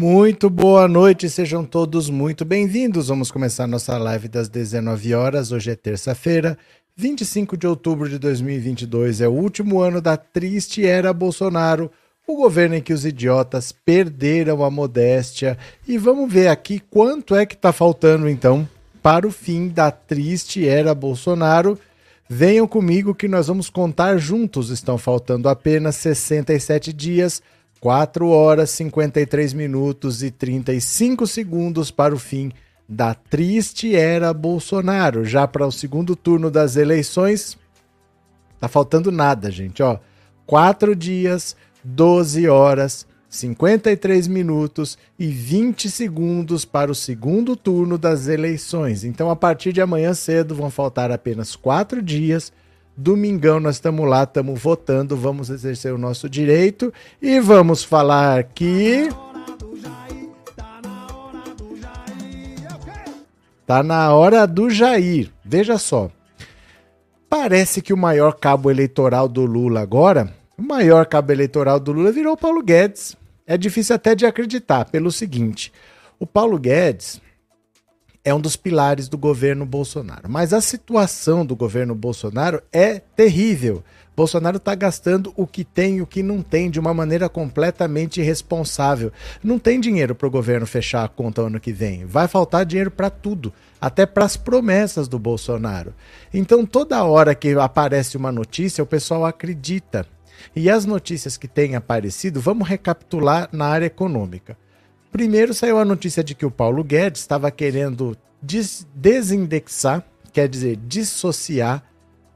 Muito boa noite, sejam todos muito bem-vindos. Vamos começar nossa live das 19 horas. Hoje é terça-feira, 25 de outubro de 2022. É o último ano da triste era Bolsonaro, o governo em que os idiotas perderam a modéstia. E vamos ver aqui quanto é que está faltando então para o fim da triste era Bolsonaro. Venham comigo que nós vamos contar juntos. Estão faltando apenas 67 dias 4 horas 53 minutos e 35 segundos para o fim da triste era Bolsonaro. Já para o segundo turno das eleições, tá faltando nada, gente, ó. 4 dias, 12 horas, 53 minutos e 20 segundos para o segundo turno das eleições. Então, a partir de amanhã cedo vão faltar apenas 4 dias Domingão nós estamos lá, estamos votando, vamos exercer o nosso direito e vamos falar aqui. Tá na hora do Jair. Veja só. Parece que o maior cabo eleitoral do Lula agora, o maior cabo eleitoral do Lula virou Paulo Guedes. É difícil até de acreditar, pelo seguinte: o Paulo Guedes é um dos pilares do governo Bolsonaro. Mas a situação do governo Bolsonaro é terrível. Bolsonaro está gastando o que tem e o que não tem de uma maneira completamente irresponsável. Não tem dinheiro para o governo fechar a conta ano que vem. Vai faltar dinheiro para tudo, até para as promessas do Bolsonaro. Então, toda hora que aparece uma notícia, o pessoal acredita. E as notícias que têm aparecido, vamos recapitular na área econômica. Primeiro saiu a notícia de que o Paulo Guedes estava querendo des desindexar, quer dizer, dissociar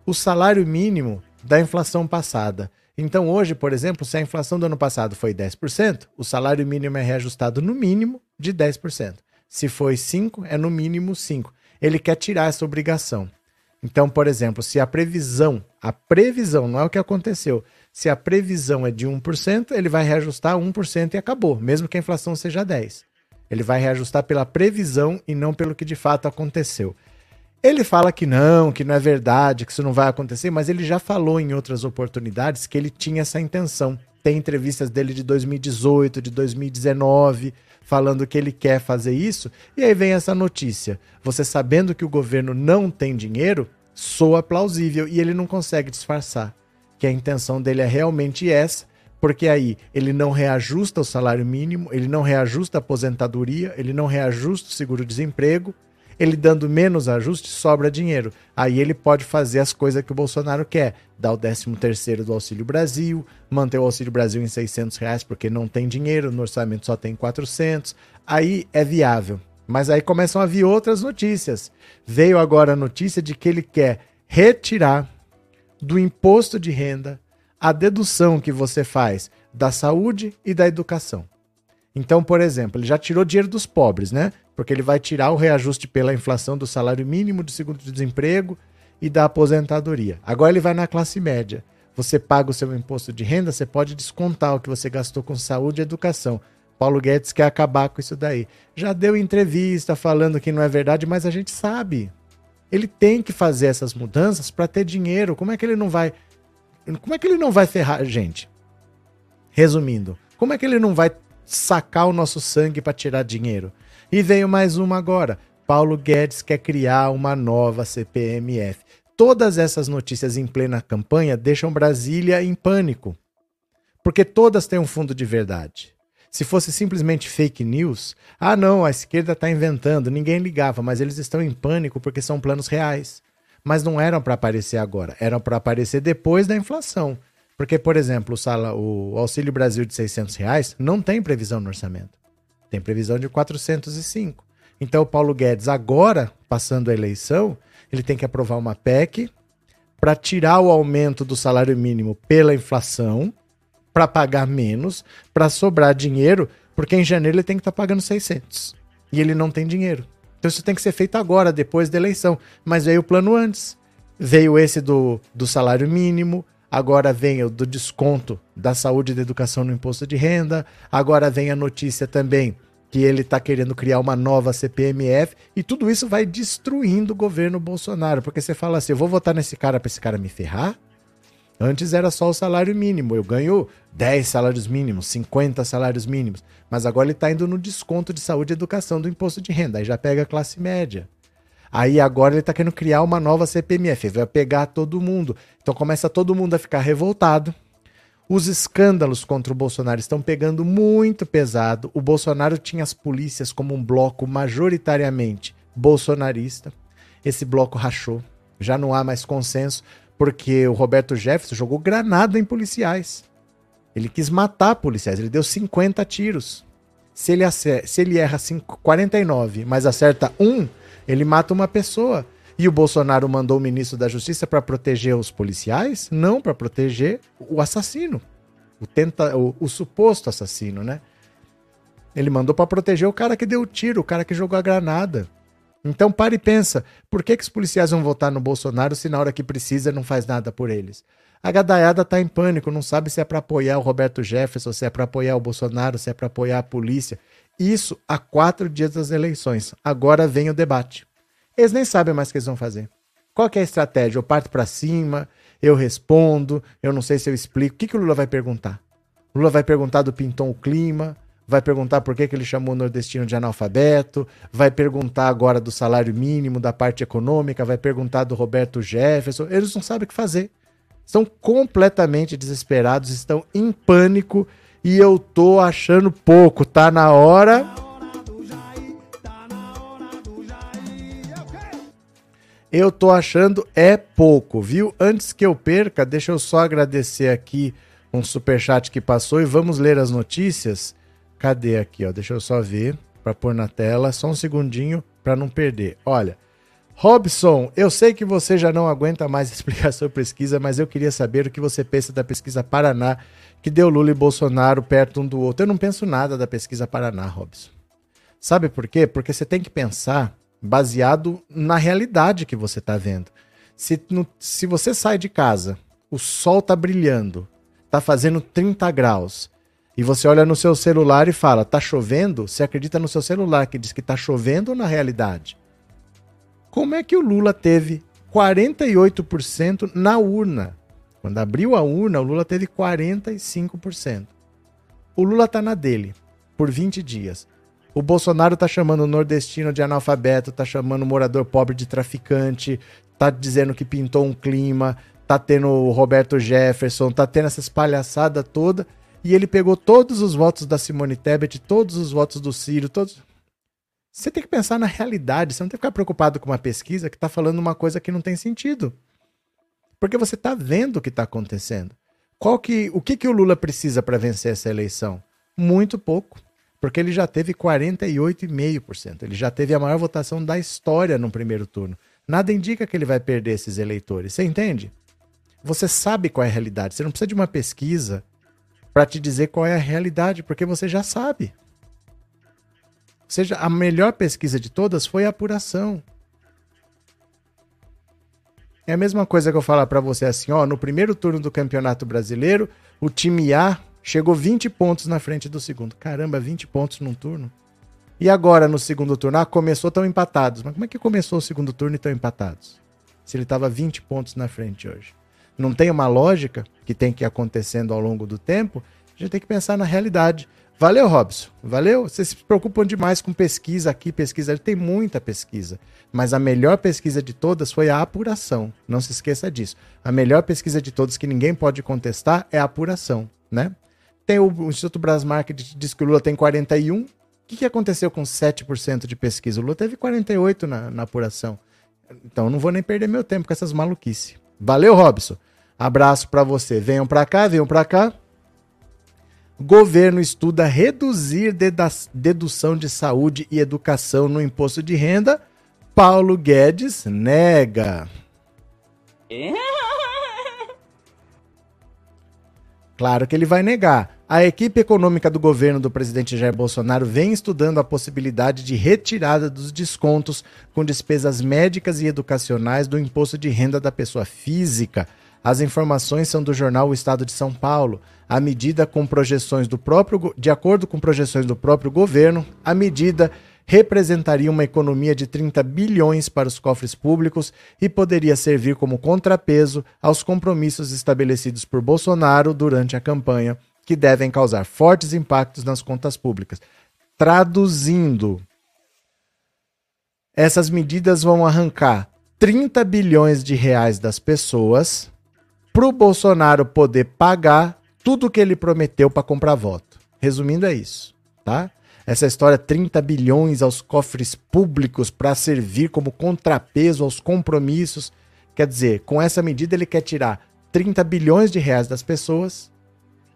o salário mínimo da inflação passada. Então, hoje, por exemplo, se a inflação do ano passado foi 10%, o salário mínimo é reajustado no mínimo de 10%. Se foi 5%, é no mínimo 5%. Ele quer tirar essa obrigação. Então, por exemplo, se a previsão, a previsão, não é o que aconteceu, se a previsão é de 1%, ele vai reajustar 1% e acabou, mesmo que a inflação seja 10%. Ele vai reajustar pela previsão e não pelo que de fato aconteceu. Ele fala que não, que não é verdade, que isso não vai acontecer, mas ele já falou em outras oportunidades que ele tinha essa intenção. Tem entrevistas dele de 2018, de 2019, falando que ele quer fazer isso. E aí vem essa notícia. Você sabendo que o governo não tem dinheiro, soa plausível e ele não consegue disfarçar que a intenção dele é realmente essa, porque aí ele não reajusta o salário mínimo, ele não reajusta a aposentadoria, ele não reajusta o seguro-desemprego, ele dando menos ajuste, sobra dinheiro. Aí ele pode fazer as coisas que o Bolsonaro quer, dar o 13 terceiro do Auxílio Brasil, manter o Auxílio Brasil em 600 reais porque não tem dinheiro, no orçamento só tem 400, aí é viável. Mas aí começam a vir outras notícias. Veio agora a notícia de que ele quer retirar do imposto de renda a dedução que você faz da saúde e da educação. Então, por exemplo, ele já tirou dinheiro dos pobres, né? Porque ele vai tirar o reajuste pela inflação do salário mínimo, do seguro-desemprego e da aposentadoria. Agora ele vai na classe média. Você paga o seu imposto de renda, você pode descontar o que você gastou com saúde e educação. Paulo Guedes quer acabar com isso daí. Já deu entrevista falando que não é verdade, mas a gente sabe. Ele tem que fazer essas mudanças para ter dinheiro. Como é que ele não vai. Como é que ele não vai ferrar a gente? Resumindo, como é que ele não vai sacar o nosso sangue para tirar dinheiro? E veio mais uma agora. Paulo Guedes quer criar uma nova CPMF. Todas essas notícias em plena campanha deixam Brasília em pânico. Porque todas têm um fundo de verdade. Se fosse simplesmente fake news, ah não, a esquerda está inventando, ninguém ligava, mas eles estão em pânico porque são planos reais. Mas não eram para aparecer agora, eram para aparecer depois da inflação. Porque, por exemplo, o, Auxílio Brasil de 600 reais não tem previsão no orçamento. Tem previsão de 405. Então, o Paulo Guedes, agora, passando a eleição, ele tem que aprovar uma PEC para tirar o aumento do salário mínimo pela inflação para pagar menos, para sobrar dinheiro, porque em janeiro ele tem que estar tá pagando 600 e ele não tem dinheiro. Então isso tem que ser feito agora, depois da eleição. Mas veio o plano antes. Veio esse do, do salário mínimo, agora vem o do desconto da saúde e da educação no imposto de renda, agora vem a notícia também que ele está querendo criar uma nova CPMF e tudo isso vai destruindo o governo Bolsonaro, porque você fala assim, eu vou votar nesse cara para esse cara me ferrar? Antes era só o salário mínimo. Eu ganho 10 salários mínimos, 50 salários mínimos. Mas agora ele está indo no desconto de saúde e educação do imposto de renda. Aí já pega a classe média. Aí agora ele está querendo criar uma nova CPMF. Vai pegar todo mundo. Então começa todo mundo a ficar revoltado. Os escândalos contra o Bolsonaro estão pegando muito pesado. O Bolsonaro tinha as polícias como um bloco majoritariamente bolsonarista. Esse bloco rachou. Já não há mais consenso, porque o Roberto Jefferson jogou granada em policiais. Ele quis matar policiais, ele deu 50 tiros. Se ele, acerta, se ele erra 5, 49, mas acerta um, ele mata uma pessoa. E o Bolsonaro mandou o ministro da Justiça para proteger os policiais? Não, para proteger o assassino. O, tenta, o, o suposto assassino, né? Ele mandou para proteger o cara que deu o tiro, o cara que jogou a granada. Então pare e pensa, por que, que os policiais vão votar no Bolsonaro se na hora que precisa não faz nada por eles? A gadaiada tá em pânico, não sabe se é para apoiar o Roberto Jefferson, se é para apoiar o Bolsonaro, se é para apoiar a polícia. Isso há quatro dias das eleições. Agora vem o debate. Eles nem sabem mais o que eles vão fazer. Qual é a estratégia? Eu parto para cima, eu respondo, eu não sei se eu explico. O que, que o Lula vai perguntar? O Lula vai perguntar do Pinton o clima, vai perguntar por que, que ele chamou o nordestino de analfabeto, vai perguntar agora do salário mínimo, da parte econômica, vai perguntar do Roberto Jefferson. Eles não sabem o que fazer. Estão completamente desesperados, estão em pânico e eu tô achando pouco. Tá na hora. Eu tô achando é pouco, viu? Antes que eu perca, deixa eu só agradecer aqui um super chat que passou e vamos ler as notícias. Cadê aqui, ó? Deixa eu só ver para pôr na tela, só um segundinho para não perder. Olha, Robson, eu sei que você já não aguenta mais explicar sua pesquisa, mas eu queria saber o que você pensa da pesquisa Paraná, que deu Lula e Bolsonaro perto um do outro. Eu não penso nada da pesquisa Paraná, Robson. Sabe por quê? Porque você tem que pensar baseado na realidade que você está vendo. Se, no, se você sai de casa, o sol está brilhando, está fazendo 30 graus, e você olha no seu celular e fala, tá chovendo? Você acredita no seu celular que diz que tá chovendo na realidade? Como é que o Lula teve 48% na urna? Quando abriu a urna, o Lula teve 45%. O Lula tá na dele por 20 dias. O Bolsonaro tá chamando o nordestino de analfabeto, tá chamando o morador pobre de traficante, tá dizendo que pintou um clima, tá tendo o Roberto Jefferson, tá tendo essa espalhaçada toda e ele pegou todos os votos da Simone Tebet, todos os votos do Ciro, todos. Você tem que pensar na realidade, você não tem que ficar preocupado com uma pesquisa que está falando uma coisa que não tem sentido. Porque você está vendo o que está acontecendo. Qual que, o que, que o Lula precisa para vencer essa eleição? Muito pouco. Porque ele já teve 48,5%. Ele já teve a maior votação da história no primeiro turno. Nada indica que ele vai perder esses eleitores. Você entende? Você sabe qual é a realidade. Você não precisa de uma pesquisa para te dizer qual é a realidade, porque você já sabe. Ou seja, a melhor pesquisa de todas foi a apuração. É a mesma coisa que eu falar para você assim, ó, no primeiro turno do Campeonato Brasileiro, o time A chegou 20 pontos na frente do segundo. Caramba, 20 pontos num turno. E agora no segundo turno, ah, começou tão empatados. Mas como é que começou o segundo turno e tão empatados? Se ele estava 20 pontos na frente hoje não tem uma lógica que tem que ir acontecendo ao longo do tempo, a gente tem que pensar na realidade. Valeu, Robson. Valeu. Vocês se preocupam demais com pesquisa aqui, pesquisa ali. Tem muita pesquisa. Mas a melhor pesquisa de todas foi a apuração. Não se esqueça disso. A melhor pesquisa de todas que ninguém pode contestar é a apuração, né? Tem o, o Instituto que diz que o Lula tem 41. O que, que aconteceu com 7% de pesquisa? O Lula teve 48 na, na apuração. Então não vou nem perder meu tempo com essas maluquices. Valeu, Robson. Abraço para você. Venham para cá, venham para cá. Governo estuda reduzir dedução de saúde e educação no imposto de renda. Paulo Guedes nega. Claro que ele vai negar. A equipe econômica do governo do presidente Jair Bolsonaro vem estudando a possibilidade de retirada dos descontos com despesas médicas e educacionais do imposto de renda da pessoa física. As informações são do jornal O Estado de São Paulo. A medida com projeções do próprio, de acordo com projeções do próprio governo, a medida representaria uma economia de 30 bilhões para os cofres públicos e poderia servir como contrapeso aos compromissos estabelecidos por Bolsonaro durante a campanha, que devem causar fortes impactos nas contas públicas. Traduzindo, essas medidas vão arrancar 30 bilhões de reais das pessoas para o Bolsonaro poder pagar tudo que ele prometeu para comprar voto. Resumindo, é isso, tá? Essa história 30 bilhões aos cofres públicos para servir como contrapeso aos compromissos. Quer dizer, com essa medida ele quer tirar 30 bilhões de reais das pessoas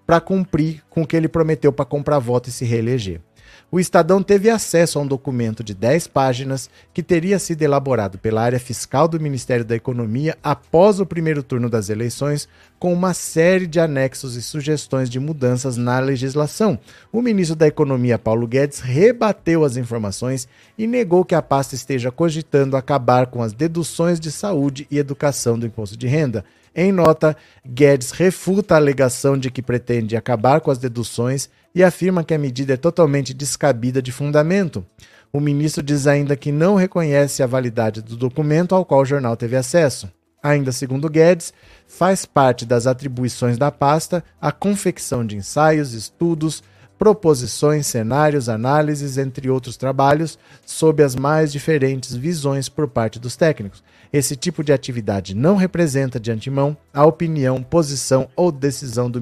para cumprir com o que ele prometeu para comprar voto e se reeleger o Estadão teve acesso a um documento de 10 páginas que teria sido elaborado pela área fiscal do Ministério da Economia após o primeiro turno das eleições, com uma série de anexos e sugestões de mudanças na legislação. O ministro da Economia, Paulo Guedes, rebateu as informações e negou que a pasta esteja cogitando acabar com as deduções de saúde e educação do imposto de renda. Em nota, Guedes refuta a alegação de que pretende acabar com as deduções e afirma que a medida é totalmente descabida de fundamento. O ministro diz ainda que não reconhece a validade do documento ao qual o jornal teve acesso. Ainda segundo Guedes, faz parte das atribuições da pasta a confecção de ensaios, estudos, proposições, cenários, análises, entre outros trabalhos, sob as mais diferentes visões por parte dos técnicos. Esse tipo de atividade não representa de antemão a opinião, posição ou decisão do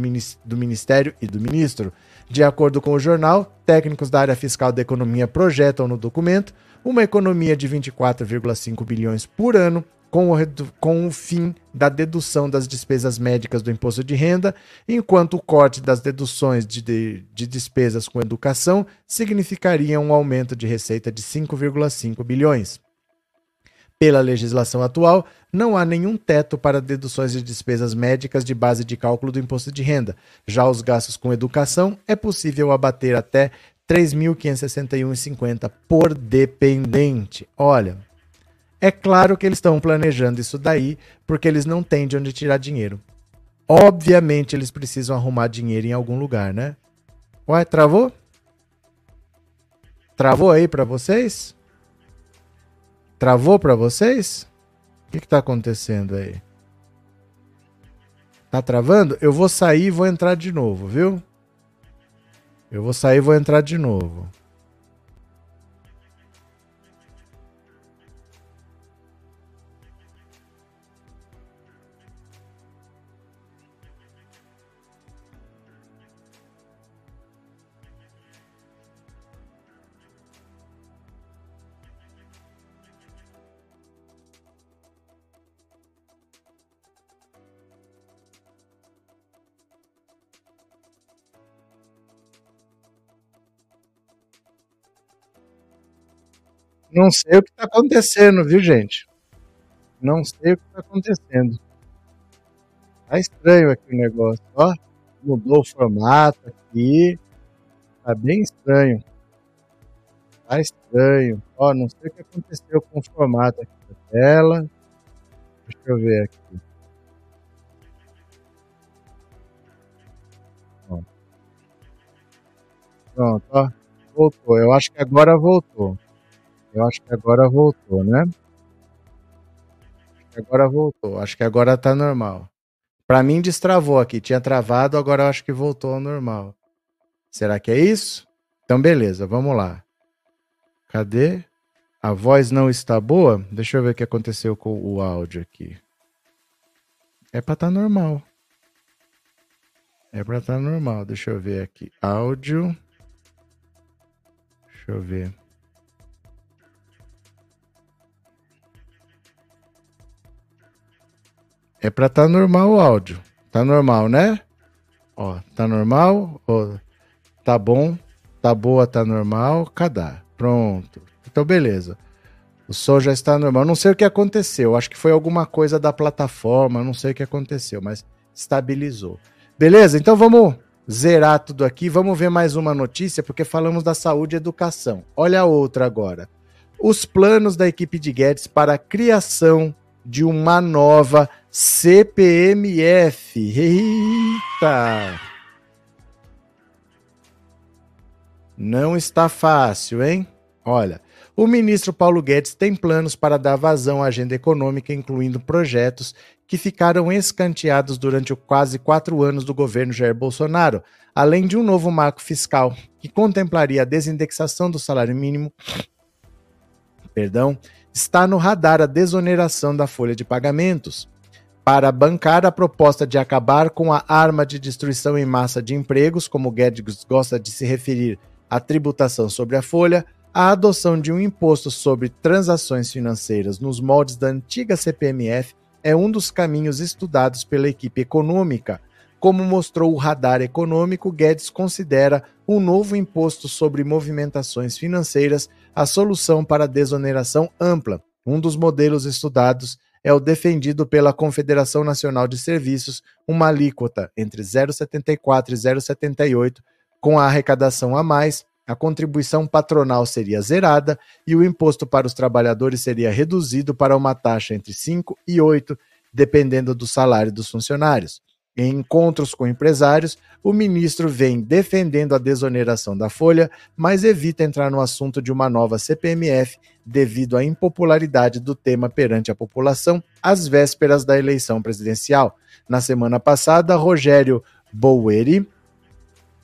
Ministério e do ministro. De acordo com o jornal, técnicos da área fiscal da economia projetam no documento uma economia de 24,5 bilhões por ano com o, com o fim da dedução das despesas médicas do imposto de renda, enquanto o corte das deduções de, de, de despesas com educação significaria um aumento de receita de 5,5 bilhões. Pela legislação atual, não há nenhum teto para deduções de despesas médicas de base de cálculo do imposto de renda. Já os gastos com educação é possível abater até R$ 3.561,50 por dependente. Olha, é claro que eles estão planejando isso daí porque eles não têm de onde tirar dinheiro. Obviamente eles precisam arrumar dinheiro em algum lugar, né? Ué, travou? Travou aí para vocês? Travou para vocês? O que está acontecendo aí? Tá travando? Eu vou sair e vou entrar de novo, viu? Eu vou sair e vou entrar de novo. Não sei o que está acontecendo, viu, gente? Não sei o que está acontecendo. Tá estranho aqui o negócio, ó. Mudou o formato aqui. Tá bem estranho. Tá estranho. Ó, não sei o que aconteceu com o formato aqui da tela. Deixa eu ver aqui. Pronto, ó. Voltou. Eu acho que agora voltou. Eu acho que agora voltou, né? Agora voltou. Acho que agora tá normal. Para mim destravou aqui, tinha travado, agora eu acho que voltou ao normal. Será que é isso? Então beleza, vamos lá. Cadê? A voz não está boa? Deixa eu ver o que aconteceu com o áudio aqui. É para estar tá normal. É para estar tá normal. Deixa eu ver aqui. Áudio. Deixa eu ver. É para tá normal o áudio. Tá normal, né? Ó, tá normal? Ó, tá bom? Tá boa, tá normal? Cadê? Pronto. Então, beleza. O som já está normal. Não sei o que aconteceu. Acho que foi alguma coisa da plataforma. Não sei o que aconteceu, mas estabilizou. Beleza? Então vamos zerar tudo aqui. Vamos ver mais uma notícia, porque falamos da saúde e educação. Olha a outra agora. Os planos da equipe de Guedes para a criação de uma nova CPMF. Eita! Não está fácil, hein? Olha, o ministro Paulo Guedes tem planos para dar vazão à agenda econômica, incluindo projetos que ficaram escanteados durante quase quatro anos do governo Jair Bolsonaro, além de um novo marco fiscal que contemplaria a desindexação do salário mínimo. Perdão, está no radar a desoneração da folha de pagamentos. Para bancar a proposta de acabar com a arma de destruição em massa de empregos, como Guedes gosta de se referir à tributação sobre a folha, a adoção de um imposto sobre transações financeiras nos moldes da antiga CPMF é um dos caminhos estudados pela equipe econômica. Como mostrou o radar econômico, Guedes considera um novo imposto sobre movimentações financeiras a solução para a desoneração ampla. Um dos modelos estudados é o defendido pela Confederação Nacional de Serviços, uma alíquota entre 0,74 e 0,78, com a arrecadação a mais a contribuição patronal seria zerada e o imposto para os trabalhadores seria reduzido para uma taxa entre 5 e 8, dependendo do salário dos funcionários. Em encontros com empresários, o ministro vem defendendo a desoneração da folha, mas evita entrar no assunto de uma nova CPMF devido à impopularidade do tema perante a população às vésperas da eleição presidencial. Na semana passada, Rogério Boueri,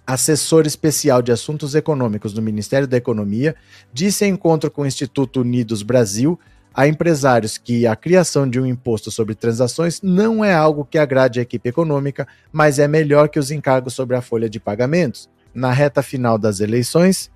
assessor especial de assuntos econômicos do Ministério da Economia, disse em encontro com o Instituto Unidos Brasil a empresários que a criação de um imposto sobre transações não é algo que agrade a equipe econômica, mas é melhor que os encargos sobre a folha de pagamentos. Na reta final das eleições,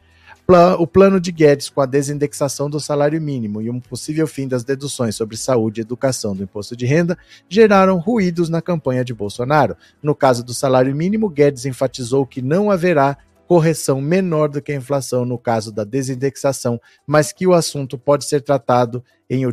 o plano de Guedes com a desindexação do salário mínimo e um possível fim das deduções sobre saúde e educação do imposto de renda geraram ruídos na campanha de Bolsonaro. No caso do salário mínimo, Guedes enfatizou que não haverá correção menor do que a inflação no caso da desindexação, mas que o assunto pode ser tratado em,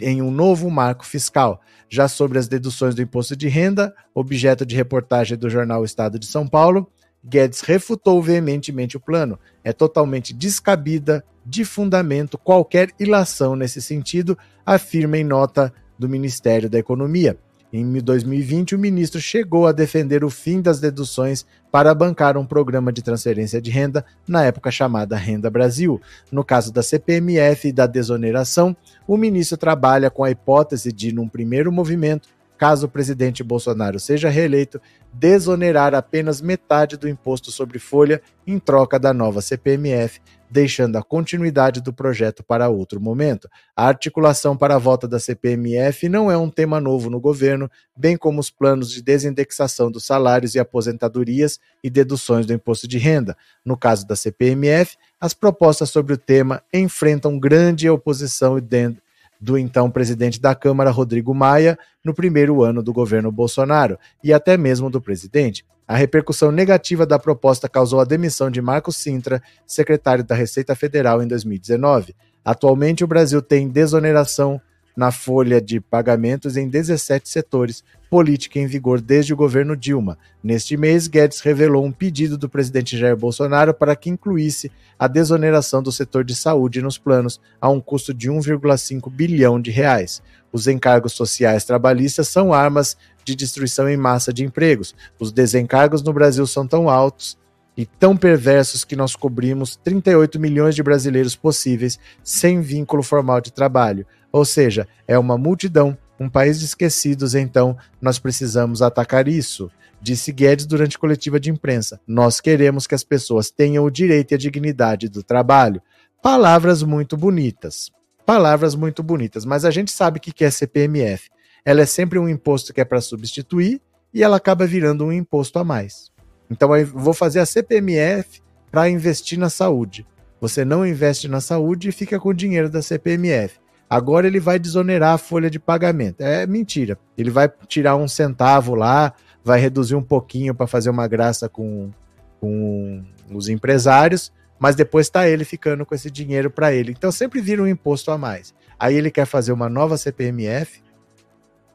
em um novo marco fiscal. Já sobre as deduções do imposto de renda, objeto de reportagem do jornal Estado de São Paulo, Guedes refutou veementemente o plano. É totalmente descabida, de fundamento, qualquer ilação nesse sentido, afirma em nota do Ministério da Economia. Em 2020, o ministro chegou a defender o fim das deduções para bancar um programa de transferência de renda, na época chamada Renda Brasil. No caso da CPMF e da desoneração, o ministro trabalha com a hipótese de, num primeiro movimento, caso o presidente Bolsonaro seja reeleito, desonerar apenas metade do imposto sobre folha em troca da nova CPMF, deixando a continuidade do projeto para outro momento. A articulação para a volta da CPMF não é um tema novo no governo, bem como os planos de desindexação dos salários e aposentadorias e deduções do imposto de renda. No caso da CPMF, as propostas sobre o tema enfrentam grande oposição do então presidente da Câmara, Rodrigo Maia, no primeiro ano do governo Bolsonaro, e até mesmo do presidente. A repercussão negativa da proposta causou a demissão de Marcos Sintra, secretário da Receita Federal, em 2019. Atualmente, o Brasil tem desoneração na folha de pagamentos em 17 setores, política em vigor desde o governo Dilma. Neste mês, Guedes revelou um pedido do presidente Jair Bolsonaro para que incluísse a desoneração do setor de saúde nos planos a um custo de 1,5 bilhão de reais. Os encargos sociais trabalhistas são armas de destruição em massa de empregos. Os desencargos no Brasil são tão altos e tão perversos que nós cobrimos 38 milhões de brasileiros possíveis sem vínculo formal de trabalho. Ou seja, é uma multidão, um país de esquecidos, então nós precisamos atacar isso. Disse Guedes durante coletiva de imprensa. Nós queremos que as pessoas tenham o direito e a dignidade do trabalho. Palavras muito bonitas. Palavras muito bonitas, mas a gente sabe o que é CPMF. Ela é sempre um imposto que é para substituir e ela acaba virando um imposto a mais. Então eu vou fazer a CPMF para investir na saúde. Você não investe na saúde e fica com o dinheiro da CPMF. Agora ele vai desonerar a folha de pagamento. É mentira. Ele vai tirar um centavo lá, vai reduzir um pouquinho para fazer uma graça com, com os empresários, mas depois está ele ficando com esse dinheiro para ele. Então sempre vira um imposto a mais. Aí ele quer fazer uma nova CPMF,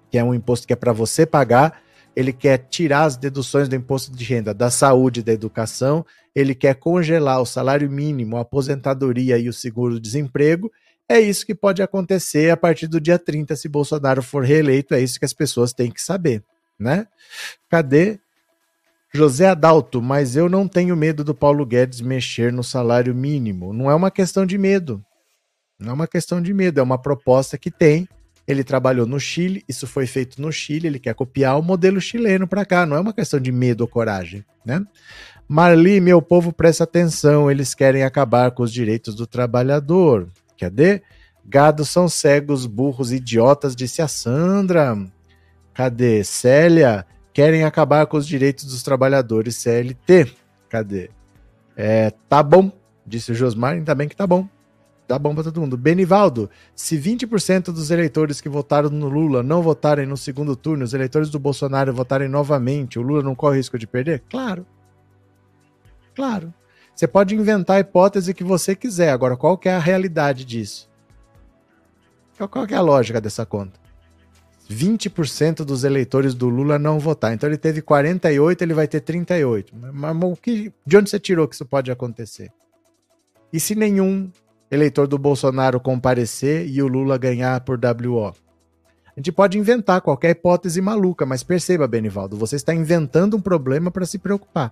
que é um imposto que é para você pagar. Ele quer tirar as deduções do imposto de renda da saúde e da educação. Ele quer congelar o salário mínimo, a aposentadoria e o seguro-desemprego é isso que pode acontecer a partir do dia 30, se Bolsonaro for reeleito. É isso que as pessoas têm que saber, né? Cadê? José Adalto, mas eu não tenho medo do Paulo Guedes mexer no salário mínimo. Não é uma questão de medo. Não é uma questão de medo, é uma proposta que tem. Ele trabalhou no Chile, isso foi feito no Chile, ele quer copiar o modelo chileno para cá, não é uma questão de medo ou coragem, né? Marli, meu povo, presta atenção, eles querem acabar com os direitos do trabalhador. Cadê? Gados são cegos, burros, idiotas, disse a Sandra. Cadê? Célia, querem acabar com os direitos dos trabalhadores CLT. Cadê? É, tá bom, disse o Josmar, ainda bem que tá bom. Tá bom pra todo mundo. Benivaldo, se 20% dos eleitores que votaram no Lula não votarem no segundo turno, os eleitores do Bolsonaro votarem novamente, o Lula não corre risco de perder? Claro. Claro. Você pode inventar a hipótese que você quiser. Agora, qual que é a realidade disso? Qual que é a lógica dessa conta? 20% dos eleitores do Lula não votar. Então ele teve 48, ele vai ter 38. Mas, o que, de onde você tirou que isso pode acontecer? E se nenhum eleitor do Bolsonaro comparecer e o Lula ganhar por WO? A gente pode inventar qualquer hipótese maluca, mas perceba, Benivaldo, você está inventando um problema para se preocupar.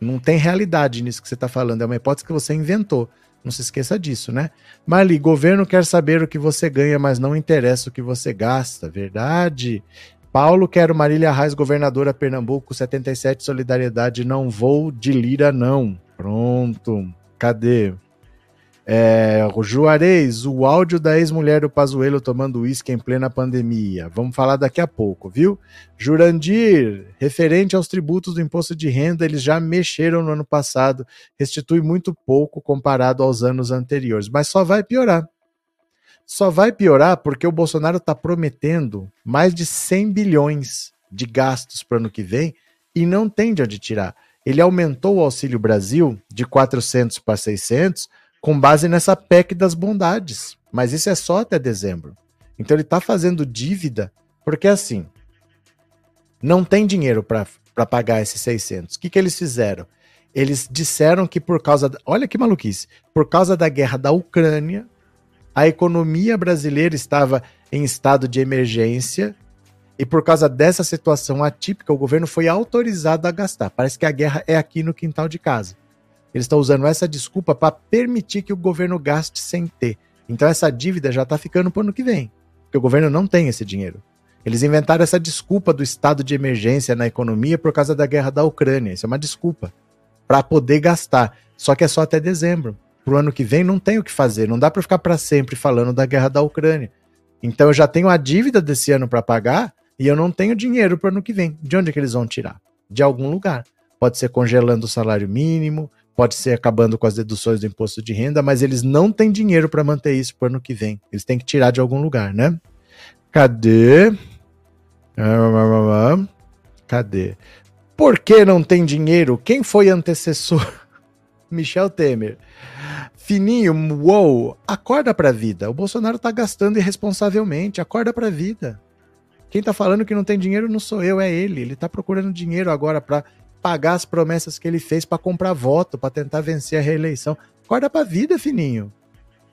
Não tem realidade nisso que você está falando, é uma hipótese que você inventou. Não se esqueça disso, né? Marli, governo quer saber o que você ganha, mas não interessa o que você gasta. Verdade. Paulo, quero Marília Reis, governadora Pernambuco, 77, solidariedade, não vou de lira, não. Pronto. Cadê? É, Juarez, o áudio da ex-mulher do Pazuello tomando uísque em plena pandemia. Vamos falar daqui a pouco, viu? Jurandir, referente aos tributos do imposto de renda, eles já mexeram no ano passado, restitui muito pouco comparado aos anos anteriores, mas só vai piorar. Só vai piorar porque o Bolsonaro está prometendo mais de 100 bilhões de gastos para o ano que vem e não tem de onde tirar. Ele aumentou o Auxílio Brasil de 400 para 600 com base nessa PEC das bondades. Mas isso é só até dezembro. Então ele está fazendo dívida, porque assim, não tem dinheiro para pagar esses 600. O que, que eles fizeram? Eles disseram que por causa. Da, olha que maluquice! Por causa da guerra da Ucrânia, a economia brasileira estava em estado de emergência e por causa dessa situação atípica, o governo foi autorizado a gastar. Parece que a guerra é aqui no quintal de casa. Eles estão usando essa desculpa para permitir que o governo gaste sem ter. Então essa dívida já está ficando para o ano que vem, porque o governo não tem esse dinheiro. Eles inventaram essa desculpa do estado de emergência na economia por causa da guerra da Ucrânia. Isso é uma desculpa para poder gastar. Só que é só até dezembro. Para o ano que vem não tem o que fazer. Não dá para ficar para sempre falando da guerra da Ucrânia. Então eu já tenho a dívida desse ano para pagar e eu não tenho dinheiro para o ano que vem. De onde é que eles vão tirar? De algum lugar. Pode ser congelando o salário mínimo, pode ser acabando com as deduções do imposto de renda, mas eles não têm dinheiro para manter isso para o ano que vem. Eles têm que tirar de algum lugar, né? Cadê? Cadê? Por que não tem dinheiro? Quem foi antecessor? Michel Temer. Fininho, uou, acorda pra vida. O Bolsonaro tá gastando irresponsavelmente, acorda pra vida. Quem tá falando que não tem dinheiro não sou eu, é ele. Ele tá procurando dinheiro agora para pagar as promessas que ele fez para comprar voto, para tentar vencer a reeleição. Acorda pra vida, fininho.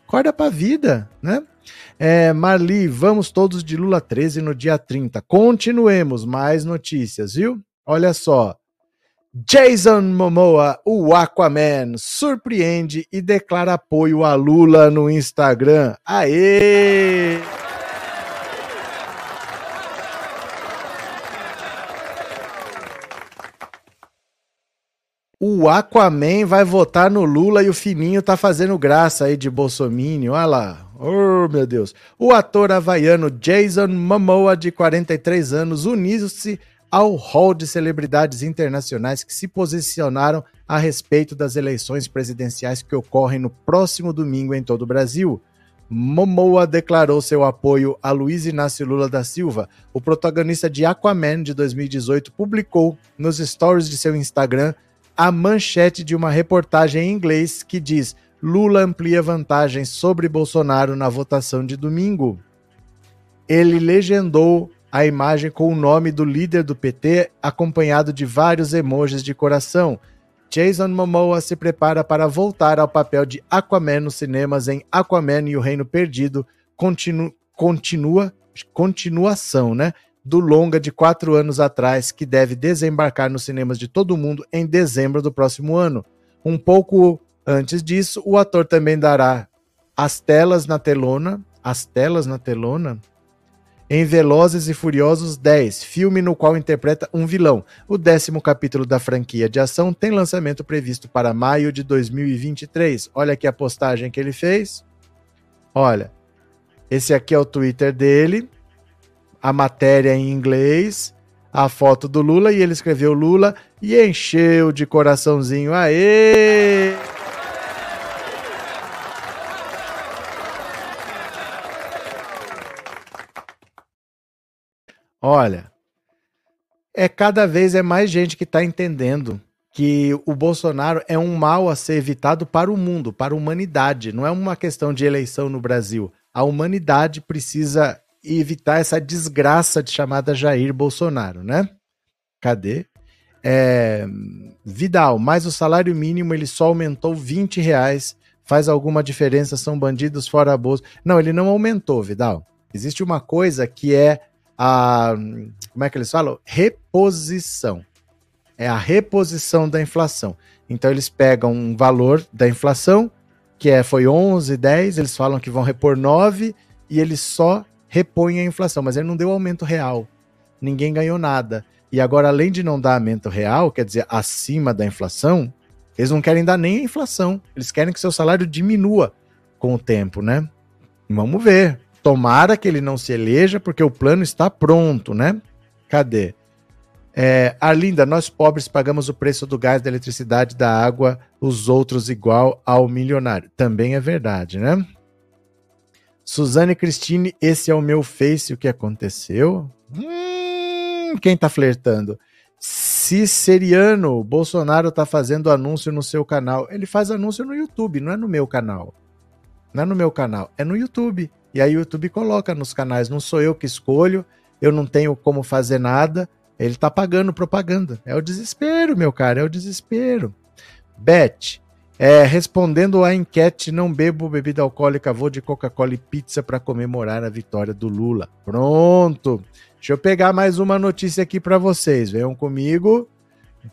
Acorda pra vida, né? É, Marli, vamos todos de Lula 13 no dia 30. Continuemos, mais notícias, viu? Olha só. Jason Momoa, o Aquaman, surpreende e declara apoio a Lula no Instagram. Aê! O Aquaman vai votar no Lula e o Fininho tá fazendo graça aí de Bolsonaro. Olha lá. Oh, meu Deus. O ator havaiano Jason Momoa, de 43 anos, uniu-se ao hall de celebridades internacionais que se posicionaram a respeito das eleições presidenciais que ocorrem no próximo domingo em todo o Brasil. Momoa declarou seu apoio a Luiz Inácio Lula da Silva. O protagonista de Aquaman de 2018 publicou nos stories de seu Instagram a manchete de uma reportagem em inglês que diz: Lula amplia vantagens sobre Bolsonaro na votação de domingo. Ele legendou a imagem com o nome do líder do PT, acompanhado de vários emojis de coração. Jason Momoa se prepara para voltar ao papel de Aquaman nos cinemas em Aquaman e o Reino Perdido. Continu, continua continuação, né? Do longa de quatro anos atrás, que deve desembarcar nos cinemas de todo mundo em dezembro do próximo ano. Um pouco antes disso, o ator também dará as telas na telona, as telas na telona, em Velozes e Furiosos 10, filme no qual interpreta um vilão. O décimo capítulo da franquia de ação tem lançamento previsto para maio de 2023. Olha aqui a postagem que ele fez. Olha, esse aqui é o Twitter dele, a matéria em inglês, a foto do Lula e ele escreveu Lula e encheu de coraçãozinho. Aê! Olha, é cada vez é mais gente que está entendendo que o Bolsonaro é um mal a ser evitado para o mundo, para a humanidade. Não é uma questão de eleição no Brasil. A humanidade precisa evitar essa desgraça de chamada Jair Bolsonaro, né? Cadê? É, Vidal, mas o salário mínimo ele só aumentou 20 reais. Faz alguma diferença? São bandidos fora a bolsa. Não, ele não aumentou, Vidal. Existe uma coisa que é a. Como é que eles falam? Reposição. É a reposição da inflação. Então eles pegam um valor da inflação, que é, foi 11, 10, eles falam que vão repor 9 e eles só repõem a inflação, mas ele não deu aumento real. Ninguém ganhou nada. E agora, além de não dar aumento real, quer dizer, acima da inflação, eles não querem dar nem a inflação. Eles querem que seu salário diminua com o tempo, né? Vamos ver. Tomara que ele não se eleja, porque o plano está pronto, né? Cadê? É, Arlinda, nós pobres pagamos o preço do gás, da eletricidade, da água, os outros igual ao milionário. Também é verdade, né? Suzane Cristine, esse é o meu Face, o que aconteceu? Hum, quem tá flertando? Ciceriano, Bolsonaro tá fazendo anúncio no seu canal. Ele faz anúncio no YouTube, não é no meu canal. Não é no meu canal, é no YouTube. E aí o YouTube coloca nos canais, não sou eu que escolho, eu não tenho como fazer nada, ele tá pagando propaganda. É o desespero, meu cara, é o desespero. Beth, é, respondendo à enquete, não bebo bebida alcoólica, vou de Coca-Cola e pizza para comemorar a vitória do Lula. Pronto. Deixa eu pegar mais uma notícia aqui para vocês. Venham comigo.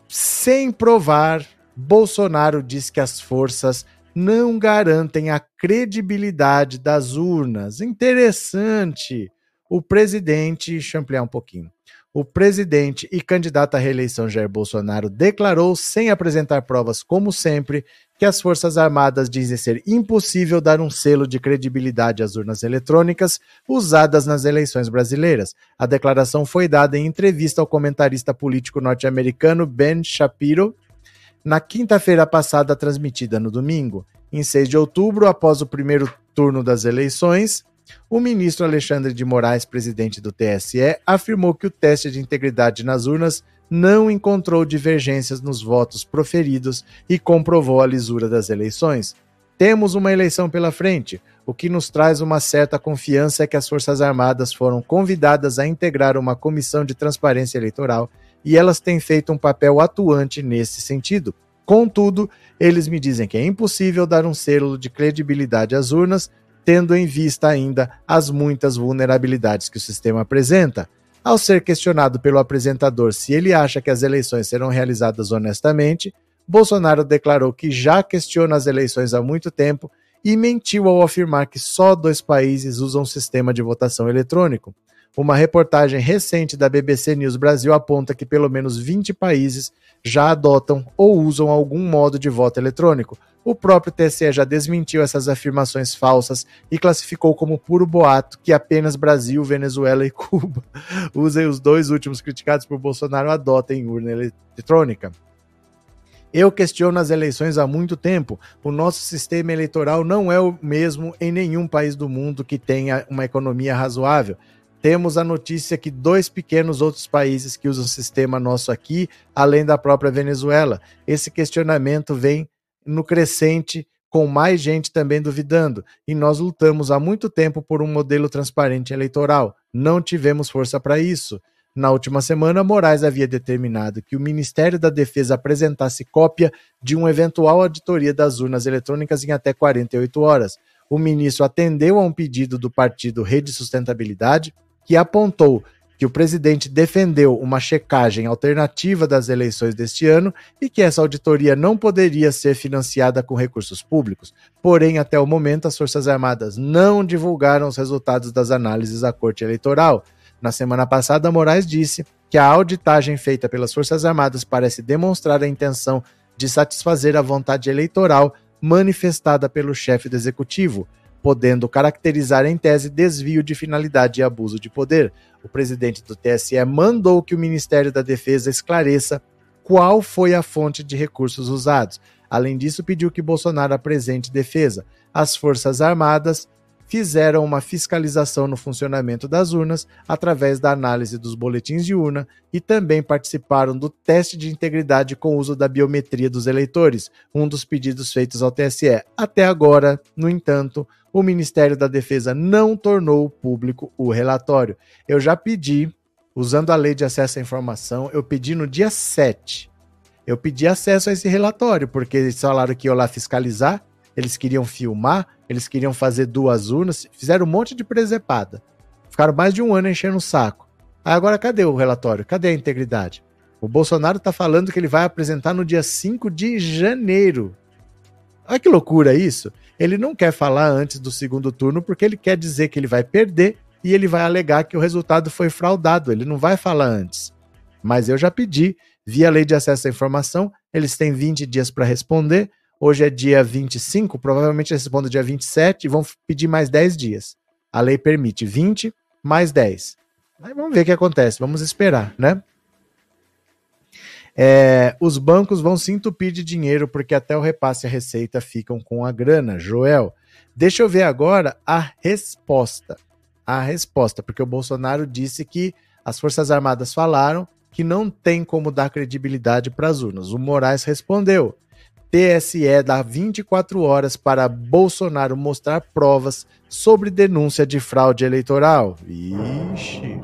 Sem provar, Bolsonaro diz que as forças não garantem a credibilidade das urnas. Interessante. O presidente, deixa eu ampliar um pouquinho. O presidente e candidato à reeleição Jair Bolsonaro declarou, sem apresentar provas, como sempre, que as Forças Armadas dizem ser impossível dar um selo de credibilidade às urnas eletrônicas usadas nas eleições brasileiras. A declaração foi dada em entrevista ao comentarista político norte-americano Ben Shapiro, na quinta-feira passada, transmitida no domingo. Em 6 de outubro, após o primeiro turno das eleições, o ministro Alexandre de Moraes, presidente do TSE, afirmou que o teste de integridade nas urnas não encontrou divergências nos votos proferidos e comprovou a lisura das eleições. Temos uma eleição pela frente. O que nos traz uma certa confiança é que as Forças Armadas foram convidadas a integrar uma comissão de transparência eleitoral e elas têm feito um papel atuante nesse sentido. Contudo, eles me dizem que é impossível dar um selo de credibilidade às urnas, tendo em vista ainda as muitas vulnerabilidades que o sistema apresenta. Ao ser questionado pelo apresentador se ele acha que as eleições serão realizadas honestamente, Bolsonaro declarou que já questiona as eleições há muito tempo e mentiu ao afirmar que só dois países usam sistema de votação eletrônico. Uma reportagem recente da BBC News Brasil aponta que pelo menos 20 países já adotam ou usam algum modo de voto eletrônico. O próprio TSE já desmentiu essas afirmações falsas e classificou como puro boato que apenas Brasil, Venezuela e Cuba usem os dois últimos criticados por Bolsonaro adotem urna eletrônica. Eu questiono as eleições há muito tempo. O nosso sistema eleitoral não é o mesmo em nenhum país do mundo que tenha uma economia razoável temos a notícia que dois pequenos outros países que usam o sistema nosso aqui, além da própria Venezuela. Esse questionamento vem no crescente, com mais gente também duvidando. E nós lutamos há muito tempo por um modelo transparente eleitoral. Não tivemos força para isso. Na última semana, Moraes havia determinado que o Ministério da Defesa apresentasse cópia de uma eventual auditoria das urnas eletrônicas em até 48 horas. O ministro atendeu a um pedido do partido Rede Sustentabilidade, que apontou que o presidente defendeu uma checagem alternativa das eleições deste ano e que essa auditoria não poderia ser financiada com recursos públicos. Porém, até o momento, as Forças Armadas não divulgaram os resultados das análises à Corte Eleitoral. Na semana passada, Moraes disse que a auditagem feita pelas Forças Armadas parece demonstrar a intenção de satisfazer a vontade eleitoral manifestada pelo chefe do executivo, podendo caracterizar em tese desvio de finalidade e abuso de poder. O presidente do TSE mandou que o Ministério da Defesa esclareça qual foi a fonte de recursos usados. Além disso, pediu que Bolsonaro apresente defesa. As Forças Armadas fizeram uma fiscalização no funcionamento das urnas através da análise dos boletins de urna e também participaram do teste de integridade com uso da biometria dos eleitores, um dos pedidos feitos ao TSE. Até agora, no entanto, o Ministério da Defesa não tornou público o relatório. Eu já pedi, usando a lei de acesso à informação, eu pedi no dia 7. Eu pedi acesso a esse relatório, porque eles falaram que ia lá fiscalizar, eles queriam filmar, eles queriam fazer duas urnas, fizeram um monte de presepada. Ficaram mais de um ano enchendo o saco. Aí agora cadê o relatório? Cadê a integridade? O Bolsonaro está falando que ele vai apresentar no dia 5 de janeiro. Olha que loucura isso. Ele não quer falar antes do segundo turno porque ele quer dizer que ele vai perder e ele vai alegar que o resultado foi fraudado. Ele não vai falar antes. Mas eu já pedi, via lei de acesso à informação, eles têm 20 dias para responder. Hoje é dia 25, provavelmente eles respondem dia 27 e vão pedir mais 10 dias. A lei permite 20 mais 10. Aí vamos ver o que acontece, vamos esperar, né? É, os bancos vão se entupir de dinheiro porque até o repasse e a receita ficam com a grana. Joel, deixa eu ver agora a resposta. A resposta, porque o Bolsonaro disse que as Forças Armadas falaram que não tem como dar credibilidade para as urnas. O Moraes respondeu: TSE dá 24 horas para Bolsonaro mostrar provas sobre denúncia de fraude eleitoral. Ixi.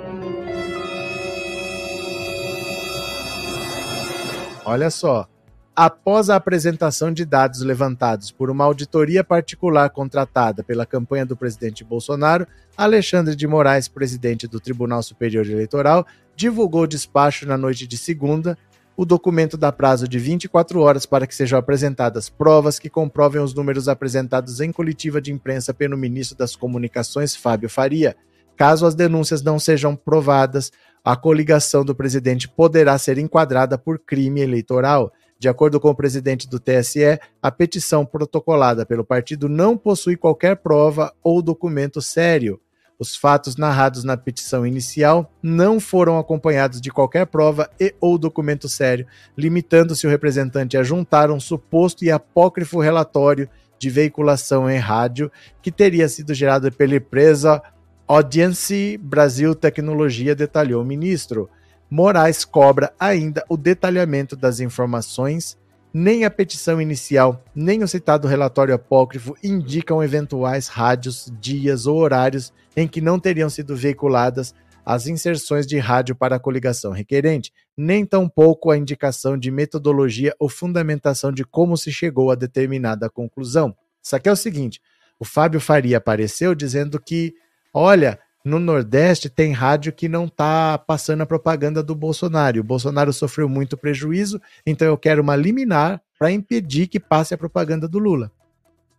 Olha só. Após a apresentação de dados levantados por uma auditoria particular contratada pela campanha do presidente Bolsonaro, Alexandre de Moraes, presidente do Tribunal Superior Eleitoral, divulgou despacho na noite de segunda. O documento dá prazo de 24 horas para que sejam apresentadas provas que comprovem os números apresentados em coletiva de imprensa pelo ministro das Comunicações, Fábio Faria. Caso as denúncias não sejam provadas, a coligação do presidente poderá ser enquadrada por crime eleitoral. De acordo com o presidente do TSE, a petição protocolada pelo partido não possui qualquer prova ou documento sério. Os fatos narrados na petição inicial não foram acompanhados de qualquer prova e ou documento sério, limitando-se o representante a juntar um suposto e apócrifo relatório de veiculação em rádio que teria sido gerado pela empresa Audience Brasil Tecnologia, detalhou o ministro. Moraes cobra ainda o detalhamento das informações. Nem a petição inicial, nem o citado relatório apócrifo indicam eventuais rádios, dias ou horários em que não teriam sido veiculadas as inserções de rádio para a coligação requerente, nem tampouco a indicação de metodologia ou fundamentação de como se chegou a determinada conclusão. Isso aqui é o seguinte: o Fábio Faria apareceu dizendo que Olha, no Nordeste tem rádio que não está passando a propaganda do Bolsonaro. O Bolsonaro sofreu muito prejuízo, então eu quero uma liminar para impedir que passe a propaganda do Lula.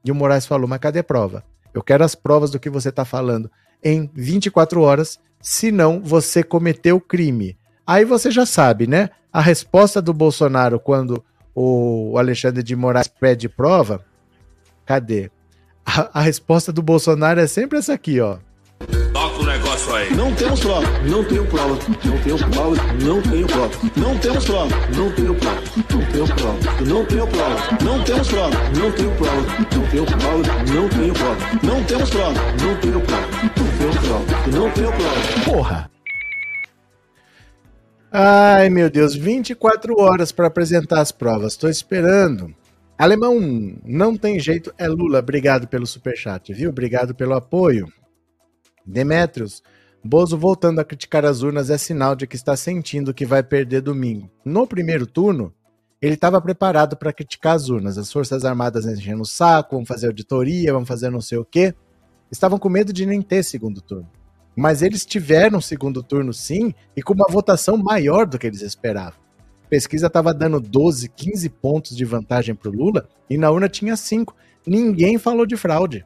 E o Moraes falou: mas cadê a prova? Eu quero as provas do que você está falando em 24 horas, senão você cometeu crime. Aí você já sabe, né? A resposta do Bolsonaro quando o Alexandre de Moraes pede prova, cadê? A, a resposta do Bolsonaro é sempre essa aqui, ó. Negócio aí. Não temos prova. Não tenho prova. Não tenho prova. Não tenho prova. Não temos prova. Não tenho prova. Não tenho prova. Não tenho prova. Não temos prova. Não tenho prova. Não tenho prova. Não tenho prova. Não temos prova. Não tenho prova. Não tenho prova. Não tenho prova. Porra. Ai, meu Deus, 24 horas para apresentar as provas. Estou esperando. Alemão, não tem jeito, é Lula. Obrigado pelo superchat, viu? Obrigado pelo apoio. Demetrios, Bozo voltando a criticar as urnas é sinal de que está sentindo que vai perder domingo. No primeiro turno, ele estava preparado para criticar as urnas. As Forças Armadas enchendo o saco, vão fazer auditoria, vão fazer não sei o quê. Estavam com medo de nem ter segundo turno. Mas eles tiveram segundo turno sim, e com uma votação maior do que eles esperavam. A pesquisa estava dando 12, 15 pontos de vantagem para o Lula, e na urna tinha 5. Ninguém falou de fraude.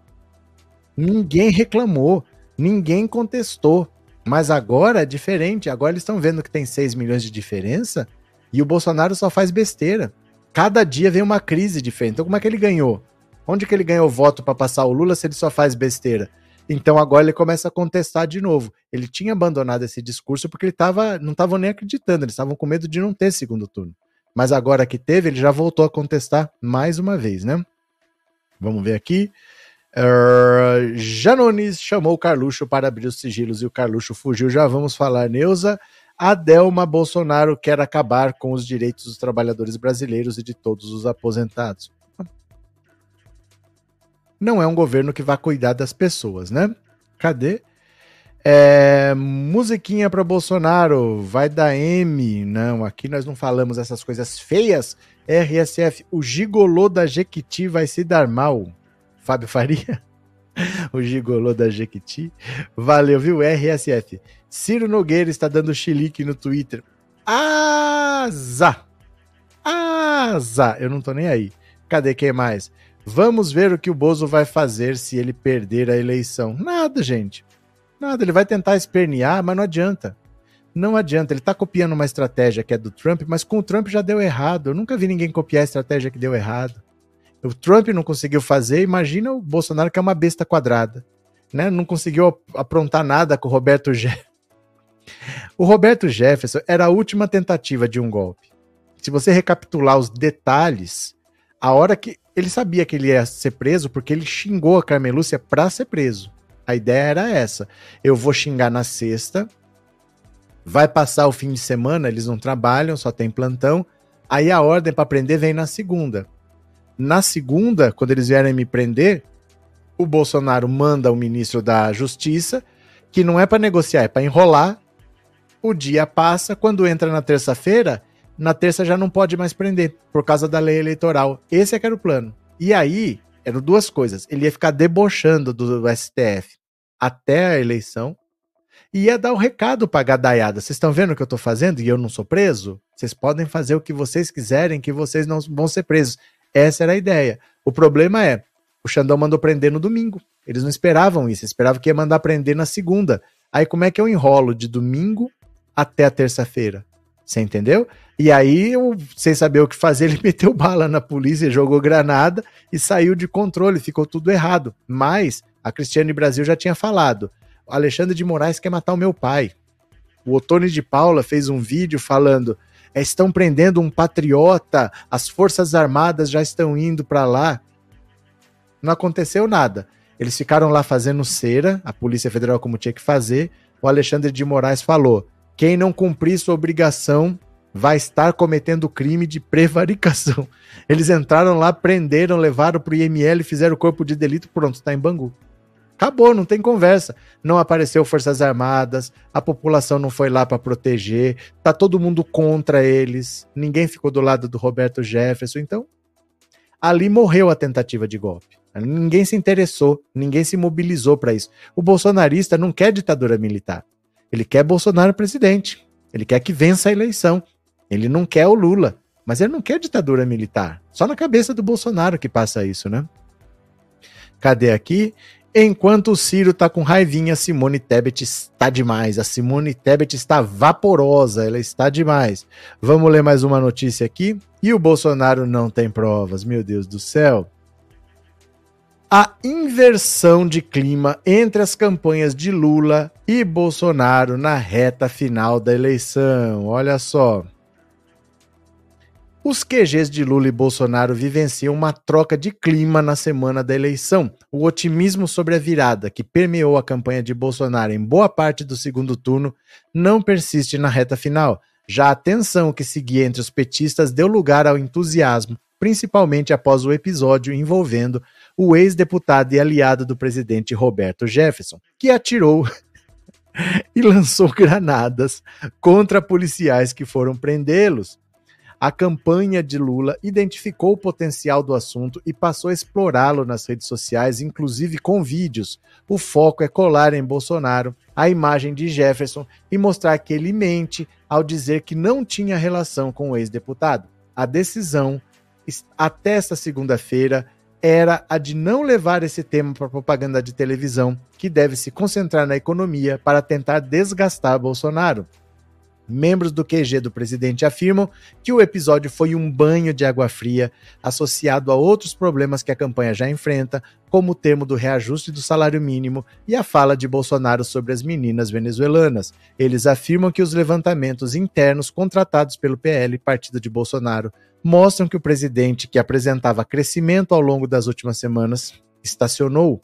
Ninguém reclamou. Ninguém contestou. Mas agora é diferente. Agora eles estão vendo que tem 6 milhões de diferença e o Bolsonaro só faz besteira. Cada dia vem uma crise diferente. Então, como é que ele ganhou? Onde que ele ganhou voto para passar o Lula se ele só faz besteira? Então agora ele começa a contestar de novo. Ele tinha abandonado esse discurso porque ele tava, não estavam nem acreditando, eles estavam com medo de não ter segundo turno. Mas agora que teve, ele já voltou a contestar mais uma vez, né? Vamos ver aqui. Janones chamou o Carluxo para abrir os sigilos e o Carluxo fugiu. Já vamos falar, Neuza. Adelma Bolsonaro quer acabar com os direitos dos trabalhadores brasileiros e de todos os aposentados. Não é um governo que vai cuidar das pessoas, né? Cadê? É, musiquinha para Bolsonaro, vai dar M. Não, aqui nós não falamos essas coisas feias. RSF, o gigolô da Jequiti vai se dar mal. Fábio Faria, o gigolô da Jequiti. Valeu, viu? RSF. Ciro Nogueira está dando chilique no Twitter. Asa! Asa! Eu não tô nem aí. Cadê quem mais? Vamos ver o que o Bozo vai fazer se ele perder a eleição. Nada, gente. Nada. Ele vai tentar espernear, mas não adianta. Não adianta. Ele tá copiando uma estratégia que é do Trump, mas com o Trump já deu errado. Eu nunca vi ninguém copiar a estratégia que deu errado. O Trump não conseguiu fazer, imagina o Bolsonaro que é uma besta quadrada. Né? Não conseguiu aprontar nada com o Roberto Jefferson. O Roberto Jefferson era a última tentativa de um golpe. Se você recapitular os detalhes, a hora que ele sabia que ele ia ser preso porque ele xingou a Carmelúcia para ser preso. A ideia era essa. Eu vou xingar na sexta, vai passar o fim de semana, eles não trabalham, só tem plantão. Aí a ordem para prender vem na segunda. Na segunda, quando eles vierem me prender, o Bolsonaro manda o ministro da Justiça, que não é para negociar, é para enrolar. O dia passa, quando entra na terça-feira, na terça já não pode mais prender, por causa da lei eleitoral. Esse é que era o plano. E aí, eram duas coisas. Ele ia ficar debochando do, STF até a eleição, e ia dar o um recado pra gadaiada. Vocês estão vendo o que eu tô fazendo e eu não sou preso? Vocês podem fazer o que vocês quiserem, que vocês não vão ser presos. Essa era a ideia. O problema é, o Xandão mandou prender no domingo. Eles não esperavam isso, esperavam que ia mandar prender na segunda. Aí como é que eu enrolo de domingo até a terça-feira? Você entendeu? E aí, eu, sem saber o que fazer, ele meteu bala na polícia, jogou granada e saiu de controle, ficou tudo errado. Mas a Cristiane Brasil já tinha falado: Alexandre de Moraes quer matar o meu pai. O Otônio de Paula fez um vídeo falando: é, estão prendendo um patriota, as Forças Armadas já estão indo para lá. Não aconteceu nada. Eles ficaram lá fazendo cera, a Polícia Federal, como tinha que fazer. O Alexandre de Moraes falou: quem não cumprir sua obrigação vai estar cometendo crime de prevaricação. Eles entraram lá, prenderam, levaram para o IML, fizeram o corpo de delito, pronto, está em Bangu. Acabou, não tem conversa. Não apareceu Forças Armadas, a população não foi lá para proteger, tá todo mundo contra eles, ninguém ficou do lado do Roberto Jefferson, então ali morreu a tentativa de golpe. Ninguém se interessou, ninguém se mobilizou para isso. O bolsonarista não quer ditadura militar. Ele quer Bolsonaro presidente. Ele quer que vença a eleição. Ele não quer o Lula, mas ele não quer ditadura militar. Só na cabeça do Bolsonaro que passa isso, né? Cadê aqui? Enquanto o Ciro tá com raivinha, a Simone Tebet está demais. A Simone Tebet está vaporosa, ela está demais. Vamos ler mais uma notícia aqui. E o Bolsonaro não tem provas, meu Deus do céu. A inversão de clima entre as campanhas de Lula e Bolsonaro na reta final da eleição. Olha só. Os QGs de Lula e Bolsonaro vivenciam uma troca de clima na semana da eleição. O otimismo sobre a virada que permeou a campanha de Bolsonaro em boa parte do segundo turno não persiste na reta final. Já a tensão que seguia entre os petistas deu lugar ao entusiasmo, principalmente após o episódio envolvendo o ex-deputado e aliado do presidente Roberto Jefferson, que atirou e lançou granadas contra policiais que foram prendê-los. A campanha de Lula identificou o potencial do assunto e passou a explorá-lo nas redes sociais, inclusive com vídeos. O foco é colar em Bolsonaro a imagem de Jefferson e mostrar que ele mente ao dizer que não tinha relação com o ex-deputado. A decisão, até esta segunda-feira, era a de não levar esse tema para propaganda de televisão, que deve se concentrar na economia para tentar desgastar Bolsonaro. Membros do QG do presidente afirmam que o episódio foi um banho de água fria, associado a outros problemas que a campanha já enfrenta, como o termo do reajuste do salário mínimo e a fala de Bolsonaro sobre as meninas venezuelanas. Eles afirmam que os levantamentos internos contratados pelo PL, partido de Bolsonaro, mostram que o presidente, que apresentava crescimento ao longo das últimas semanas, estacionou.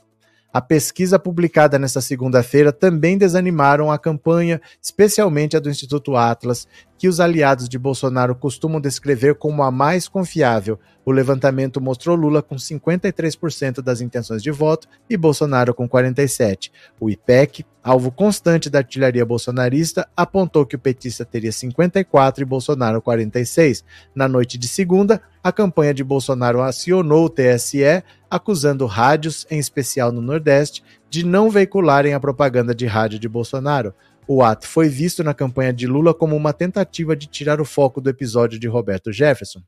A pesquisa publicada nesta segunda-feira também desanimaram a campanha, especialmente a do Instituto Atlas, que os aliados de Bolsonaro costumam descrever como a mais confiável. O levantamento mostrou Lula com 53% das intenções de voto e Bolsonaro com 47%. O IPEC, alvo constante da artilharia bolsonarista, apontou que o petista teria 54% e Bolsonaro 46%. Na noite de segunda, a campanha de Bolsonaro acionou o TSE acusando rádios, em especial no Nordeste, de não veicularem a propaganda de rádio de Bolsonaro. O ato foi visto na campanha de Lula como uma tentativa de tirar o foco do episódio de Roberto Jefferson.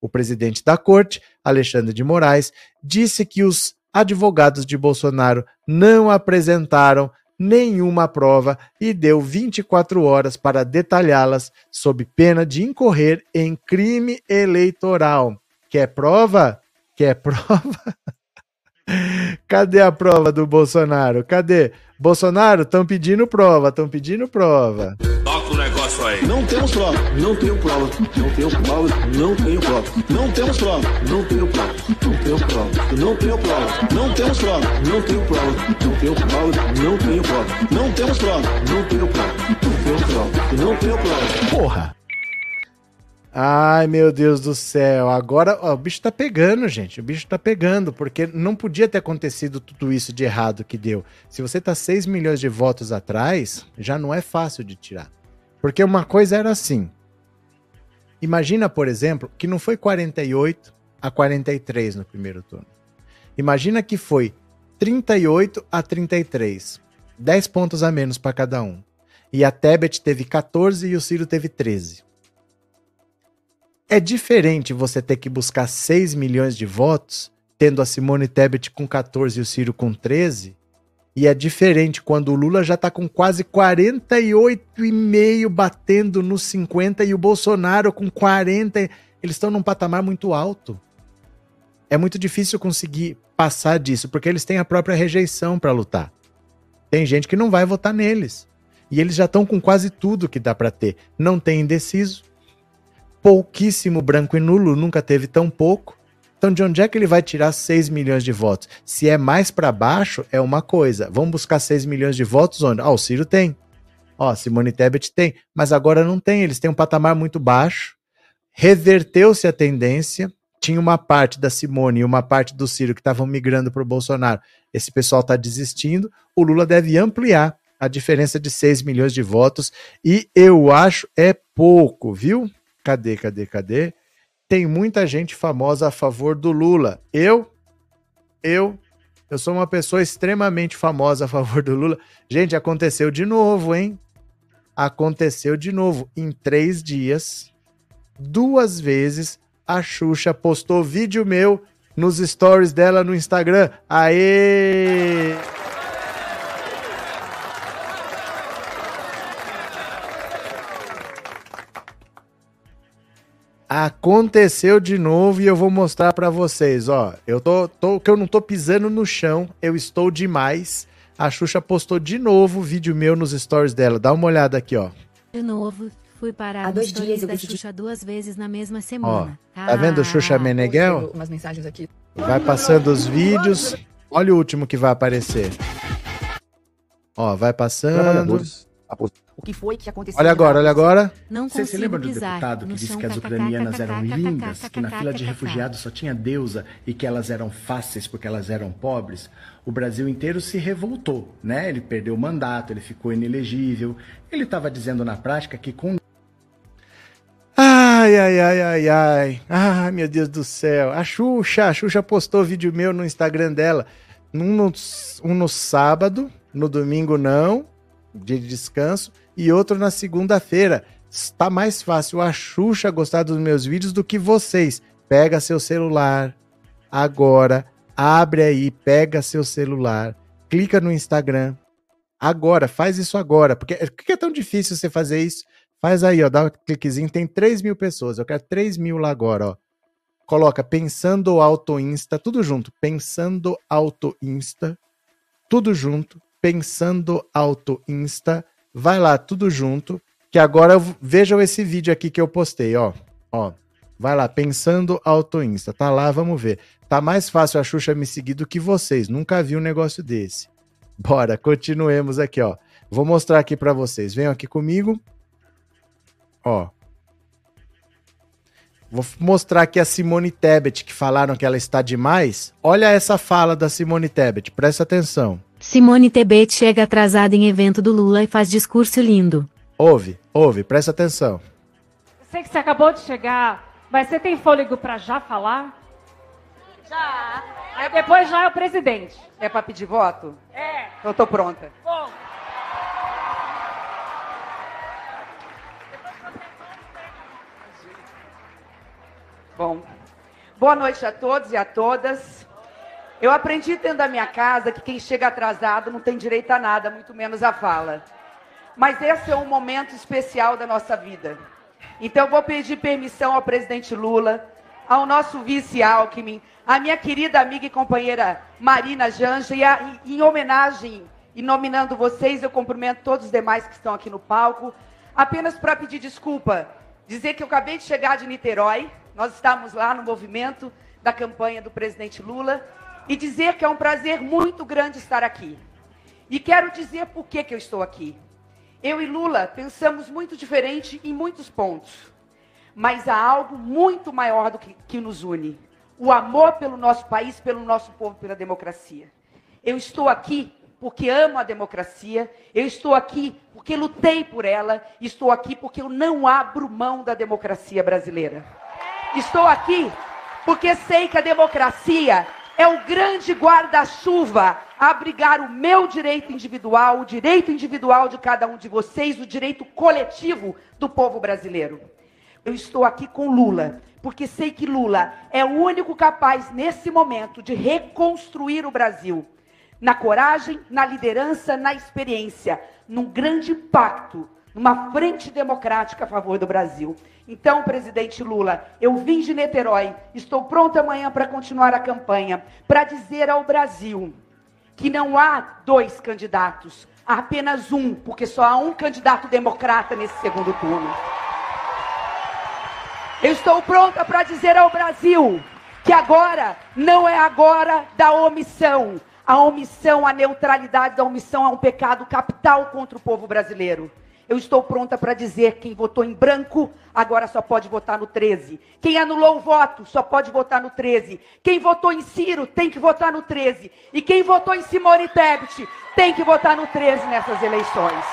O presidente da corte, Alexandre de Moraes, disse que os advogados de Bolsonaro não apresentaram nenhuma prova e deu 24 horas para detalhá-las, sob pena de incorrer em crime eleitoral. Quer prova? Quer prova? Cadê a prova do Bolsonaro? Cadê? Bolsonaro, estão pedindo prova, estão pedindo prova. Negócio aí. Não temos prova. Não tenho prova. Não tenho prova. Não tenho prova. Não temos prova. Não tenho prova. Não tenho prova. Não tenho prova. Não temos prova. Não tenho prova. Não tenho prova. Não tenho prova. Não temos prova. Não tenho prova. Não tenho prova. Não tenho prova. Porra! Ai, meu Deus do céu. Agora ó, o bicho tá pegando, gente. O bicho tá pegando, porque não podia ter acontecido tudo isso de errado que deu. Se você tá 6 milhões de votos atrás, já não é fácil de tirar. Porque uma coisa era assim. Imagina, por exemplo, que não foi 48 a 43 no primeiro turno. Imagina que foi 38 a 33. 10 pontos a menos para cada um. E a Tebet teve 14 e o Ciro teve 13. É diferente você ter que buscar 6 milhões de votos, tendo a Simone Tebet com 14 e o Ciro com 13. E é diferente quando o Lula já está com quase 48,5 batendo nos 50 e o Bolsonaro com 40. Eles estão num patamar muito alto. É muito difícil conseguir passar disso, porque eles têm a própria rejeição para lutar. Tem gente que não vai votar neles. E eles já estão com quase tudo que dá para ter. Não tem indeciso, pouquíssimo branco e nulo, nunca teve tão pouco. Então, de onde é que ele vai tirar 6 milhões de votos? Se é mais para baixo, é uma coisa. Vamos buscar 6 milhões de votos onde? Oh, o Ciro tem. Ó, Simone Tebet tem. Mas agora não tem. Eles têm um patamar muito baixo. Reverteu-se a tendência. Tinha uma parte da Simone e uma parte do Ciro que estavam migrando para o Bolsonaro. Esse pessoal está desistindo. O Lula deve ampliar a diferença de 6 milhões de votos. E eu acho é pouco, viu? Cadê, cadê, cadê? Tem muita gente famosa a favor do Lula. Eu, eu, eu sou uma pessoa extremamente famosa a favor do Lula. Gente, aconteceu de novo, hein? Aconteceu de novo. Em três dias, duas vezes, a Xuxa postou vídeo meu nos stories dela no Instagram. Aê! Aconteceu de novo e eu vou mostrar para vocês, ó. Eu tô, tô que eu não tô pisando no chão, eu estou demais. A Xuxa postou de novo o vídeo meu nos stories dela. Dá uma olhada aqui, ó. De novo, fui parar Há dois dias eu da decidi- Xuxa duas vezes na mesma semana. Tá vendo o Xuxa Meneghel? Umas mensagens aqui. Vai passando os vídeos. Olha o último que vai aparecer. Ó, vai passando. O que foi que aconteceu? Olha agora, olha agora. Não Você se lembra do deputado que disse que as ucranianas eram lindas, que na fila de refugiados só tinha deusa e que elas eram fáceis porque elas eram pobres? O Brasil inteiro se revoltou, né? Ele perdeu o mandato, ele ficou inelegível. Ele estava dizendo na prática que com Ai, Ai, ai, ai, ai, ai. Ai, meu Deus do céu. A Xuxa, a Xuxa postou vídeo meu no Instagram dela. Um no, um no sábado, no domingo não, dia de descanso, e outro na segunda-feira. Está mais fácil a Xuxa gostar dos meus vídeos do que vocês. Pega seu celular agora, abre aí, pega seu celular, clica no Instagram. Agora, faz isso agora. Porque por que é tão difícil você fazer isso? Faz aí, ó, dá um cliquezinho, tem 3 mil pessoas. Eu quero 3 mil lá agora, ó. Coloca Pensando Auto Insta, tudo junto. Pensando Auto Insta, tudo junto. Pensando Auto Insta. Vai lá, tudo junto. Que agora vejam esse vídeo aqui que eu postei, ó. Ó. Vai lá, Pensando Auto Insta. Tá lá, vamos ver. Tá mais fácil a Xuxa me seguir do que vocês. Nunca vi um negócio desse. Bora, continuemos aqui, ó. Vou mostrar aqui para vocês. Venham aqui comigo. Ó. Vou mostrar aqui a Simone Tebet, que falaram que ela está demais. Olha essa fala da Simone Tebet, presta atenção. Simone Tebet chega atrasada em evento do Lula e faz discurso lindo. Ouve, ouve, presta atenção. Eu sei que você acabou de chegar, mas você tem fôlego para já falar? Já. Aí depois já é o presidente. É para pedir voto? É. Eu tô pronta. Bom. Bom, boa noite a todos e a todas. Eu aprendi dentro da minha casa que quem chega atrasado não tem direito a nada, muito menos a fala. Mas esse é um momento especial da nossa vida. Então vou pedir permissão ao presidente Lula, ao nosso vice Alckmin, à minha querida amiga e companheira Marina Janja, e, a, e em homenagem e nominando vocês, eu cumprimento todos os demais que estão aqui no palco, apenas para pedir desculpa, dizer que eu acabei de chegar de Niterói, nós estamos lá no movimento da campanha do presidente Lula e dizer que é um prazer muito grande estar aqui. E quero dizer por que, que eu estou aqui. Eu e Lula pensamos muito diferente em muitos pontos, mas há algo muito maior do que, que nos une: o amor pelo nosso país, pelo nosso povo, pela democracia. Eu estou aqui porque amo a democracia, eu estou aqui porque lutei por ela, estou aqui porque eu não abro mão da democracia brasileira. Estou aqui porque sei que a democracia é o grande guarda-chuva a abrigar o meu direito individual, o direito individual de cada um de vocês, o direito coletivo do povo brasileiro. Eu estou aqui com Lula, porque sei que Lula é o único capaz, nesse momento, de reconstruir o Brasil. Na coragem, na liderança, na experiência, num grande pacto, numa frente democrática a favor do Brasil. Então, presidente Lula, eu vim de Niterói, estou pronta amanhã para continuar a campanha, para dizer ao Brasil que não há dois candidatos, há apenas um, porque só há um candidato democrata nesse segundo turno. Eu estou pronta para dizer ao Brasil que agora não é agora da omissão. A omissão, a neutralidade da omissão é um pecado capital contra o povo brasileiro. Eu estou pronta para dizer: quem votou em branco, agora só pode votar no 13. Quem anulou o voto, só pode votar no 13. Quem votou em Ciro, tem que votar no 13. E quem votou em Simone Tebet, tem que votar no 13 nessas eleições.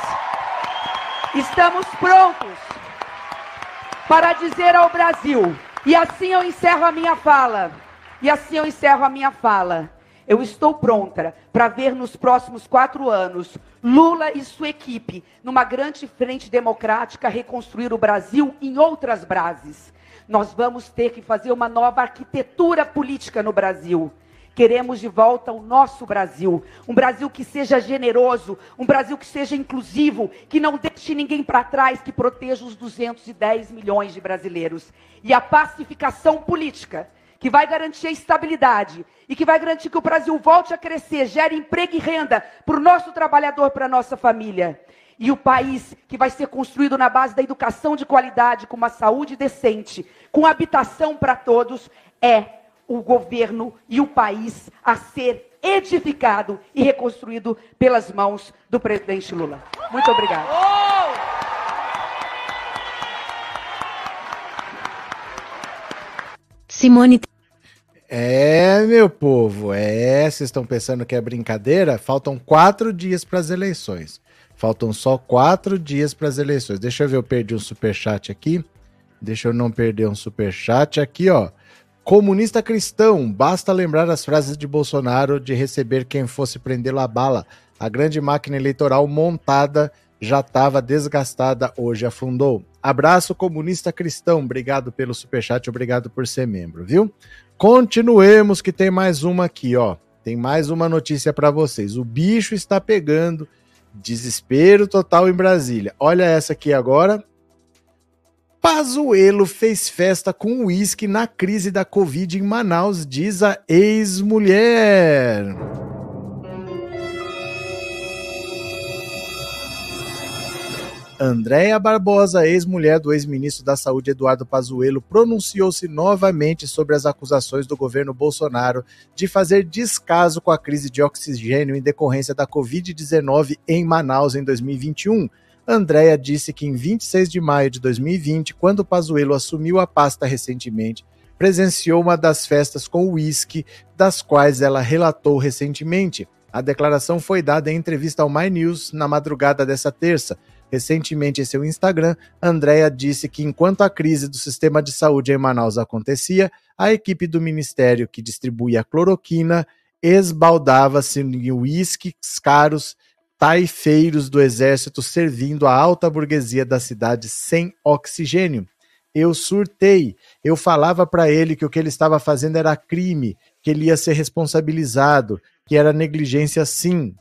Estamos prontos para dizer ao Brasil, e assim eu encerro a minha fala. E assim eu encerro a minha fala. Eu estou pronta para ver nos próximos quatro anos Lula e sua equipe numa grande frente democrática reconstruir o Brasil em outras bases. Nós vamos ter que fazer uma nova arquitetura política no Brasil. Queremos de volta o nosso Brasil, um Brasil que seja generoso, um Brasil que seja inclusivo, que não deixe ninguém para trás, que proteja os 210 milhões de brasileiros. E a pacificação política que vai garantir a estabilidade e que vai garantir que o Brasil volte a crescer, gere emprego e renda para o nosso trabalhador, para a nossa família. E o país que vai ser construído na base da educação de qualidade, com uma saúde decente, com habitação para todos, é o governo e o país a ser edificado e reconstruído pelas mãos do presidente Lula. Muito obrigada. Simone É, meu povo, é. Vocês estão pensando que é brincadeira? Faltam quatro dias para as eleições. Faltam só quatro dias para as eleições. Deixa eu ver, eu perdi um superchat aqui. Deixa eu não perder um superchat aqui, ó. Comunista cristão, basta lembrar as frases de Bolsonaro de receber quem fosse prendê-lo bala. A grande máquina eleitoral montada já estava desgastada, hoje afundou. Abraço comunista cristão, obrigado pelo superchat, obrigado por ser membro, viu? Continuemos que tem mais uma aqui, ó. Tem mais uma notícia para vocês. O bicho está pegando. Desespero total em Brasília. Olha essa aqui agora. Pazuello fez festa com uísque na crise da Covid em Manaus, diz a ex-mulher. Andréia Barbosa, ex-mulher do ex-ministro da Saúde Eduardo Pazuello, pronunciou-se novamente sobre as acusações do governo Bolsonaro de fazer descaso com a crise de oxigênio em decorrência da Covid-19 em Manaus em 2021. Andréia disse que em 26 de maio de 2020, quando Pazuello assumiu a pasta recentemente, presenciou uma das festas com uísque, das quais ela relatou recentemente. A declaração foi dada em entrevista ao My News na madrugada dessa terça. Recentemente, em seu Instagram, Andrea disse que enquanto a crise do sistema de saúde em Manaus acontecia, a equipe do ministério que distribui a cloroquina esbaldava-se em uísques caros, taifeiros do exército servindo a alta burguesia da cidade sem oxigênio. Eu surtei. Eu falava para ele que o que ele estava fazendo era crime, que ele ia ser responsabilizado, que era negligência sim,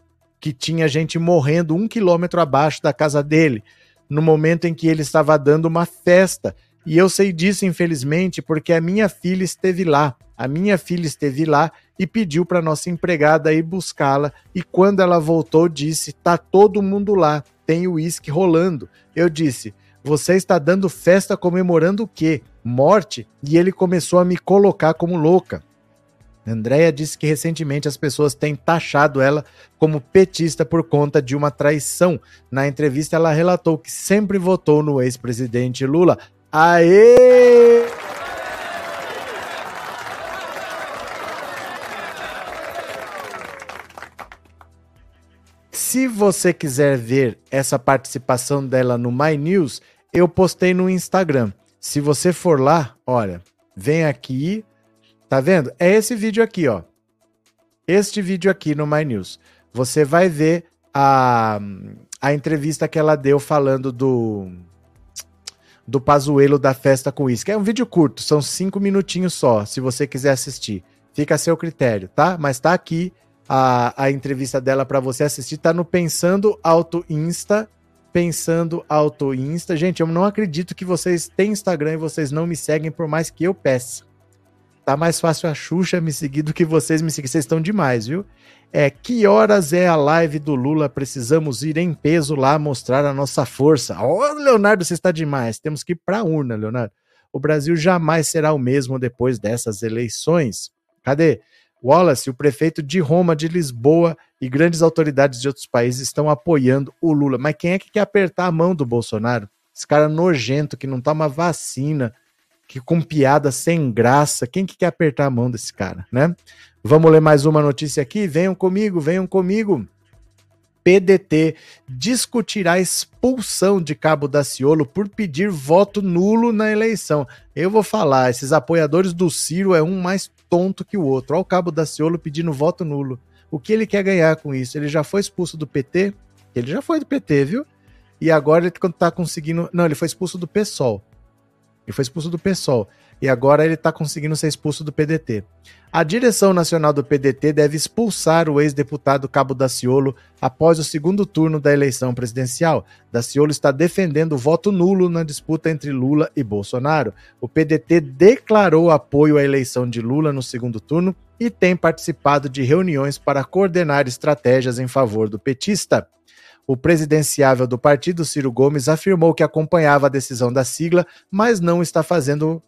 que tinha gente morrendo um quilômetro abaixo da casa dele, no momento em que ele estava dando uma festa. E eu sei disso, infelizmente, porque a minha filha esteve lá. A minha filha esteve lá e pediu para nossa empregada ir buscá-la. E quando ela voltou, disse: Tá todo mundo lá, tem o uísque rolando. Eu disse: Você está dando festa comemorando o quê? Morte? E ele começou a me colocar como louca. Andréia disse que recentemente as pessoas têm taxado ela como petista por conta de uma traição. Na entrevista, ela relatou que sempre votou no ex-presidente Lula. Aê! Se você quiser ver essa participação dela no My News, eu postei no Instagram. Se você for lá, olha, vem aqui, Tá vendo? É esse vídeo aqui, ó. Este vídeo aqui no My News. Você vai ver a, a entrevista que ela deu falando do do Pazuelo da festa com isso. É um vídeo curto, são cinco minutinhos só, se você quiser assistir. Fica a seu critério, tá? Mas tá aqui a, a entrevista dela para você assistir. Tá no Pensando Auto Insta. Pensando Auto Insta. Gente, eu não acredito que vocês têm Instagram e vocês não me seguem, por mais que eu peça. Tá mais fácil a Xuxa me seguir do que vocês me seguir. Vocês estão demais, viu? É, que horas é a live do Lula? Precisamos ir em peso lá mostrar a nossa força. Ô, oh, Leonardo, você está demais. Temos que ir para a urna, Leonardo. O Brasil jamais será o mesmo depois dessas eleições. Cadê? Wallace, o prefeito de Roma, de Lisboa e grandes autoridades de outros países estão apoiando o Lula. Mas quem é que quer apertar a mão do Bolsonaro? Esse cara nojento que não toma vacina, que com piada sem graça. Quem que quer apertar a mão desse cara, né? Vamos ler mais uma notícia aqui? Venham comigo, venham comigo. PDT discutirá expulsão de Cabo Daciolo por pedir voto nulo na eleição. Eu vou falar, esses apoiadores do Ciro é um mais tonto que o outro. Olha o Cabo Daciolo pedindo voto nulo. O que ele quer ganhar com isso? Ele já foi expulso do PT? Ele já foi do PT, viu? E agora ele tá conseguindo. Não, ele foi expulso do PSOL. Ele foi expulso do PSOL e agora ele está conseguindo ser expulso do PDT. A direção nacional do PDT deve expulsar o ex-deputado Cabo Daciolo após o segundo turno da eleição presidencial. Daciolo está defendendo o voto nulo na disputa entre Lula e Bolsonaro. O PDT declarou apoio à eleição de Lula no segundo turno e tem participado de reuniões para coordenar estratégias em favor do petista. O presidenciável do partido, Ciro Gomes, afirmou que acompanhava a decisão da sigla, mas não está fazendo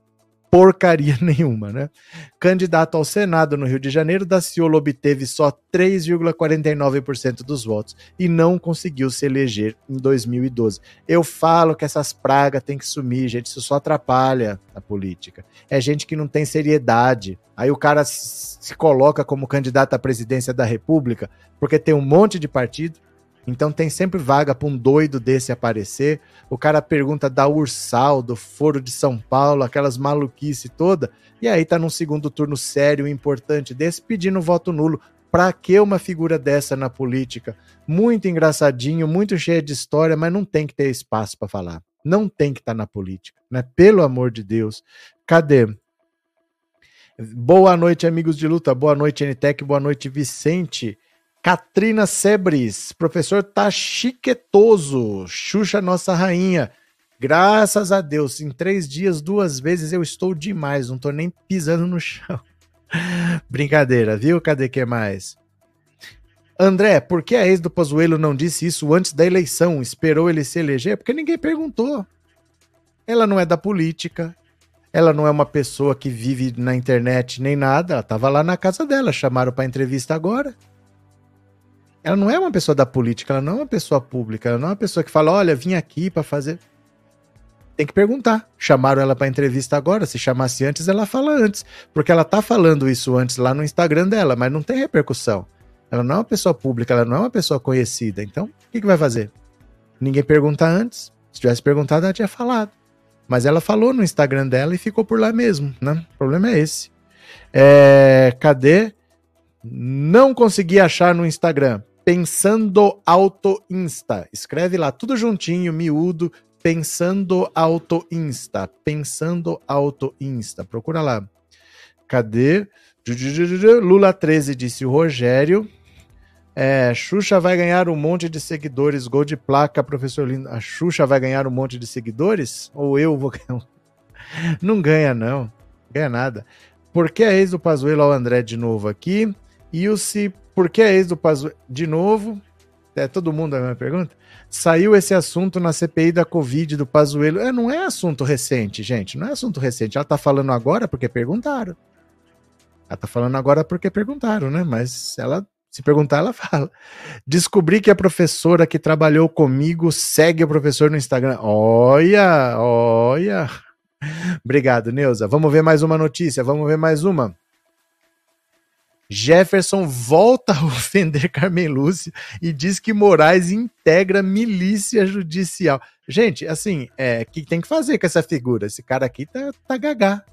porcaria nenhuma, né? Candidato ao Senado no Rio de Janeiro, Daciolo obteve só 3,49% dos votos e não conseguiu se eleger em 2012. Eu falo que essas pragas têm que sumir, gente, isso só atrapalha a política. É gente que não tem seriedade. Aí o cara se coloca como candidato à presidência da República porque tem um monte de partido, Então tem sempre vaga para um doido desse aparecer. O cara pergunta da Ursal, do Foro de São Paulo, aquelas maluquice toda. E aí tá num segundo turno sério, importante desse, pedindo voto nulo. Pra que uma figura dessa na política? Muito engraçadinho, muito cheio de história, mas não tem que ter espaço para falar. Não tem que estar tá na política, né? Pelo amor de Deus. Cadê? Boa noite, amigos de luta. Boa noite, NTEC. Boa noite, Vicente. Katrina Sebres. Professor tá chiquetoso. Xuxa, nossa rainha. Graças a Deus, em três dias, duas vezes eu estou demais. Não tô nem pisando no chão. Brincadeira, viu? Cadê que mais? André, por que a ex do Pazuello não disse isso antes da eleição? Esperou ele se eleger? Porque ninguém perguntou. Ela não é da política. Ela não é uma pessoa que vive na internet nem nada. Ela estava lá na casa dela. Chamaram para entrevista agora. Ela não é uma pessoa da política. Ela não é uma pessoa pública. Ela não é uma pessoa que fala: olha, vim aqui para fazer. Tem que perguntar. Chamaram ela para entrevista agora. Se chamasse antes, ela fala antes. Porque ela tá falando isso antes lá no Instagram dela, mas não tem repercussão. Ela não é uma pessoa pública, ela não é uma pessoa conhecida. Então, o que, que vai fazer? Ninguém pergunta antes. Se tivesse perguntado, ela tinha falado. Mas ela falou no Instagram dela e ficou por lá mesmo, né? O problema é esse. É, cadê? Não consegui achar no Instagram. Pensando Auto Insta. Escreve lá, tudo juntinho, miúdo, Pensando Auto Insta. Pensando Auto Insta. Procura lá. Cadê? Lula 13 disse o Rogério. É, Xuxa vai ganhar um monte de seguidores. Gol de placa, professor Lindo. A Xuxa vai ganhar um monte de seguidores? Ou eu vou ganhar? Não ganha, não. Ganha nada. Por que a ex do Pazuello ao André de novo aqui? E o se. Por que a ex do Pazuello. De novo. É todo mundo a mesma pergunta? Saiu esse assunto na CPI da Covid do Pazuello. É, não é assunto recente, gente. Não é assunto recente. Ela tá falando agora porque perguntaram. Ela tá falando agora porque perguntaram, né? Mas ela, se perguntar, ela fala. Descobri que a professora que trabalhou comigo segue o professor no Instagram. Olha, olha. Obrigado, Neuza. Vamos ver mais uma notícia. Vamos ver mais uma. Jefferson volta a ofender Carmen Lúcia e diz que Moraes integra milícia judicial. Gente, assim, é, o que tem que fazer com essa figura? Esse cara aqui tá, tá gagá.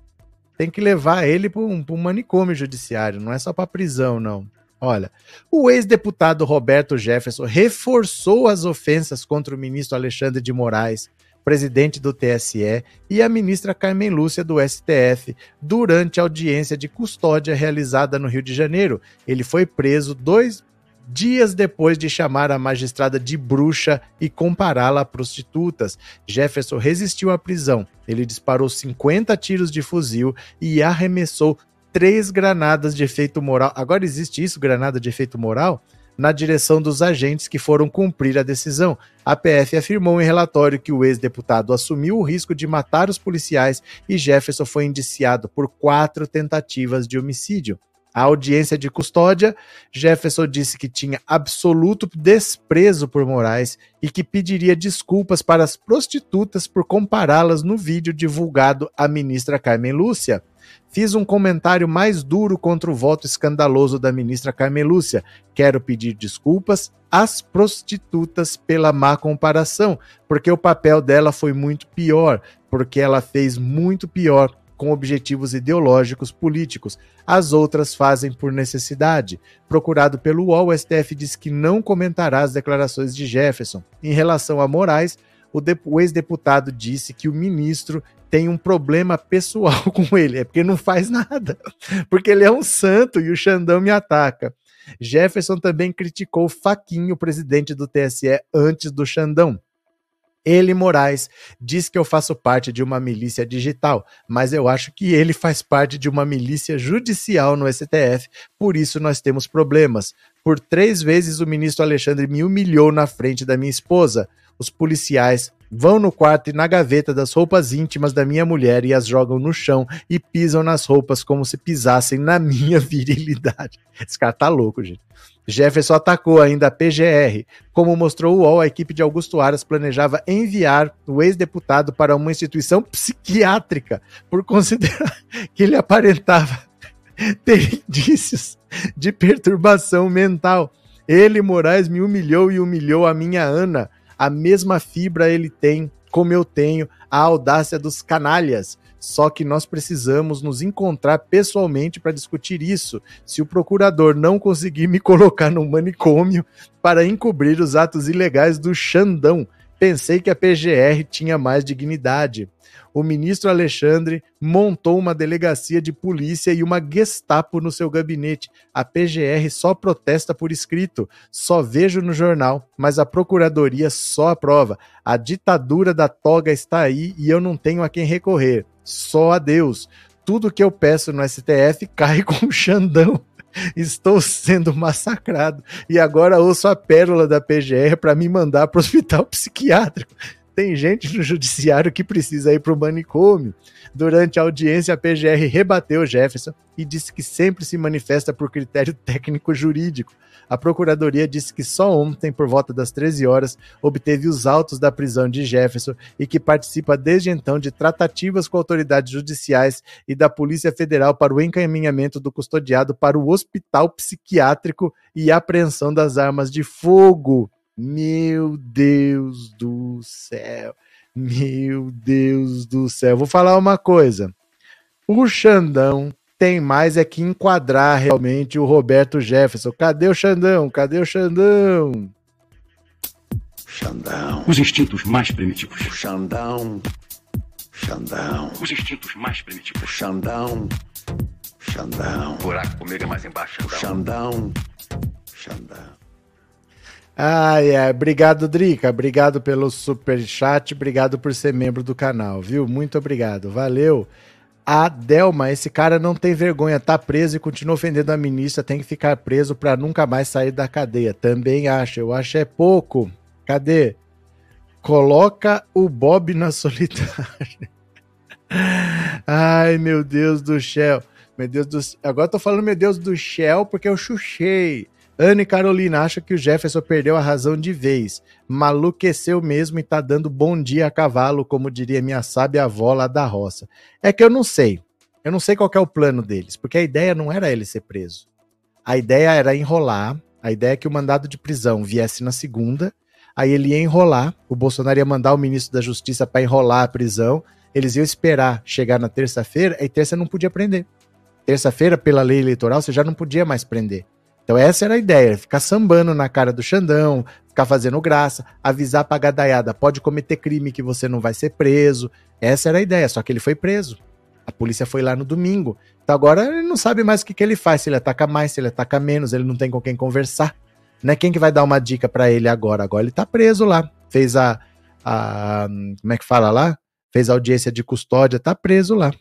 Tem que levar ele para um, um manicômio judiciário, não é só para prisão, não. Olha, o ex-deputado Roberto Jefferson reforçou as ofensas contra o ministro Alexandre de Moraes presidente do TSE, e a ministra Carmen Lúcia, do STF, durante a audiência de custódia realizada no Rio de Janeiro. Ele foi preso dois dias depois de chamar a magistrada de bruxa e compará-la a prostitutas. Jefferson resistiu à prisão. Ele disparou 50 tiros de fuzil e arremessou três granadas de efeito moral. Agora existe isso, granada de efeito moral? Na direção dos agentes que foram cumprir a decisão. A PF afirmou em relatório que o ex-deputado assumiu o risco de matar os policiais e Jefferson foi indiciado por quatro tentativas de homicídio. A audiência de custódia, Jefferson disse que tinha absoluto desprezo por Moraes e que pediria desculpas para as prostitutas por compará-las no vídeo divulgado à ministra Carmen Lúcia. Fiz um comentário mais duro contra o voto escandaloso da ministra Carmen Lúcia. Quero pedir desculpas às prostitutas pela má comparação, porque o papel dela foi muito pior, porque ela fez muito pior com objetivos ideológicos políticos. As outras fazem por necessidade. Procurado pelo UOL, o STF diz que não comentará as declarações de Jefferson. Em relação a Moraes, o, ex-deputado disse que o ministro tem um problema pessoal com ele, é porque não faz nada, porque ele é um santo e o Xandão me ataca. Jefferson também criticou Faquinho, presidente do TSE, antes do Xandão. Ele, Moraes, diz que eu faço parte de uma milícia digital, mas eu acho que ele faz parte de uma milícia judicial no STF, por isso nós temos problemas. Por três vezes o ministro Alexandre me humilhou na frente da minha esposa. Os policiais vão no quarto e na gaveta das roupas íntimas da minha mulher e as jogam no chão e pisam nas roupas como se pisassem na minha virilidade. Esse cara tá louco, gente. Jefferson atacou ainda a PGR. Como mostrou o UOL, a equipe de Augusto Aras planejava enviar o ex-deputado para uma instituição psiquiátrica por considerar que ele aparentava ter indícios de perturbação mental. Ele, Moraes, me humilhou e humilhou a minha Ana. A mesma fibra ele tem, como eu tenho, a audácia dos canalhas. Só que nós precisamos nos encontrar pessoalmente para discutir isso. Se o procurador não conseguir me colocar no manicômio para encobrir os atos ilegais do Xandão, pensei que a PGR tinha mais dignidade o ministro Alexandre montou uma delegacia de polícia e uma Gestapo no seu gabinete. A PGR só protesta por escrito. Só vejo no jornal, mas a procuradoria só aprova. A ditadura da toga está aí e eu não tenho a quem recorrer. Só a Deus. Tudo que eu peço no STF cai com o Xandão. Estou sendo massacrado e agora ouço a pérola da PGR para me mandar para o hospital psiquiátrico. Tem gente no judiciário que precisa ir para o manicômio. Durante a audiência, a PGR rebateu Jefferson e disse que sempre se manifesta por critério técnico-jurídico. A Procuradoria disse que só ontem, por volta das 13 horas, obteve os autos da prisão de Jefferson e que participa desde então de tratativas com autoridades judiciais e da Polícia Federal para o encaminhamento do custodiado para o hospital psiquiátrico e apreensão das armas de fogo. Meu Deus do céu. Meu Deus do céu. Vou falar uma coisa. O Xandão tem mais é que enquadrar realmente o Roberto Jefferson. Cadê o Xandão? Cadê o Xandão? Xandão. Os instintos mais primitivos. Xandão. Xandão. Os instintos mais primitivos. Xandão. Xandão. O buraco comigo é mais embaixo, Xandão. Xandão. Xandão. Ai, ai, obrigado, Drica. Obrigado pelo super chat, obrigado por ser membro do canal, viu? Muito obrigado. Valeu. A Delma, esse cara não tem vergonha, tá preso e continua ofendendo a ministra, tem que ficar preso para nunca mais sair da cadeia. Também acho, eu acho é pouco. Cadê? Coloca o Bob na solitária. Ai, meu Deus do céu. Meu Deus do Agora eu tô falando meu Deus do céu porque eu chuchei. Ana e Carolina acham que o Jefferson perdeu a razão de vez. Maluqueceu mesmo e tá dando bom dia a cavalo, como diria minha sábia avó lá da roça. É que eu não sei. Eu não sei qual é o plano deles, porque a ideia não era ele ser preso. A ideia era enrolar. A ideia é que o mandado de prisão viesse na segunda, aí ele ia enrolar. O Bolsonaro ia mandar o ministro da Justiça para enrolar a prisão. Eles iam esperar chegar na terça-feira, e terça não podia prender. Terça-feira, pela lei eleitoral, você já não podia mais prender. Então essa era a ideia, ficar sambando na cara do Xandão, ficar fazendo graça, avisar pra gadaiada, pode cometer crime que você não vai ser preso. Essa era a ideia, só que ele foi preso. A polícia foi lá no domingo. Então agora ele não sabe mais o que, que ele faz, se ele ataca mais, se ele ataca menos, ele não tem com quem conversar. Né? Quem que vai dar uma dica para ele agora? Agora ele tá preso lá. Fez a, a. Como é que fala lá? Fez audiência de custódia, tá preso lá.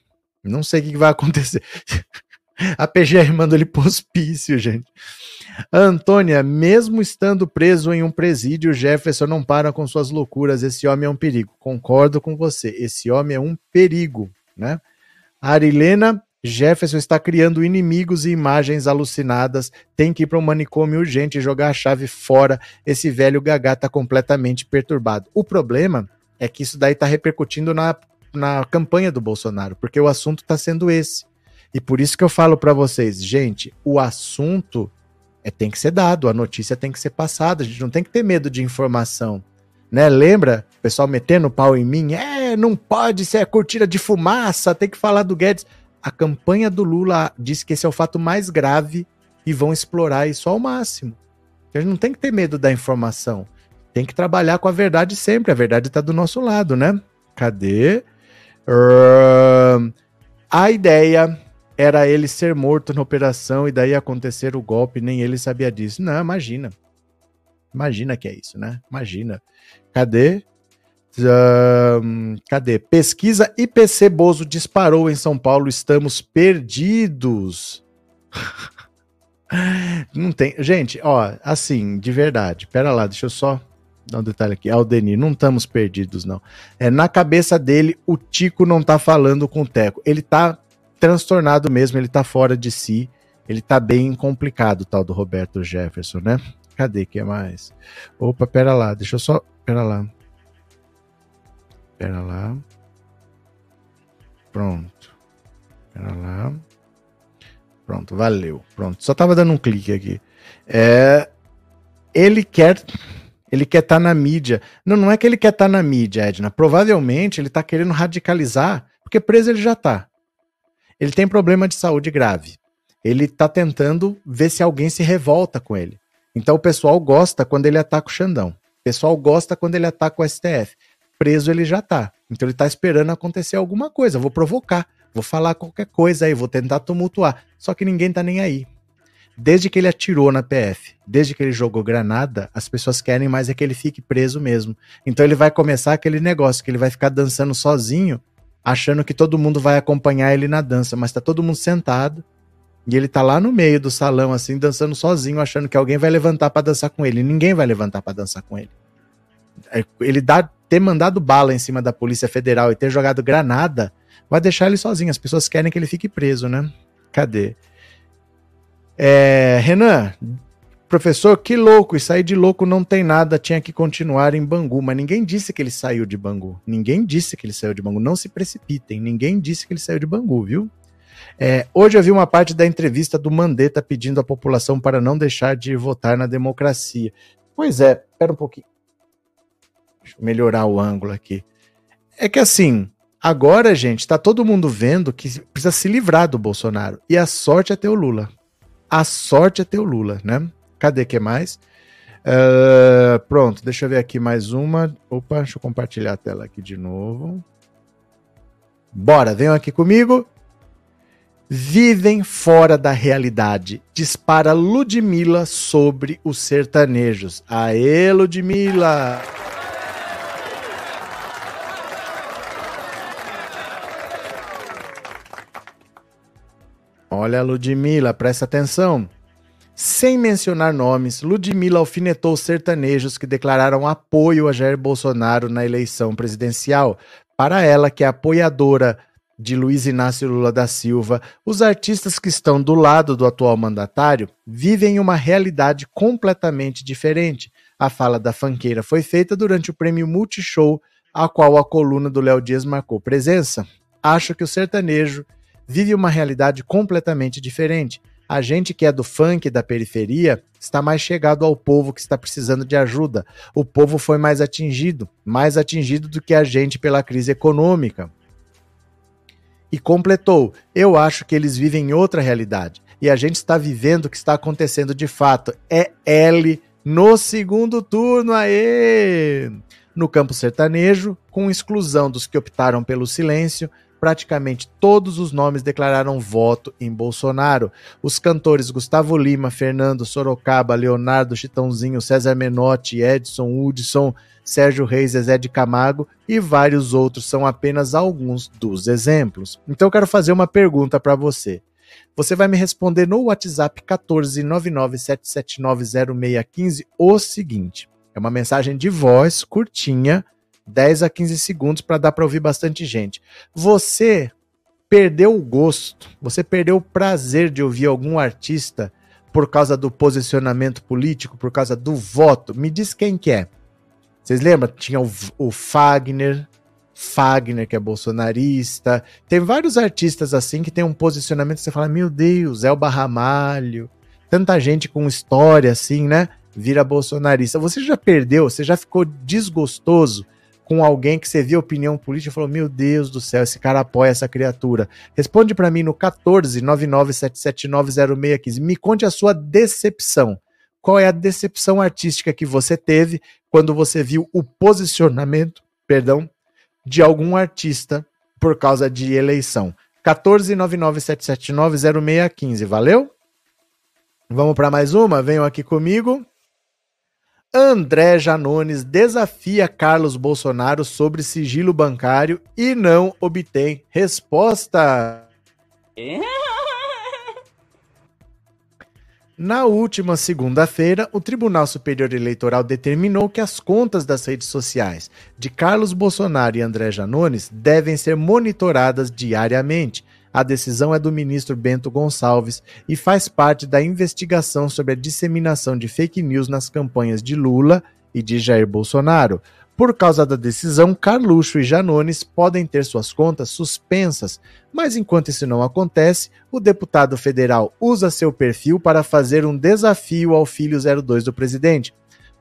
Não sei o que, que vai acontecer. A PGR manda ele pro hospício, gente. Antônia, mesmo estando preso em um presídio, Jefferson não para com suas loucuras. Esse homem é um perigo. Concordo com você. Esse homem é um perigo, né? Arilena, Jefferson está criando inimigos e imagens alucinadas. Tem que ir para um manicômio urgente e jogar a chave fora. Esse velho gagá está completamente perturbado. O problema é que isso daí está repercutindo na, na campanha do Bolsonaro, porque o assunto está sendo esse. E por isso que eu falo para vocês, gente, o assunto é, tem que ser dado, a notícia tem que ser passada, a gente não tem que ter medo de informação. Né? Lembra? O pessoal metendo pau em mim, é, não pode ser cortina de fumaça, tem que falar do Guedes. A campanha do Lula diz que esse é o fato mais grave e vão explorar isso ao máximo. A gente não tem que ter medo da informação. Tem que trabalhar com a verdade sempre. A verdade está do nosso lado, né? Cadê? Uh, a ideia era ele ser morto na operação e daí acontecer o golpe, nem ele sabia disso. Não, imagina. Imagina que é isso, né? Imagina. Cadê? Cadê? Pesquisa IPC Bozo disparou em São Paulo, estamos perdidos. Não tem. Gente, ó, assim, de verdade. Pera lá, deixa eu só dar um detalhe aqui. Aldenir, não estamos perdidos, não. É, na cabeça dele, o Tico não tá falando com o Teco. Ele tá transtornado mesmo, ele tá fora de si, ele tá bem complicado, tal do Roberto Jefferson, né? Cadê que é mais? Opa, pera lá, deixa eu só, pera lá. Pera lá. Pronto. Pera lá. Pronto, valeu. Pronto, só tava dando um clique aqui. É, ele quer ele quer estar na mídia. Não, não é que ele quer estar na mídia, Edna. Provavelmente ele está querendo radicalizar, porque preso ele já está. Ele tem problema de saúde grave. Ele está tentando ver se alguém se revolta com ele. Então o pessoal gosta quando ele ataca o Xandão. O pessoal gosta quando ele ataca o STF. Preso ele já tá. Então ele tá esperando acontecer alguma coisa. Vou provocar, vou falar qualquer coisa aí, vou tentar tumultuar. Só que ninguém tá nem aí. Desde que ele atirou na PF, desde que ele jogou granada, as pessoas querem mais é que ele fique preso mesmo. Então ele vai começar aquele negócio que ele vai ficar dançando sozinho, achando que todo mundo vai acompanhar ele na dança, mas tá todo mundo sentado, e ele tá lá no meio do salão, assim, dançando sozinho, achando que alguém vai levantar para dançar com ele. Ninguém vai levantar para dançar com ele. É, ele dá, ter mandado bala em cima da Polícia Federal e ter jogado granada vai deixar ele sozinho. As pessoas querem que ele fique preso, né? Cadê? É, Renan, professor, que louco, e sair de louco não tem nada, tinha que continuar em Bangu. Mas ninguém disse que ele saiu de Bangu. Ninguém disse que ele saiu de Bangu. Não se precipitem, ninguém disse que ele saiu de Bangu, viu? É, hoje eu vi uma parte da entrevista do Mandetta pedindo à população para não deixar de votar na democracia. Pois é, espera um pouquinho. Deixa eu melhorar o ângulo aqui. É que assim, agora, gente, tá todo mundo vendo que precisa se livrar do Bolsonaro. E a sorte é ter o Lula. A sorte é ter o Lula, né? Cadê que mais? Uh, pronto, deixa eu ver aqui mais uma. Opa, deixa eu compartilhar a tela aqui de novo. Bora, venham aqui comigo vivem fora da realidade. Dispara Ludmilla sobre os sertanejos. Aê, Ludmilla! Olha, Ludmilla, presta atenção. Sem mencionar nomes, Ludmilla alfinetou sertanejos que declararam apoio a Jair Bolsonaro na eleição presidencial. Para ela, que é apoiadora de Luiz Inácio Lula da Silva, os artistas que estão do lado do atual mandatário vivem uma realidade completamente diferente. A fala da fanqueira foi feita durante o prêmio Multishow, a qual a coluna do Léo Dias marcou presença. Acho que o sertanejo vive uma realidade completamente diferente. A gente que é do funk da periferia está mais chegado ao povo que está precisando de ajuda. O povo foi mais atingido, mais atingido do que a gente pela crise econômica. E completou: Eu acho que eles vivem em outra realidade. E a gente está vivendo o que está acontecendo de fato. É L no segundo turno, aê! No campo sertanejo, com exclusão dos que optaram pelo silêncio, praticamente todos os nomes declararam voto em Bolsonaro. Os cantores Gustavo Lima, Fernando Sorocaba, Leonardo Chitãozinho, César Menotti, Edson Hudson, Sérgio Reis, Zé de Camargo e vários outros são apenas alguns dos exemplos. Então eu quero fazer uma pergunta para você. Você vai me responder no WhatsApp 14997790615 o seguinte: é uma mensagem de voz curtinha, 10 a 15 segundos para dar para ouvir bastante gente. Você perdeu o gosto, você perdeu o prazer de ouvir algum artista por causa do posicionamento político, por causa do voto? Me diz quem que é. Vocês lembram? Tinha o, o Fagner, Fagner, que é bolsonarista. Tem vários artistas assim que tem um posicionamento que você fala: Meu Deus, Elba Ramalho. Tanta gente com história assim, né? Vira bolsonarista. Você já perdeu, você já ficou desgostoso com alguém que você viu opinião política e falou: Meu Deus do céu, esse cara apoia essa criatura. Responde para mim no 14 997790615. Me conte a sua decepção. Qual é a decepção artística que você teve quando você viu o posicionamento, perdão, de algum artista por causa de eleição? 14997790615, valeu? Vamos para mais uma? Venham aqui comigo. André Janones desafia Carlos Bolsonaro sobre sigilo bancário e não obtém resposta. Na última segunda-feira, o Tribunal Superior Eleitoral determinou que as contas das redes sociais de Carlos Bolsonaro e André Janones devem ser monitoradas diariamente. A decisão é do ministro Bento Gonçalves e faz parte da investigação sobre a disseminação de fake news nas campanhas de Lula e de Jair Bolsonaro. Por causa da decisão, Carluxo e Janones podem ter suas contas suspensas, mas enquanto isso não acontece, o deputado federal usa seu perfil para fazer um desafio ao filho 02 do presidente.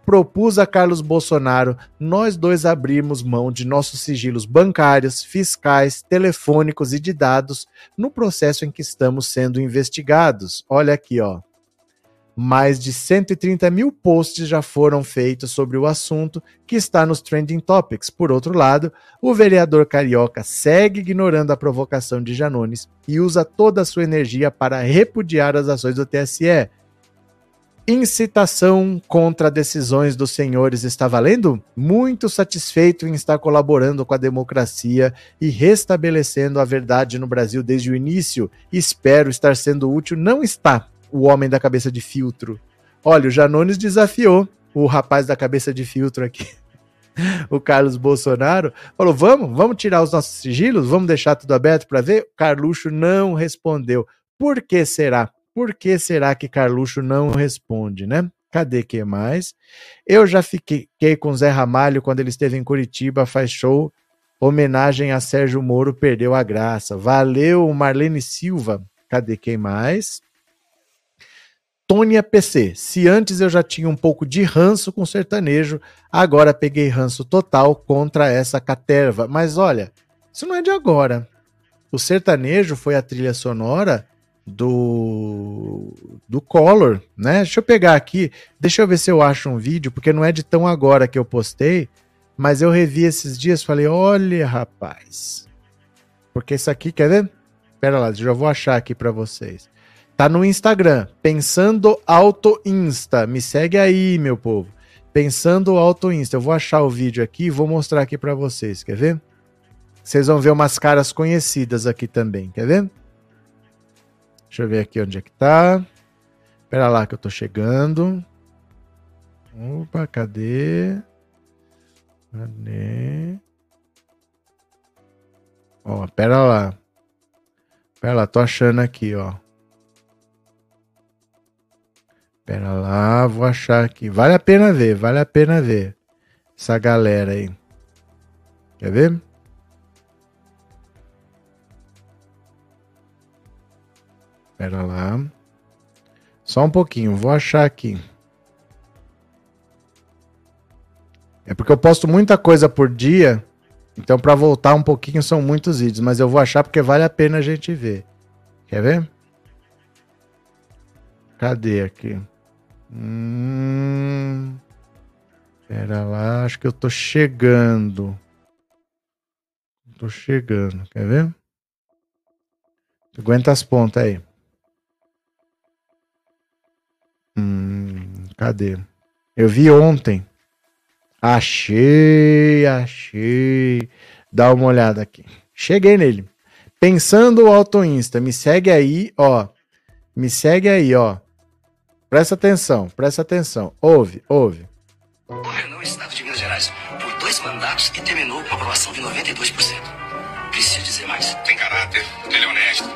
Propus a Carlos Bolsonaro nós dois abrirmos mão de nossos sigilos bancários, fiscais, telefônicos e de dados no processo em que estamos sendo investigados. Olha aqui, ó. Mais de 130 mil posts já foram feitos sobre o assunto, que está nos Trending Topics. Por outro lado, o vereador carioca segue ignorando a provocação de Janones e usa toda a sua energia para repudiar as ações do TSE. Incitação contra decisões dos senhores está valendo? Muito satisfeito em estar colaborando com a democracia e restabelecendo a verdade no Brasil desde o início. Espero estar sendo útil. Não está o homem da cabeça de filtro. Olha, o Janones desafiou o rapaz da cabeça de filtro aqui, o Carlos Bolsonaro. Falou: vamos, vamos tirar os nossos sigilos, vamos deixar tudo aberto para ver. Carluxo não respondeu. Por que será? Por que será que Carluxo não responde, né? Cadê que mais? Eu já fiquei com Zé Ramalho quando ele esteve em Curitiba, faz show. Homenagem a Sérgio Moro, perdeu a graça. Valeu, Marlene Silva. Cadê quem mais? Tônia PC. Se antes eu já tinha um pouco de ranço com sertanejo, agora peguei ranço total contra essa caterva. Mas olha, isso não é de agora. O sertanejo foi a trilha sonora do do Collor, né? Deixa eu pegar aqui, deixa eu ver se eu acho um vídeo, porque não é de tão agora que eu postei, mas eu revi esses dias, falei, olha, rapaz. Porque isso aqui, quer ver? Pera lá, já vou achar aqui para vocês. Tá no Instagram, Pensando Auto Insta. Me segue aí, meu povo. Pensando Auto Insta. Eu vou achar o vídeo aqui e vou mostrar aqui para vocês. Quer ver? Vocês vão ver umas caras conhecidas aqui também. Quer ver? Deixa eu ver aqui onde é que tá. Espera lá que eu tô chegando. Opa, cadê? Cadê? Ó, pera lá. Pera lá, tô achando aqui, ó. Pera lá, vou achar aqui. Vale a pena ver, vale a pena ver. Essa galera aí. Quer ver? Pera lá. Só um pouquinho, vou achar aqui. É porque eu posto muita coisa por dia. Então, para voltar um pouquinho, são muitos vídeos. Mas eu vou achar porque vale a pena a gente ver. Quer ver? Cadê aqui? Hum. Pera lá, acho que eu tô chegando. Tô chegando, quer ver? Aguenta as pontas aí. Hum, cadê? Eu vi ontem. Achei, achei. Dá uma olhada aqui. Cheguei nele. Pensando o Auto Insta, me segue aí, ó. Me segue aí, ó. Presta atenção, presta atenção. Ouve, ouve. Governou o estado de Minas Gerais por dois mandatos e terminou com aprovação de 92%. Preciso dizer mais? Tem caráter, ele é honesto.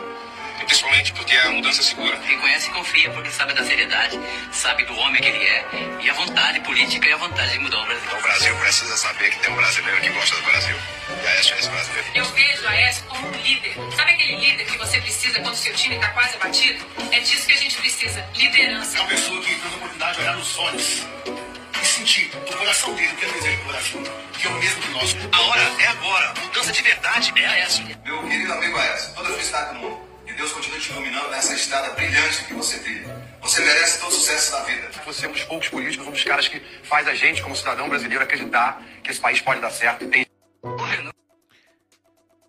E principalmente porque a mudança é segura. Reconhece e confia porque sabe da seriedade, sabe do homem que ele é e a vontade política e a vontade de mudar o Brasil. O Brasil precisa saber que tem um brasileiro que gosta do Brasil. E a Aécio é esse brasileiro. Eu vejo a Aécio como um líder. Sabe aquele líder que você precisa quando seu time está quase abatido? É disso que a gente precisa, liderança. É uma pessoa que tem a oportunidade de olhar nos olhos e sentir do coração dele o que ele deseja pro Brasil, que é o mesmo que nós. A hora é agora. Mudança de verdade é a Aécio. Meu querido amigo Aécio, toda a felicidade do mundo. Que Deus continue te iluminando nessa estrada brilhante que você trilha. Você merece todo o sucesso da vida. Você é um dos poucos políticos, um dos caras que faz a gente, como cidadão brasileiro, acreditar que esse país pode dar certo. Tem...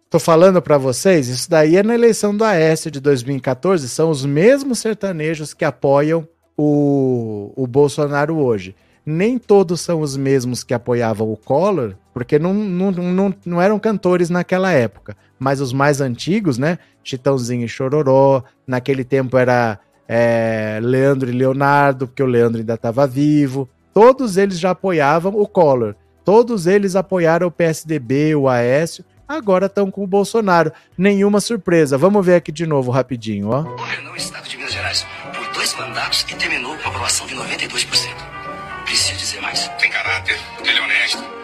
Tô falando para vocês, isso daí é na eleição do Aécio de 2014, são os mesmos sertanejos que apoiam o, o Bolsonaro hoje. Nem todos são os mesmos que apoiavam o Collor, porque não, não, não, não eram cantores naquela época. Mas os mais antigos, né? Chitãozinho e Chororó, naquele tempo era é, Leandro e Leonardo, porque o Leandro ainda estava vivo. Todos eles já apoiavam o Collor. Todos eles apoiaram o PSDB, o Aécio. Agora estão com o Bolsonaro. Nenhuma surpresa. Vamos ver aqui de novo, rapidinho, ó. Governou o estado de Minas Gerais por dois mandatos e terminou com aprovação de 92%. Preciso dizer mais? Tem caráter, ele é honesto.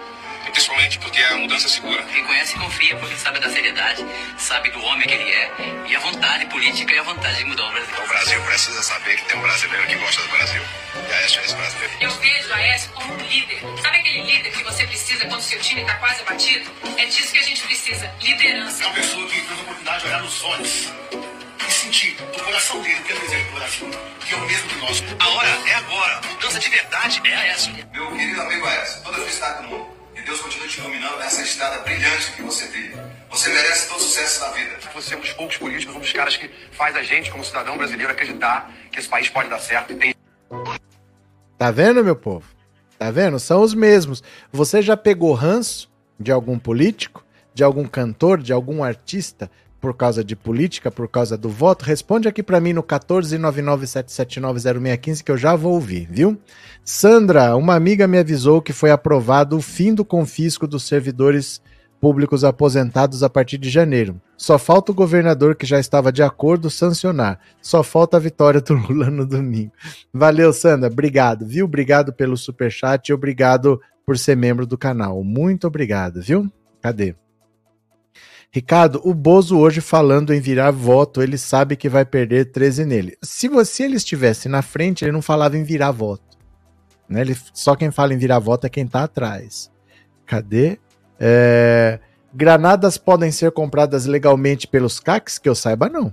Principalmente porque a mudança é segura. Quem conhece confia porque sabe da seriedade, sabe do homem que ele é e a vontade política e a vontade de mudar o Brasil. O Brasil precisa saber que tem um brasileiro que gosta do Brasil. E a Aécio é esse brasileiro. Eu vejo a Aécio como um líder. Sabe aquele líder que você precisa quando seu time está quase batido? É disso que a gente precisa, liderança. É uma pessoa que tem a oportunidade de olhar nos olhos e sentir do coração dele que ele deseja do Brasil, que é o mesmo que nós. A hora é agora. Mudança de verdade é a Aécio. Meu querido amigo Aécio, toda felicidade do mundo. Que Deus continue te iluminando nessa estrada brilhante que você trilha. Você merece todo sucesso na vida. Você é um dos poucos políticos, um dos caras que faz a gente, como cidadão brasileiro, acreditar que esse país pode dar certo e tem Tá vendo, meu povo? Tá vendo? São os mesmos. Você já pegou ranço de algum político, de algum cantor, de algum artista por causa de política, por causa do voto? Responde aqui pra mim no 14997790615 que eu já vou ouvir, viu? Sandra, uma amiga me avisou que foi aprovado o fim do confisco dos servidores públicos aposentados a partir de janeiro. Só falta o governador que já estava de acordo sancionar. Só falta a vitória do Lula no domingo. Valeu, Sandra. Obrigado, viu? Obrigado pelo superchat e obrigado por ser membro do canal. Muito obrigado, viu? Cadê? Ricardo, o Bozo hoje falando em virar voto, ele sabe que vai perder 13 nele. Se você ele estivesse na frente, ele não falava em virar voto. Né? Ele, só quem fala em virar voto é quem tá atrás. Cadê? É, granadas podem ser compradas legalmente pelos CACs? Que eu saiba, não.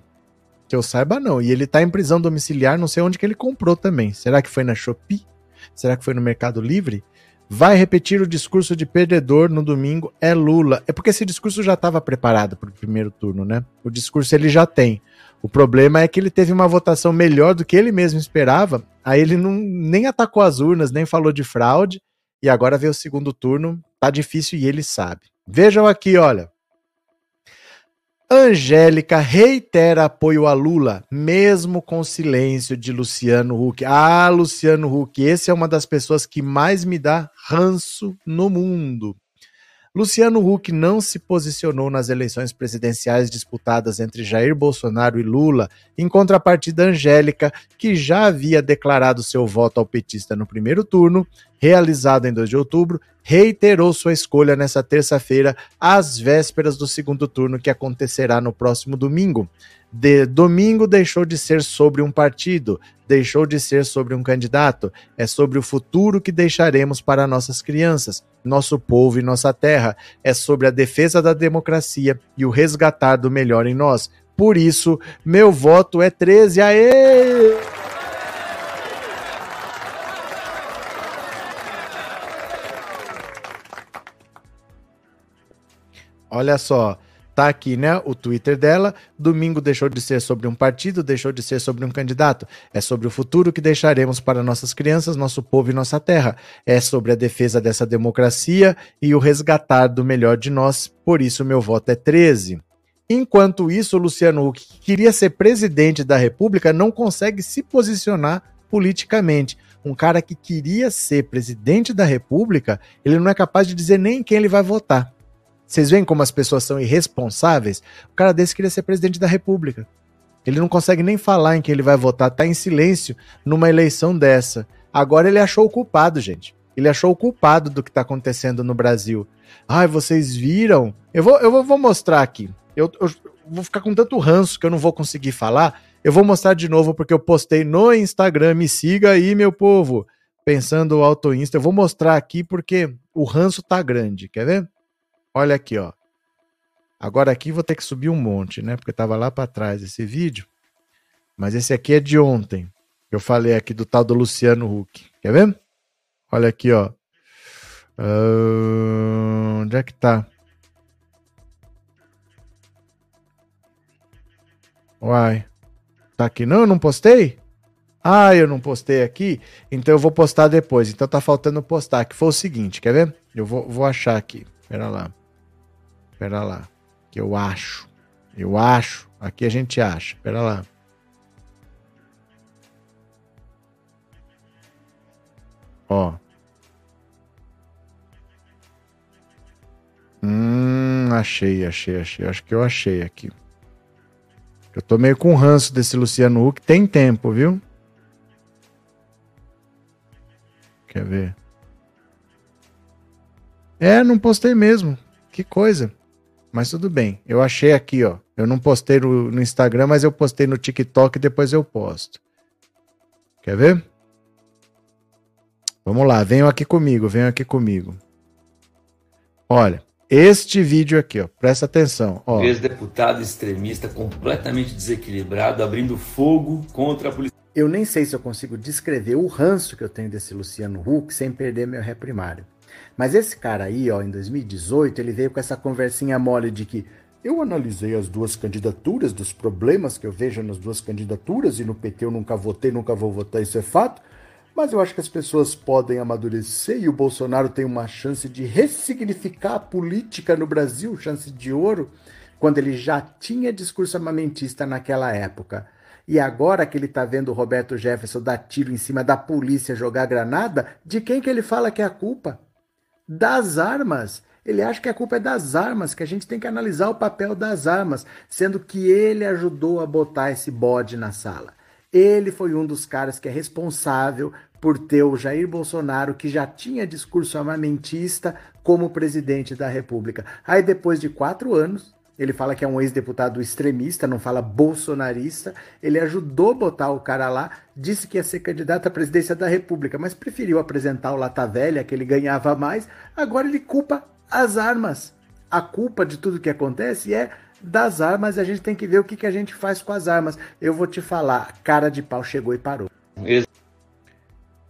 Que eu saiba, não. E ele tá em prisão domiciliar, não sei onde que ele comprou também. Será que foi na Shopee? Será que foi no Mercado Livre? Vai repetir o discurso de perdedor no domingo é Lula. É porque esse discurso já estava preparado para o primeiro turno, né? O discurso ele já tem. O problema é que ele teve uma votação melhor do que ele mesmo esperava. Aí ele não, nem atacou as urnas, nem falou de fraude. E agora veio o segundo turno, tá difícil e ele sabe. Vejam aqui, olha. Angélica reitera apoio a Lula, mesmo com silêncio de Luciano Huck. Ah, Luciano Huck, esse é uma das pessoas que mais me dá ranço no mundo. Luciano Huck não se posicionou nas eleições presidenciais disputadas entre Jair Bolsonaro e Lula, em contrapartida Angélica, que já havia declarado seu voto ao petista no primeiro turno, realizado em 2 de outubro, reiterou sua escolha nessa terça-feira, às vésperas do segundo turno que acontecerá no próximo domingo. De domingo deixou de ser sobre um partido, deixou de ser sobre um candidato, é sobre o futuro que deixaremos para nossas crianças, nosso povo e nossa terra, é sobre a defesa da democracia e o resgatar do melhor em nós. Por isso, meu voto é 13. Aê! Olha só, tá aqui, né? O Twitter dela. Domingo deixou de ser sobre um partido, deixou de ser sobre um candidato. É sobre o futuro que deixaremos para nossas crianças, nosso povo e nossa terra. É sobre a defesa dessa democracia e o resgatar do melhor de nós. Por isso, meu voto é 13. Enquanto isso, Luciano Huck, que queria ser presidente da República, não consegue se posicionar politicamente. Um cara que queria ser presidente da República, ele não é capaz de dizer nem quem ele vai votar. Vocês veem como as pessoas são irresponsáveis? O cara desse queria ser presidente da República. Ele não consegue nem falar em quem ele vai votar, tá em silêncio numa eleição dessa. Agora ele achou o culpado, gente. Ele achou o culpado do que tá acontecendo no Brasil. Ai, vocês viram? Eu vou, eu vou mostrar aqui. Eu, eu vou ficar com tanto ranço que eu não vou conseguir falar. Eu vou mostrar de novo porque eu postei no Instagram. Me siga aí, meu povo. Pensando Auto Insta. Eu vou mostrar aqui porque o ranço tá grande. Quer ver? Olha aqui, ó. Agora aqui vou ter que subir um monte, né? Porque tava lá para trás esse vídeo. Mas esse aqui é de ontem. Eu falei aqui do tal do Luciano Huck. Quer ver? Olha aqui, ó. Uh, onde é que tá? Uai. Tá aqui. Não, eu não postei? Ah, eu não postei aqui? Então eu vou postar depois. Então tá faltando postar. Que foi o seguinte, quer ver? Eu vou, vou achar aqui. Pera lá. Pera lá. Que eu acho. Eu acho. Aqui a gente acha. Pera lá. Ó. Hum, achei, achei, achei. Acho que eu achei aqui. Eu tô meio com ranço desse Luciano Huck. Tem tempo, viu? Quer ver? É, não postei mesmo. Que coisa. Mas tudo bem. Eu achei aqui, ó. Eu não postei no, no Instagram, mas eu postei no TikTok e depois eu posto. Quer ver? Vamos lá, venham aqui comigo, venham aqui comigo. Olha, este vídeo aqui, ó, presta atenção. Ó. Ex-deputado extremista completamente desequilibrado, abrindo fogo contra a polícia. Eu nem sei se eu consigo descrever o ranço que eu tenho desse Luciano Huck sem perder meu ré primário. Mas esse cara aí, ó, em 2018, ele veio com essa conversinha mole de que eu analisei as duas candidaturas, dos problemas que eu vejo nas duas candidaturas, e no PT eu nunca votei, nunca vou votar, isso é fato. Mas eu acho que as pessoas podem amadurecer e o Bolsonaro tem uma chance de ressignificar a política no Brasil, chance de ouro, quando ele já tinha discurso armamentista naquela época. E agora que ele está vendo o Roberto Jefferson dar tiro em cima da polícia jogar granada, de quem que ele fala que é a culpa? Das armas. Ele acha que a culpa é das armas, que a gente tem que analisar o papel das armas, sendo que ele ajudou a botar esse bode na sala. Ele foi um dos caras que é responsável por ter o Jair Bolsonaro, que já tinha discurso armamentista, como presidente da República. Aí, depois de quatro anos, ele fala que é um ex-deputado extremista, não fala bolsonarista. Ele ajudou botar o cara lá, disse que ia ser candidato à presidência da República, mas preferiu apresentar o Lata Velha, que ele ganhava mais. Agora ele culpa as armas. A culpa de tudo que acontece é das armas. A gente tem que ver o que, que a gente faz com as armas. Eu vou te falar: cara de pau chegou e parou.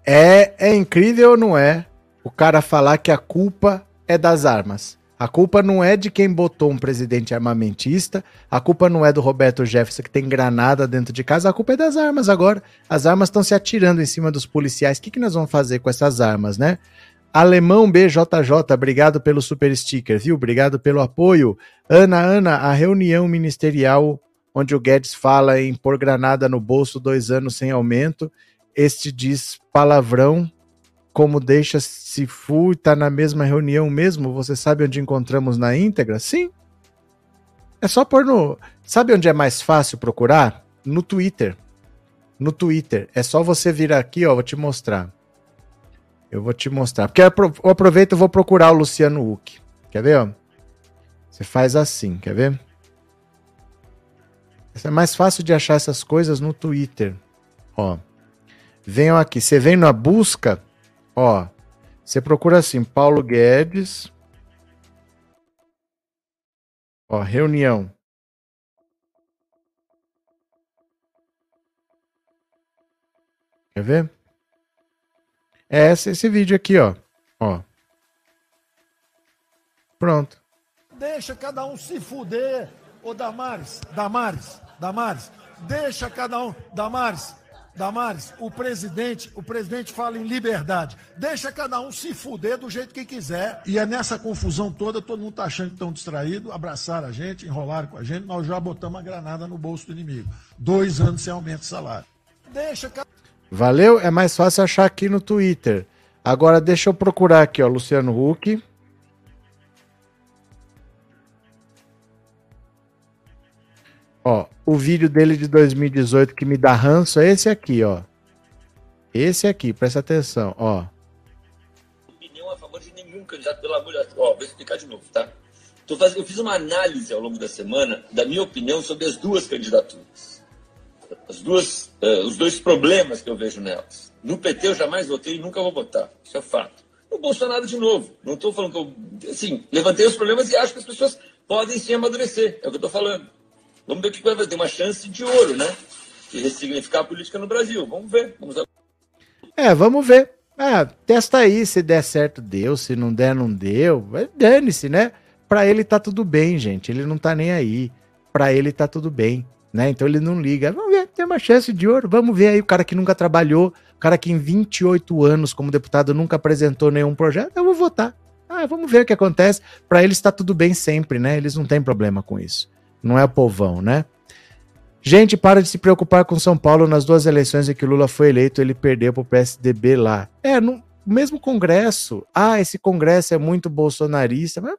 É, é incrível não é o cara falar que a culpa é das armas? A culpa não é de quem botou um presidente armamentista, a culpa não é do Roberto Jefferson que tem granada dentro de casa, a culpa é das armas agora. As armas estão se atirando em cima dos policiais. O que, que nós vamos fazer com essas armas, né? Alemão BJJ, obrigado pelo super sticker, viu? Obrigado pelo apoio. Ana, Ana, a reunião ministerial onde o Guedes fala em pôr granada no bolso dois anos sem aumento este diz palavrão, como deixa se fu tá na mesma reunião mesmo. Você sabe onde encontramos na íntegra? Sim. É só pôr no. Sabe onde é mais fácil procurar? No Twitter. No Twitter. É só você vir aqui, ó. Vou te mostrar. Eu vou te mostrar. Porque eu aproveito e vou procurar o Luciano Huck. Quer ver, ó? Você faz assim, quer ver? É mais fácil de achar essas coisas no Twitter. Ó. Venham aqui. Você vem na busca, ó. Você procura assim, Paulo Guedes. Ó, reunião. Quer ver? É esse, esse vídeo aqui, ó. Ó. Pronto. Deixa cada um se fuder. Ô Damares, Damares, Damares. Deixa cada um. Damares, Damares, o presidente, o presidente fala em liberdade. Deixa cada um se fuder do jeito que quiser. E é nessa confusão toda, todo mundo tá achando que estão distraídos, abraçaram a gente, enrolaram com a gente, nós já botamos a granada no bolso do inimigo. Dois anos sem aumento de salário. Deixa Valeu? É mais fácil achar aqui no Twitter. Agora deixa eu procurar aqui, ó, Luciano Huck. Ó, o vídeo dele de 2018 que me dá ranço é esse aqui, ó. Esse aqui, presta atenção, ó. Opinião a favor de nenhum candidato, pelo amor de Deus. Ó, vou explicar de novo, tá? Eu fiz uma análise ao longo da semana da minha opinião sobre as duas candidaturas. As duas, uh, os dois problemas que eu vejo nelas. No PT eu jamais votei e nunca vou votar. Isso é fato. No Bolsonaro de novo. Não estou falando que eu. Assim, levantei os problemas e acho que as pessoas podem sim amadurecer. É o que eu estou falando. Vamos ver o que vai fazer. Tem uma chance de ouro, né? De ressignificar a política no Brasil. Vamos ver. Vamos. É, vamos ver. Ah, testa aí, se der certo, deu, se não der, não deu. Dane-se, né? Pra ele tá tudo bem, gente. Ele não tá nem aí. Pra ele tá tudo bem, né? Então ele não liga. Vamos ver, tem uma chance de ouro. Vamos ver aí o cara que nunca trabalhou, o cara que em 28 anos como deputado nunca apresentou nenhum projeto. Eu vou votar. Ah, vamos ver o que acontece. Para eles tá tudo bem sempre, né? Eles não têm problema com isso não é o povão, né? Gente, para de se preocupar com São Paulo nas duas eleições em que Lula foi eleito, ele perdeu para o PSDB lá. É, no mesmo Congresso. Ah, esse Congresso é muito bolsonarista, mas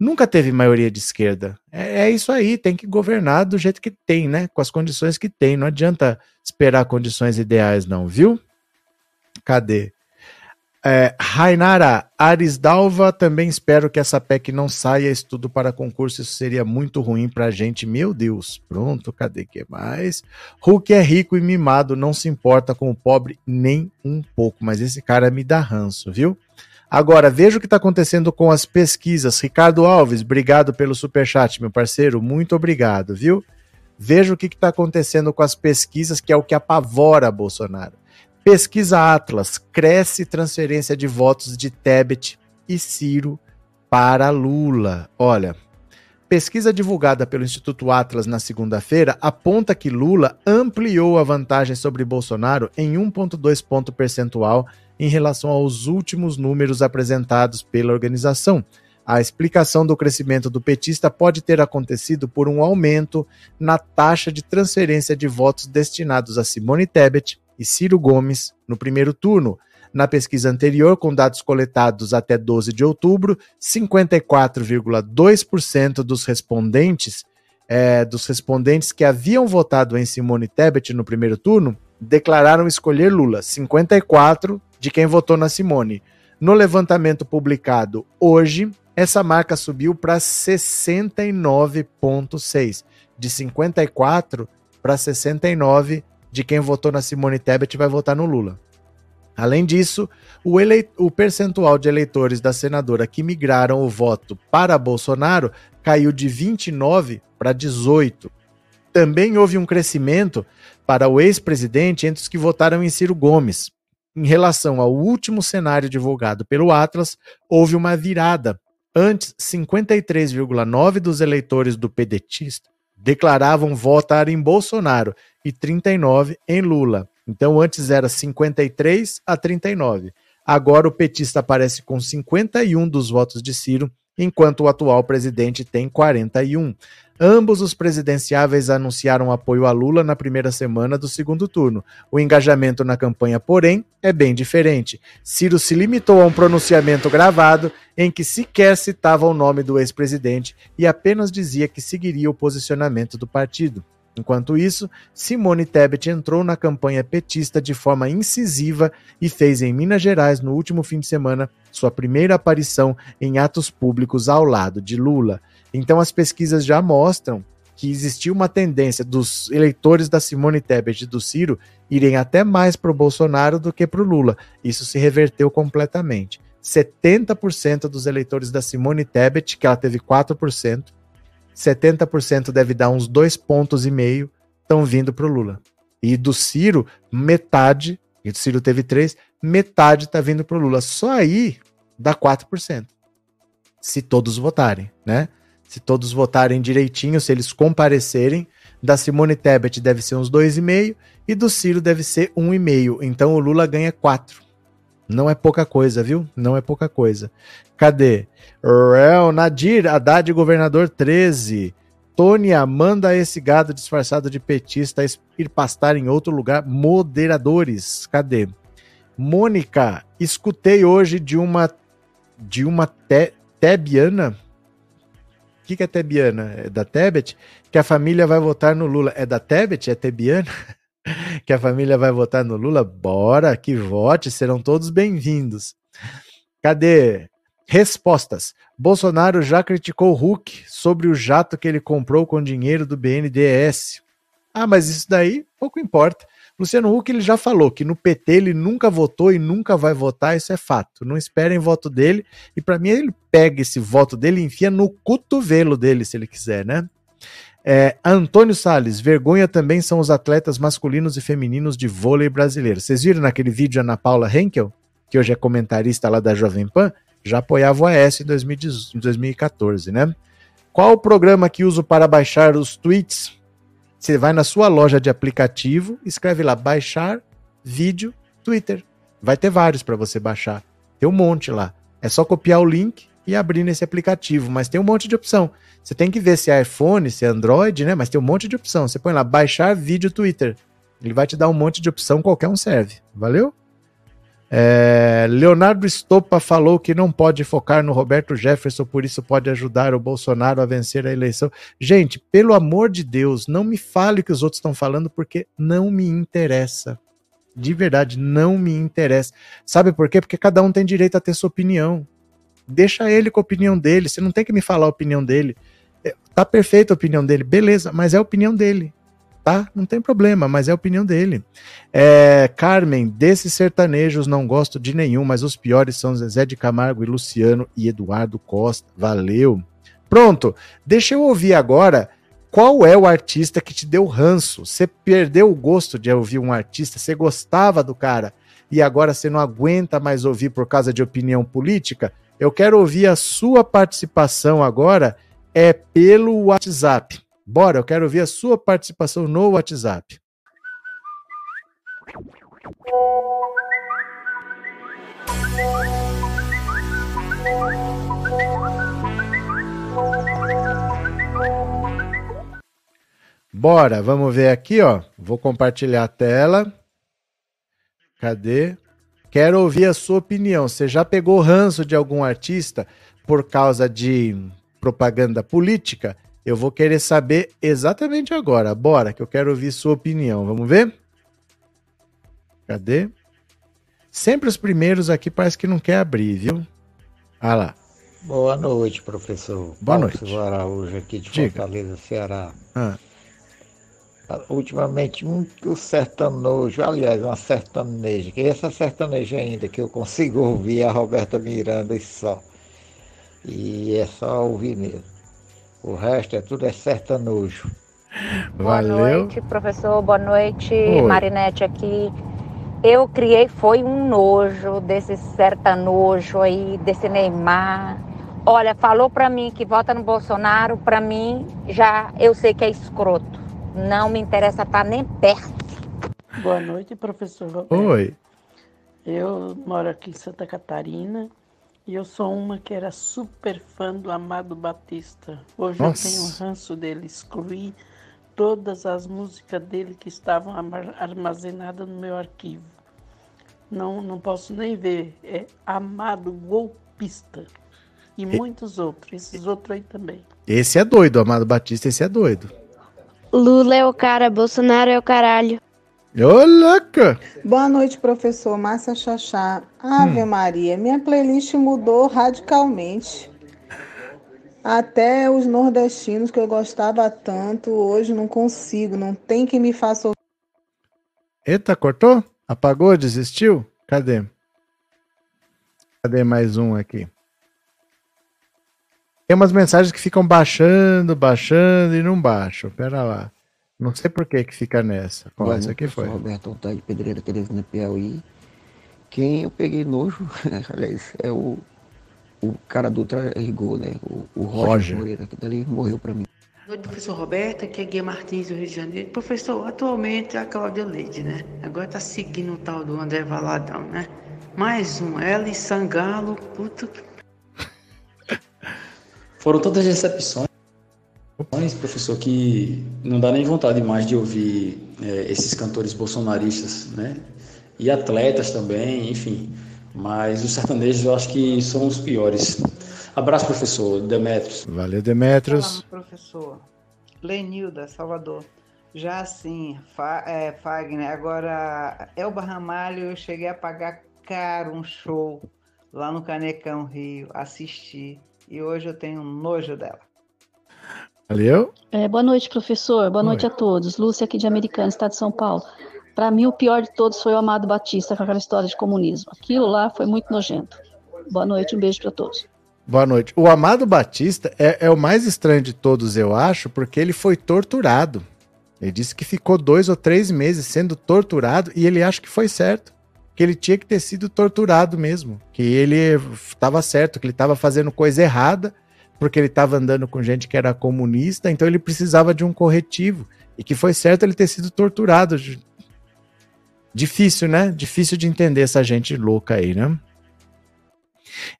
nunca teve maioria de esquerda. É, é, isso aí, tem que governar do jeito que tem, né? Com as condições que tem. Não adianta esperar condições ideais, não, viu? Cadê? É, Rainara Arisdalva, também espero que essa PEC não saia estudo para concurso, isso seria muito ruim pra gente. Meu Deus, pronto, cadê que mais? Hulk é rico e mimado, não se importa com o pobre nem um pouco, mas esse cara me dá ranço, viu? Agora, veja o que está acontecendo com as pesquisas. Ricardo Alves, obrigado pelo superchat, meu parceiro, muito obrigado, viu? Veja o que está acontecendo com as pesquisas, que é o que apavora Bolsonaro. Pesquisa Atlas, cresce transferência de votos de Tebet e Ciro para Lula. Olha, pesquisa divulgada pelo Instituto Atlas na segunda-feira aponta que Lula ampliou a vantagem sobre Bolsonaro em 1,2 ponto percentual em relação aos últimos números apresentados pela organização. A explicação do crescimento do petista pode ter acontecido por um aumento na taxa de transferência de votos destinados a Simone Tebet e Ciro Gomes no primeiro turno. Na pesquisa anterior, com dados coletados até 12 de outubro, 54,2% dos respondentes, é, dos respondentes que haviam votado em Simone Tebet no primeiro turno declararam escolher Lula. 54 de quem votou na Simone. No levantamento publicado hoje, essa marca subiu para 69,6. De 54 para 69 de quem votou na Simone Tebet vai votar no Lula. Além disso, o, o, percentual de eleitores da senadora que migraram o voto para Bolsonaro caiu de 29 para 18. Também houve um crescimento para o ex-presidente entre os que votaram em Ciro Gomes. Em relação ao último cenário divulgado pelo Atlas, houve uma virada. Antes, 53,9% dos eleitores do pedetista declaravam votar em Bolsonaro e 39 em Lula. Então antes era 53 a 39. Agora o petista aparece com 51 dos votos de Ciro, enquanto o atual presidente tem 41. Ambos os presidenciáveis anunciaram apoio a Lula na primeira semana do segundo turno. O engajamento na campanha, porém, é bem diferente. Ciro se limitou a um pronunciamento gravado em que sequer citava o nome do ex-presidente e apenas dizia que seguiria o posicionamento do partido. Enquanto isso, Simone Tebet entrou na campanha petista de forma incisiva e fez em Minas Gerais, no último fim de semana, sua primeira aparição em atos públicos ao lado de Lula. Então as pesquisas já mostram que existiu uma tendência dos eleitores da Simone Tebet e do Ciro irem até mais para o Bolsonaro do que para o Lula. Isso se reverteu completamente. 70% dos eleitores da Simone Tebet, que ela teve 4%, 70% deve dar uns dois pontos e meio, estão vindo para o Lula. E do Ciro, metade, e o Ciro teve 3, metade está vindo para o Lula. Só aí dá 4%. Se todos votarem, né? se todos votarem direitinho, se eles comparecerem, da Simone Tebet deve ser uns 2,5 e do Ciro deve ser 1,5. Então o Lula ganha 4. Não é pouca coisa, viu? Não é pouca coisa. Cadê? Real Nadir, Haddad, governador 13. Tônia, manda esse gado disfarçado de petista ir pastar em outro lugar. Moderadores, cadê? Mônica, escutei hoje de uma de uma te, tebiana o que, que é Tebiana? É da Tebet? Que a família vai votar no Lula. É da Tebet? É Tebiana? que a família vai votar no Lula? Bora, que vote, serão todos bem-vindos. Cadê? Respostas. Bolsonaro já criticou Huck sobre o jato que ele comprou com dinheiro do BNDES. Ah, mas isso daí pouco importa. Luciano Huck ele já falou que no PT ele nunca votou e nunca vai votar, isso é fato. Não esperem voto dele. E para mim ele pega esse voto dele e enfia no cotovelo dele, se ele quiser, né? É, Antônio Sales, vergonha também são os atletas masculinos e femininos de vôlei brasileiro. Vocês viram naquele vídeo Ana Paula Henkel, que hoje é comentarista lá da Jovem Pan, já apoiava o AS em 2014, né? Qual o programa que uso para baixar os tweets você vai na sua loja de aplicativo, escreve lá baixar vídeo Twitter. Vai ter vários para você baixar. Tem um monte lá. É só copiar o link e abrir nesse aplicativo, mas tem um monte de opção. Você tem que ver se é iPhone, se é Android, né? Mas tem um monte de opção. Você põe lá baixar vídeo Twitter. Ele vai te dar um monte de opção, qualquer um serve. Valeu? É, Leonardo Stoppa falou que não pode focar no Roberto Jefferson, por isso pode ajudar o Bolsonaro a vencer a eleição. Gente, pelo amor de Deus, não me fale o que os outros estão falando, porque não me interessa. De verdade, não me interessa. Sabe por quê? Porque cada um tem direito a ter sua opinião. Deixa ele com a opinião dele. Você não tem que me falar a opinião dele. É, Tá perfeita a opinião dele, beleza, mas é a opinião dele. Tá? Não tem problema, mas é a opinião dele. É, Carmen, desses sertanejos não gosto de nenhum, mas os piores são Zezé de Camargo e Luciano e Eduardo Costa. Valeu. Pronto, deixa eu ouvir agora qual é o artista que te deu ranço. Você perdeu o gosto de ouvir um artista, você gostava do cara e agora você não aguenta mais ouvir por causa de opinião política? Eu quero ouvir a sua participação agora é pelo WhatsApp. Bora, eu quero ouvir a sua participação no WhatsApp. Bora, vamos ver aqui, ó. Vou compartilhar a tela. Cadê? Quero ouvir a sua opinião. Você já pegou ranço de algum artista por causa de propaganda política? Eu vou querer saber exatamente agora. Bora, que eu quero ouvir sua opinião. Vamos ver? Cadê? Sempre os primeiros aqui parece que não quer abrir, viu? Ah lá. Boa noite, professor. Boa Paulo noite. Silva Araújo, aqui de Diga. Fortaleza, Ceará. Ah, Ultimamente, muito sertanojo, aliás, uma sertaneja, que essa sertaneja ainda que eu consigo ouvir é a Roberta Miranda e só. E é só ouvir mesmo. O resto é tudo é sertanojo. Boa Valeu. noite, professor. Boa noite, Oi. Marinete aqui. Eu criei, foi um nojo desse sertanojo aí, desse Neymar. Olha, falou pra mim que vota no Bolsonaro, pra mim já eu sei que é escroto. Não me interessa estar nem perto. Boa noite, professor Roberto. Oi. Eu moro aqui em Santa Catarina e eu sou uma que era super fã do Amado Batista. Hoje Nossa. eu tenho ranço dele, excluí todas as músicas dele que estavam armazenadas no meu arquivo. Não, não posso nem ver. É Amado Golpista. E muitos outros, esses outros aí também. Esse é doido, Amado Batista, esse é doido. Lula é o cara, Bolsonaro é o caralho. Ô, louca! Boa noite, professor Márcia Chachá. Ave Maria, minha playlist mudou radicalmente. Até os nordestinos que eu gostava tanto, hoje não consigo, não tem que me faça ouvir. Eita, cortou? Apagou? Desistiu? Cadê? Cadê mais um aqui? Tem umas mensagens que ficam baixando, baixando e não baixam. Pera lá. Não sei por que que fica nessa. Ó, essa aqui foi. professor Roberto de Pedreira, Teresina, Piauí. Quem eu peguei nojo, aliás, é o, o cara do Ultra Rigor, né? O, o Roger, Roger. Moreira, que dali morreu pra mim. Boa noite, professor Roberto, aqui é Guia Martins do Rio de Janeiro. Professor, atualmente é a Cláudia Leite, né? Agora tá seguindo o tal do André Valadão, né? Mais um, ela e Sangalo, puta que Foram tantas decepções, professor, que não dá nem vontade mais de ouvir é, esses cantores bolsonaristas, né? E atletas também, enfim. Mas os sertanejos eu acho que são os piores. Abraço, professor Demetrios. Valeu, Demetrios. professor. Lenilda, Salvador. Já assim, Fa é, Fagner, agora Elba Ramalho, eu cheguei a pagar caro um show lá no Canecão Rio, assisti. E hoje eu tenho nojo dela. Valeu? É, boa noite, professor. Boa noite a todos. Lúcia aqui de Americana, Estado de São Paulo. Para mim, o pior de todos foi o Amado Batista com aquela história de comunismo. Aquilo lá foi muito nojento. Boa noite, um beijo para todos. Boa noite. O Amado Batista é, é o mais estranho de todos, eu acho, porque ele foi torturado. Ele disse que ficou dois ou três meses sendo torturado e ele acha que foi certo. Que ele tinha que ter sido torturado mesmo. Que ele estava certo, que ele estava fazendo coisa errada, porque ele estava andando com gente que era comunista, então ele precisava de um corretivo. E que foi certo ele ter sido torturado. Difícil, né? Difícil de entender essa gente louca aí, né?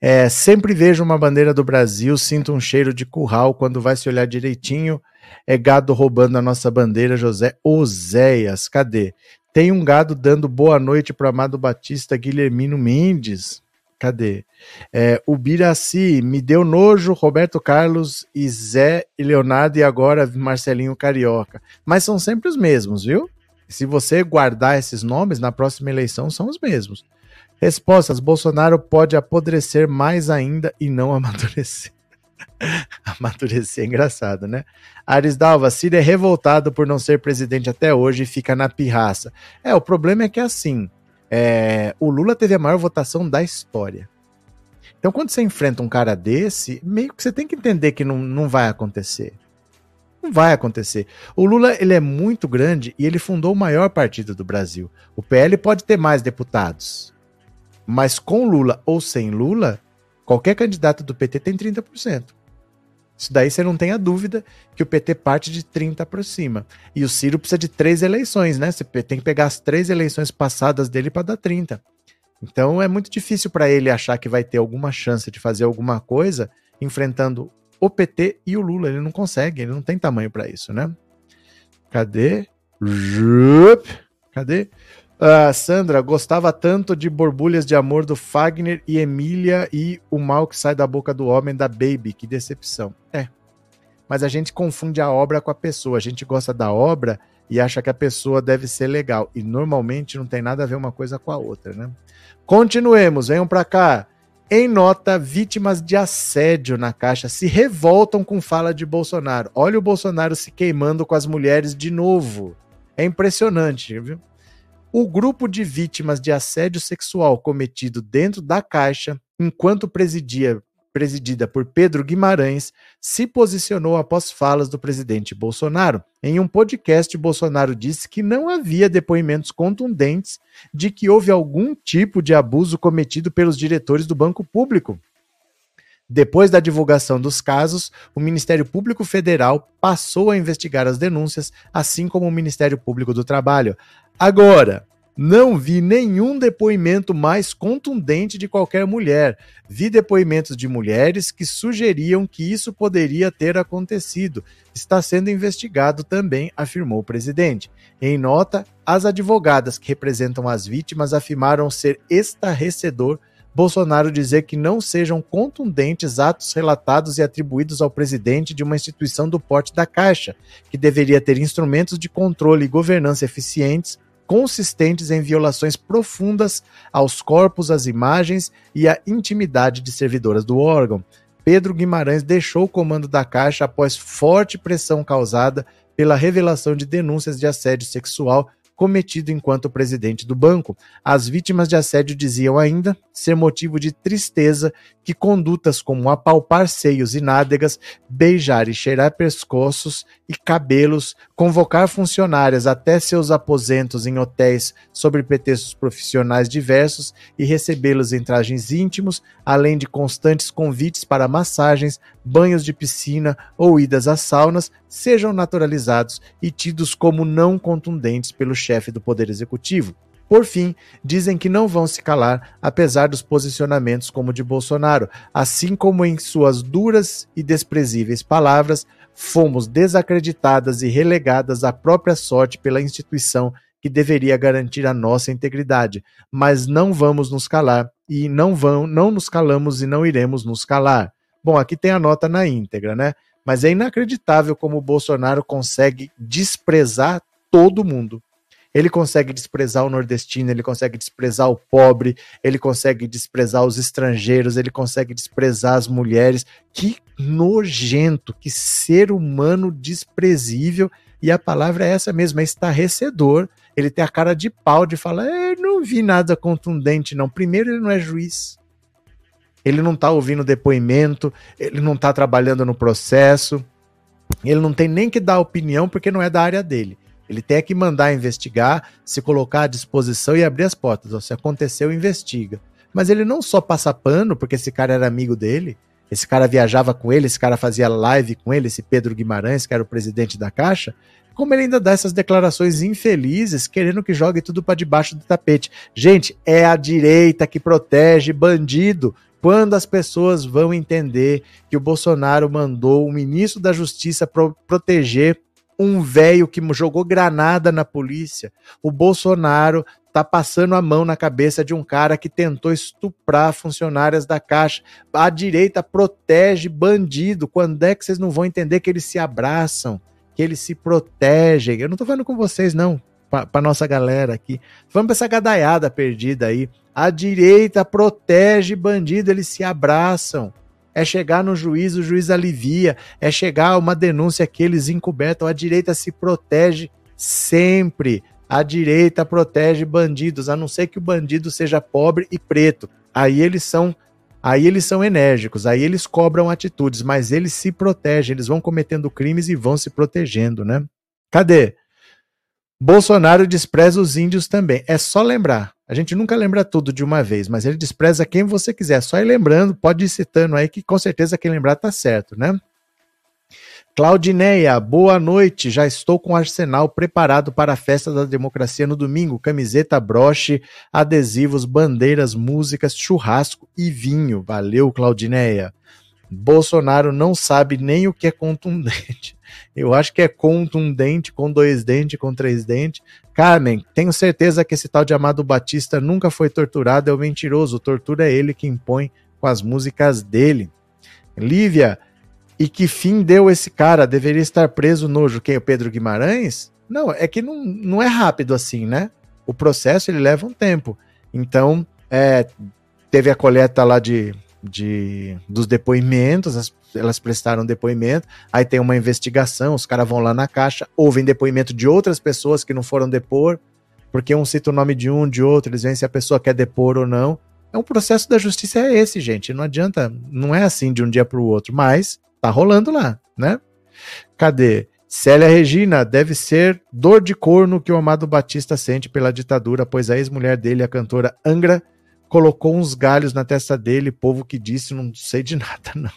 É, sempre vejo uma bandeira do Brasil, sinto um cheiro de curral quando vai se olhar direitinho. É gado roubando a nossa bandeira, José Oséias. Cadê? Tem um gado dando boa noite para Amado Batista Guilhermino Mendes. Cadê? É, o Biraci, me deu nojo, Roberto Carlos e Zé e Leonardo e agora Marcelinho Carioca. Mas são sempre os mesmos, viu? Se você guardar esses nomes, na próxima eleição são os mesmos. Respostas: Bolsonaro pode apodrecer mais ainda e não amadurecer. amadurecer é engraçado, né? Aris Dalva, Ciro é revoltado por não ser presidente até hoje e fica na pirraça. É, o problema é que assim, é, o Lula teve a maior votação da história. Então, quando você enfrenta um cara desse, meio que você tem que entender que não, não vai acontecer. Não vai acontecer. O Lula ele é muito grande e ele fundou o maior partido do Brasil. O PL pode ter mais deputados. Mas com Lula ou sem Lula, qualquer candidato do PT tem 30%. Isso daí você não tem a dúvida que o PT parte de 30 por cima. E o Ciro precisa de três eleições, né? Você tem que pegar as três eleições passadas dele para dar 30. Então é muito difícil para ele achar que vai ter alguma chance de fazer alguma coisa enfrentando o PT e o Lula. Ele não consegue, ele não tem tamanho para isso, né? Cadê? Cadê? Uh, Sandra, gostava tanto de Borbulhas de Amor do Fagner e Emília e O Mal que Sai da Boca do Homem da Baby. Que decepção. É. Mas a gente confunde a obra com a pessoa. A gente gosta da obra e acha que a pessoa deve ser legal. E normalmente não tem nada a ver uma coisa com a outra, né? Continuemos, venham para cá. Em nota, vítimas de assédio na Caixa se revoltam com fala de Bolsonaro. Olha o Bolsonaro se queimando com as mulheres de novo. É impressionante, viu? O grupo de vítimas de assédio sexual cometido dentro da Caixa, enquanto presidia presidida por Pedro Guimarães, se posicionou após falas do presidente Bolsonaro. Em um podcast, Bolsonaro disse que não havia depoimentos contundentes de que houve algum tipo de abuso cometido pelos diretores do Banco Público. Depois da divulgação dos casos, o Ministério Público Federal passou a investigar as denúncias, assim como o Ministério Público do Trabalho. Agora, não vi nenhum depoimento mais contundente de qualquer mulher. Vi depoimentos de mulheres que sugeriam que isso poderia ter acontecido. Está sendo investigado também, afirmou o presidente. Em nota, as advogadas que representam as vítimas afirmaram ser estarrecedor Bolsonaro dizer que não sejam contundentes atos relatados e atribuídos ao presidente de uma instituição do porte da Caixa, que deveria ter instrumentos de controle e governança eficientes consistentes em violações profundas aos corpos, às imagens e à intimidade de servidoras do órgão. Pedro Guimarães deixou o comando da Caixa após forte pressão causada pela revelação de denúncias de assédio sexual cometido enquanto presidente do banco. As vítimas de assédio diziam ainda ser motivo de tristeza que condutas como apalpar seios e nádegas, beijar e cheirar pescoços e cabelos, convocar funcionárias até seus aposentos em hotéis sobre pretextos profissionais diversos e recebê-los em trajes íntimos, além de constantes convites para massagens, banhos de piscina ou idas a saunas, sejam naturalizados e tidos como não contundentes pelo chefe do Poder Executivo. Por fim, dizem que não vão se calar, apesar dos posicionamentos como de Bolsonaro, assim como em suas duras e desprezíveis palavras, fomos desacreditadas e relegadas à própria sorte pela instituição que deveria garantir a nossa integridade, mas não vamos nos calar e não vão, não nos calamos e não iremos nos calar. Bom, aqui tem a nota na íntegra, né? Mas é inacreditável como o Bolsonaro consegue desprezar todo mundo. Ele consegue desprezar o nordestino, ele consegue desprezar o pobre, ele consegue desprezar os estrangeiros, ele consegue desprezar as mulheres. Que nojento, que ser humano desprezível. E a palavra é essa mesmo, é estarrecedor. Ele tem a cara de pau de falar: é, não vi nada contundente, não. Primeiro, ele não é juiz. Ele não está ouvindo depoimento, ele não está trabalhando no processo, ele não tem nem que dar opinião porque não é da área dele. Ele tem que mandar investigar, se colocar à disposição e abrir as portas. se aconteceu, investiga. Mas ele não só passa pano, porque esse cara era amigo dele, esse cara viajava com ele, esse cara fazia live com ele, esse Pedro Guimarães, que era o presidente da Caixa, como ele ainda dá essas declarações infelizes, querendo que jogue tudo para debaixo do tapete. Gente, é a direita que protege bandido. Quando as pessoas vão entender que o Bolsonaro mandou o ministro da Justiça pro proteger um velho que jogou granada na polícia. O Bolsonaro tá passando a mão na cabeça de um cara que tentou estuprar funcionárias da Caixa. A direita protege bandido. Quando é que vocês não vão entender que eles se abraçam, que eles se protegem? Eu não tô falando com vocês, não. para nossa galera aqui. Vamos para essa gadaiada perdida aí. A direita protege bandido, eles se abraçam. É chegar no juiz, o juiz alivia. É chegar uma denúncia que eles encobertam. A direita se protege sempre. A direita protege bandidos, a não ser que o bandido seja pobre e preto. Aí eles são Aí eles são enérgicos, aí eles cobram atitudes, mas eles se protegem, eles vão cometendo crimes e vão se protegendo, né? Cadê? Bolsonaro despreza os índios também. É só lembrar. A gente nunca lembra tudo de uma vez, mas ele despreza quem você quiser. Só ir lembrando, pode ir citando aí, que com certeza quem lembrar tá certo, né? Claudineia, boa noite. Já estou com o arsenal preparado para a festa da democracia no domingo. Camiseta, broche, adesivos, bandeiras, músicas, churrasco e vinho. Valeu, Claudineia. Bolsonaro não sabe nem o que é contundente. Eu acho que é contundente, com dois dentes, com três dentes. Carmen, tenho certeza que esse tal de Amado Batista nunca foi torturado, é o mentiroso. Tortura é ele que impõe com as músicas dele. Lívia, e que fim deu esse cara? Deveria estar preso nojo. Quem? O Pedro Guimarães? Não, é que não, não é rápido assim, né? O processo ele leva um tempo. Então, é, teve a coleta lá de, de dos depoimentos, as, elas prestaram depoimento, aí tem uma investigação, os caras vão lá na caixa, ouvem depoimento de outras pessoas que não foram depor, porque um cita o nome de um, de outro, eles veem se a pessoa quer depor ou não. É um processo da justiça é esse, gente. Não adianta, não é assim de um dia para o outro, mas Tá rolando lá, né? Cadê? Célia Regina deve ser dor de corno que o Amado Batista sente pela ditadura, pois a ex-mulher dele, a cantora Angra, colocou uns galhos na testa dele, povo que disse, não sei de nada, não.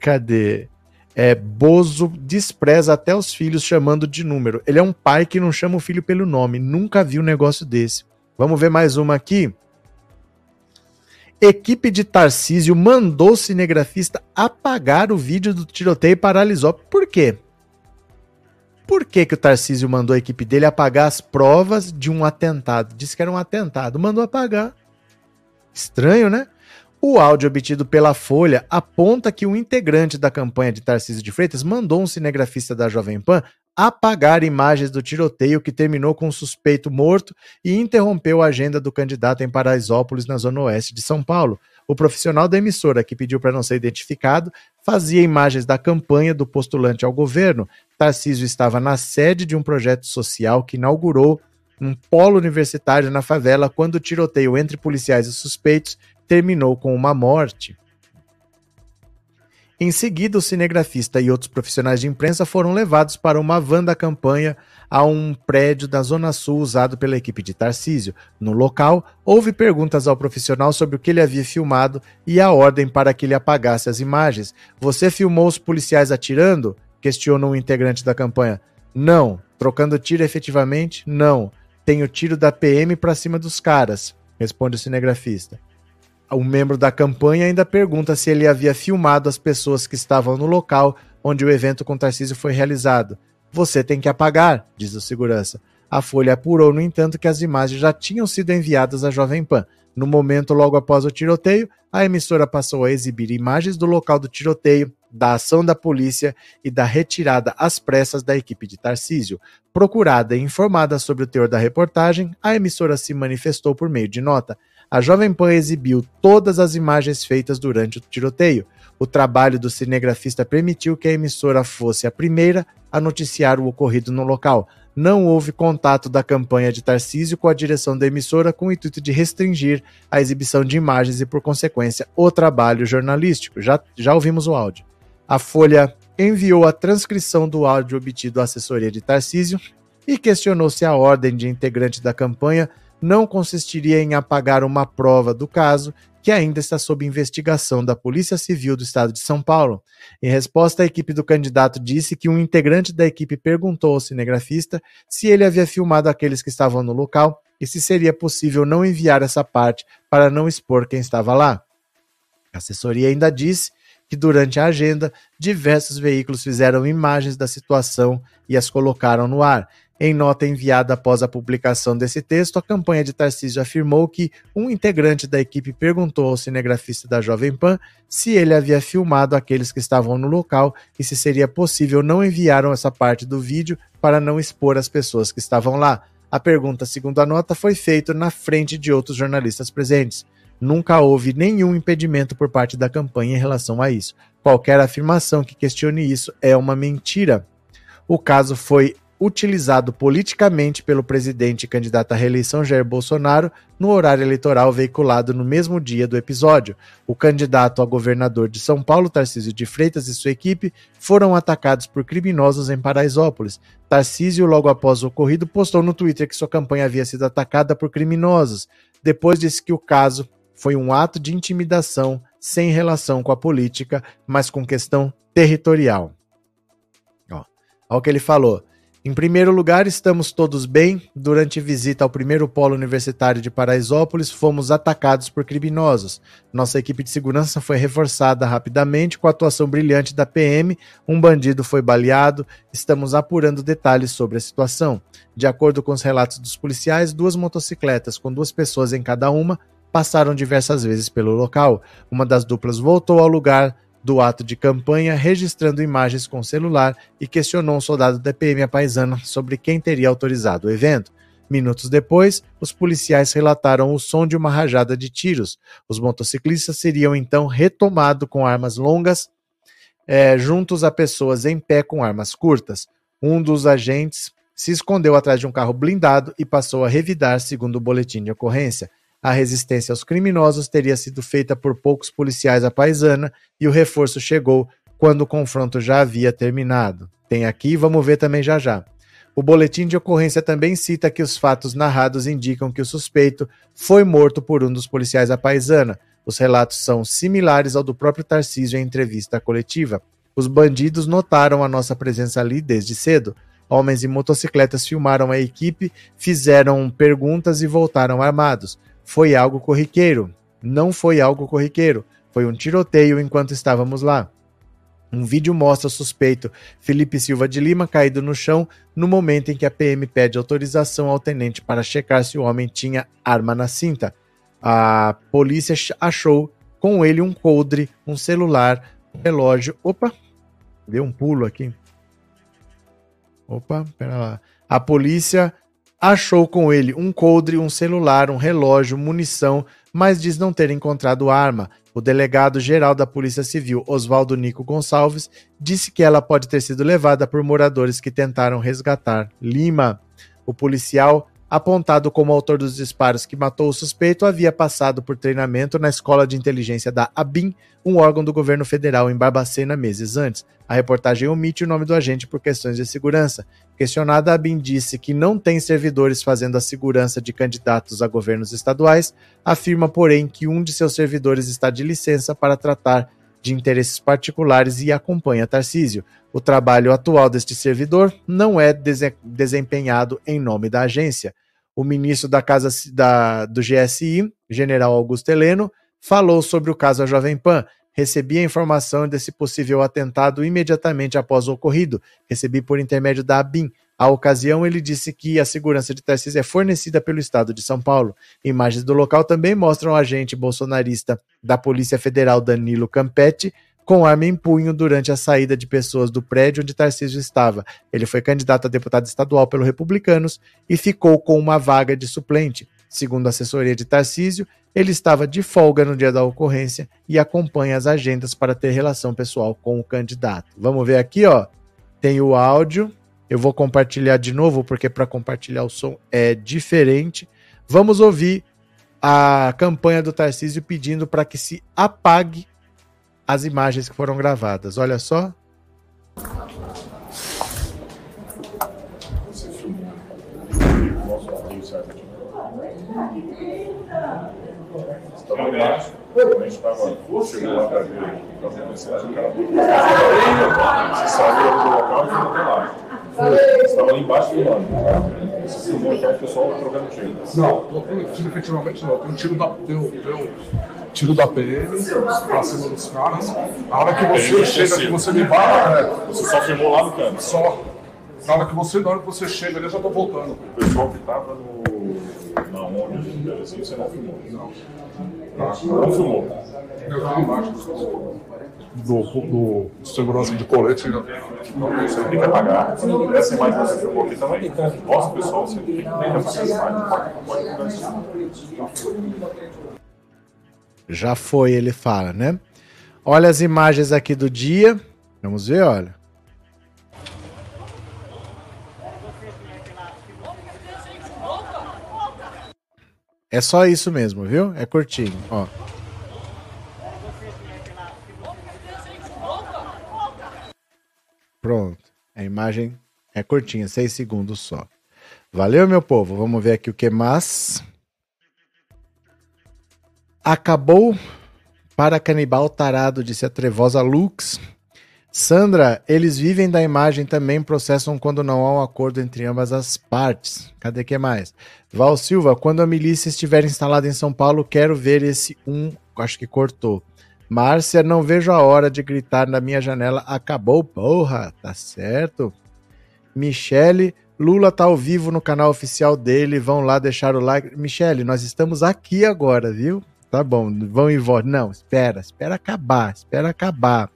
Cadê? É, Bozo despreza até os filhos chamando de número. Ele é um pai que não chama o filho pelo nome. Nunca vi um negócio desse. Vamos ver mais uma aqui. Equipe de Tarcísio mandou o cinegrafista apagar o vídeo do tiroteio e paralisou. Por quê? Por que, que o Tarcísio mandou a equipe dele apagar as provas de um atentado? Disse que era um atentado, mandou apagar. Estranho, né? O áudio obtido pela Folha aponta que um integrante da campanha de Tarcísio de Freitas mandou um cinegrafista da Jovem Pan apagar imagens do tiroteio que terminou com um suspeito morto e interrompeu a agenda do candidato em Paraisópolis, na zona oeste de São Paulo. O profissional da emissora, que pediu para não ser identificado, fazia imagens da campanha do postulante ao governo. Tarcísio estava na sede de um projeto social que inaugurou um polo universitário na favela quando o tiroteio entre policiais e suspeitos terminou com uma morte. Em seguida, o cinegrafista e outros profissionais de imprensa foram levados para uma van da campanha a um prédio da Zona Sul usado pela equipe de Tarcísio. No local, houve perguntas ao profissional sobre o que ele havia filmado e a ordem para que ele apagasse as imagens. Você filmou os policiais atirando? Questiona um integrante da campanha. Não. Trocando tiro efetivamente? Não. Tenho tiro da PM para cima dos caras, responde o cinegrafista o membro da campanha ainda pergunta se ele havia filmado as pessoas que estavam no local onde o evento com Tarcísio foi realizado. Você tem que apagar, diz o segurança. A Folha apurou, no entanto, que as imagens já tinham sido enviadas à Jovem Pan. No momento, logo após o tiroteio, a emissora passou a exibir imagens do local do tiroteio, da ação da polícia e da retirada às pressas da equipe de Tarcísio. Procurada e informada sobre o teor da reportagem, a emissora se manifestou por meio de nota a Jovem Pan exibiu todas as imagens feitas durante o tiroteio. O trabalho do cinegrafista permitiu que a emissora fosse a primeira a noticiar o ocorrido no local. Não houve contato da campanha de Tarcísio com a direção da emissora com o intuito de restringir a exibição de imagens e, por consequência, o trabalho jornalístico. Já, já ouvimos o áudio. A Folha enviou a transcrição do áudio obtido à assessoria de Tarcísio e questionou se a ordem de integrante da campanha não consistiria em apagar uma prova do caso que ainda está sob investigação da Polícia Civil do Estado de São Paulo. Em resposta, a equipe do candidato disse que um integrante da equipe perguntou ao cinegrafista se ele havia filmado aqueles que estavam no local e se seria possível não enviar essa parte para não expor quem estava lá. A assessoria ainda disse que durante a agenda, diversos veículos fizeram imagens da situação e as colocaram no ar. Em nota enviada após a publicação desse texto, a campanha de Tarcísio afirmou que um integrante da equipe perguntou ao cinegrafista da Jovem Pan se ele havia filmado aqueles que estavam no local e se seria possível não enviaram essa parte do vídeo para não expor as pessoas que estavam lá. A pergunta, segundo a nota, foi feita na frente de outros jornalistas presentes. Nunca houve nenhum impedimento por parte da campanha em relação a isso. Qualquer afirmação que questione isso é uma mentira. O caso foi utilizado politicamente pelo presidente e candidato à reeleição Jair Bolsonaro no horário eleitoral veiculado no mesmo dia do episódio. O candidato a governador de São Paulo, Tarcísio de Freitas e sua equipe foram atacados por criminosos em Paraisópolis. Tarcísio, logo após o ocorrido, postou no Twitter que sua campanha havia sido atacada por criminosos. Depois disse que o caso foi um ato de intimidação sem relação com a política, mas com questão territorial. Olha o que ele falou. Em primeiro lugar, estamos todos bem. Durante visita ao primeiro polo universitário de Paraisópolis, fomos atacados por criminosos. Nossa equipe de segurança foi reforçada rapidamente com a atuação brilhante da PM. Um bandido foi baleado. Estamos apurando detalhes sobre a situação. De acordo com os relatos dos policiais, duas motocicletas com duas pessoas em cada uma passaram diversas vezes pelo local. Uma das duplas voltou ao lugar do ato de campanha, registrando imagens com celular e questionou um soldado da PM paisana sobre quem teria autorizado o evento. Minutos depois, os policiais relataram o som de uma rajada de tiros. Os motociclistas seriam então retomados com armas longas, é, juntos a pessoas em pé com armas curtas. Um dos agentes se escondeu atrás de um carro blindado e passou a revidar, segundo o boletim de ocorrência. A resistência aos criminosos teria sido feita por poucos policiais à paisana e o reforço chegou quando o confronto já havia terminado. Tem aqui, vamos ver também já já. O boletim de ocorrência também cita que os fatos narrados indicam que o suspeito foi morto por um dos policiais à paisana. Os relatos são similares ao do próprio Tarcísio em entrevista coletiva. Os bandidos notaram a nossa presença ali desde cedo. Homens em motocicletas filmaram a equipe, fizeram perguntas e voltaram armados foi algo corriqueiro. Não foi algo corriqueiro. Foi um tiroteio enquanto estávamos lá. Um vídeo mostra o suspeito Felipe Silva de Lima caído no chão no momento em que a PM pede autorização ao tenente para checar se o homem tinha arma na cinta. A polícia achou com ele um coldre, um celular, um relógio. Opa! Deu um pulo aqui. Opa, pera lá. A polícia achou com ele um coldre, um celular, um relógio, munição, mas diz não ter encontrado arma. O delegado geral da Polícia Civil, Oswaldo Nico Gonçalves, disse que ela pode ter sido levada por moradores que tentaram resgatar Lima. O policial apontado como autor dos disparos que matou o suspeito, havia passado por treinamento na Escola de Inteligência da ABIN, um órgão do governo federal em Barbacena meses antes. A reportagem omite o nome do agente por questões de segurança. Questionada, a ABIN disse que não tem servidores fazendo a segurança de candidatos a governos estaduais, afirma, porém, que um de seus servidores está de licença para tratar de interesses particulares e acompanha Tarcísio. O trabalho atual deste servidor não é desempenhado em nome da agência o ministro da Casa da, do GSI, general Augusto Heleno, falou sobre o caso a Jovem Pan. Recebi a informação desse possível atentado imediatamente após o ocorrido. Recebi por intermédio da ABIN. À ocasião, ele disse que a segurança de Tarcísio é fornecida pelo Estado de São Paulo. Imagens do local também mostram o agente bolsonarista da Polícia Federal Danilo Campetti com arma em punho durante a saída de pessoas do prédio onde Tarcísio estava. Ele foi candidato a deputado estadual pelo Republicanos e ficou com uma vaga de suplente. Segundo a assessoria de Tarcísio, ele estava de folga no dia da ocorrência e acompanha as agendas para ter relação pessoal com o candidato. Vamos ver aqui, ó. Tem o áudio. Eu vou compartilhar de novo porque para compartilhar o som é diferente. Vamos ouvir a campanha do Tarcísio pedindo para que se apague as imagens que foram gravadas. Olha só. Estava embaixo, a gente estava, chegou lá para ver o que estava acontecendo, o cara Você saiu do local e foi até lá. Você estava lá embaixo filmando. Você filmou já o pessoal trocando tiro. Não, tiro efetivamente não. Tem um tiro da. Deu, deu tiro da PM pra cima dos caras. A hora que você chega, que você me barra, é, Você só filmou lá no canto? Só. Na hora que você, na hora que você chega ali, eu já tô voltando. O pessoal que tava no, na onda de Teresina, você não filmou. Não. Tá? Não filmou. Eu tava embaixo do, do, do segurança de colete. Não, você tem que apagar. Essa imagem que você filmou aqui também. Mostra o pessoal, você tem que apagar essa imagem. Não pode, não pode mudar isso. Já foi, ele fala, né? Olha as imagens aqui do dia. Vamos ver, olha. É só isso mesmo, viu? É curtinho, ó. Pronto. A imagem é curtinha, seis segundos só. Valeu, meu povo. Vamos ver aqui o que mais. Acabou para canibal tarado, disse a trevosa Lux. Sandra, eles vivem da imagem também processam quando não há um acordo entre ambas as partes. Cadê que mais? Val Silva, quando a milícia estiver instalada em São Paulo, quero ver esse um. Acho que cortou. Márcia, não vejo a hora de gritar na minha janela. Acabou, porra. Tá certo. Michele, Lula tá ao vivo no canal oficial dele. Vão lá deixar o like. Michele, nós estamos aqui agora, viu? Tá bom, vão e voltam. Não, espera, espera acabar, espera acabar.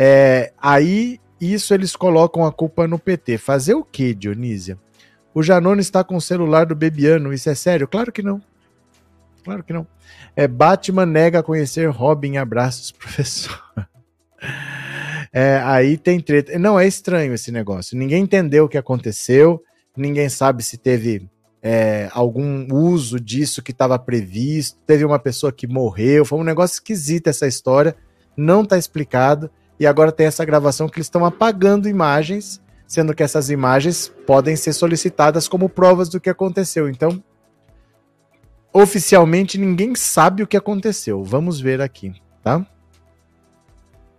É, aí, isso eles colocam a culpa no PT. Fazer o quê, Dionísia? O Janone está com o celular do Bebiano, isso é sério? Claro que não. Claro que não. É, Batman nega conhecer Robin. Abraços, professor. É, aí tem treta. Não, é estranho esse negócio. Ninguém entendeu o que aconteceu. Ninguém sabe se teve é, algum uso disso que estava previsto. Teve uma pessoa que morreu. Foi um negócio esquisito essa história. Não está explicado. E agora tem essa gravação que eles estão apagando imagens, sendo que essas imagens podem ser solicitadas como provas do que aconteceu. Então, oficialmente ninguém sabe o que aconteceu. Vamos ver aqui, tá?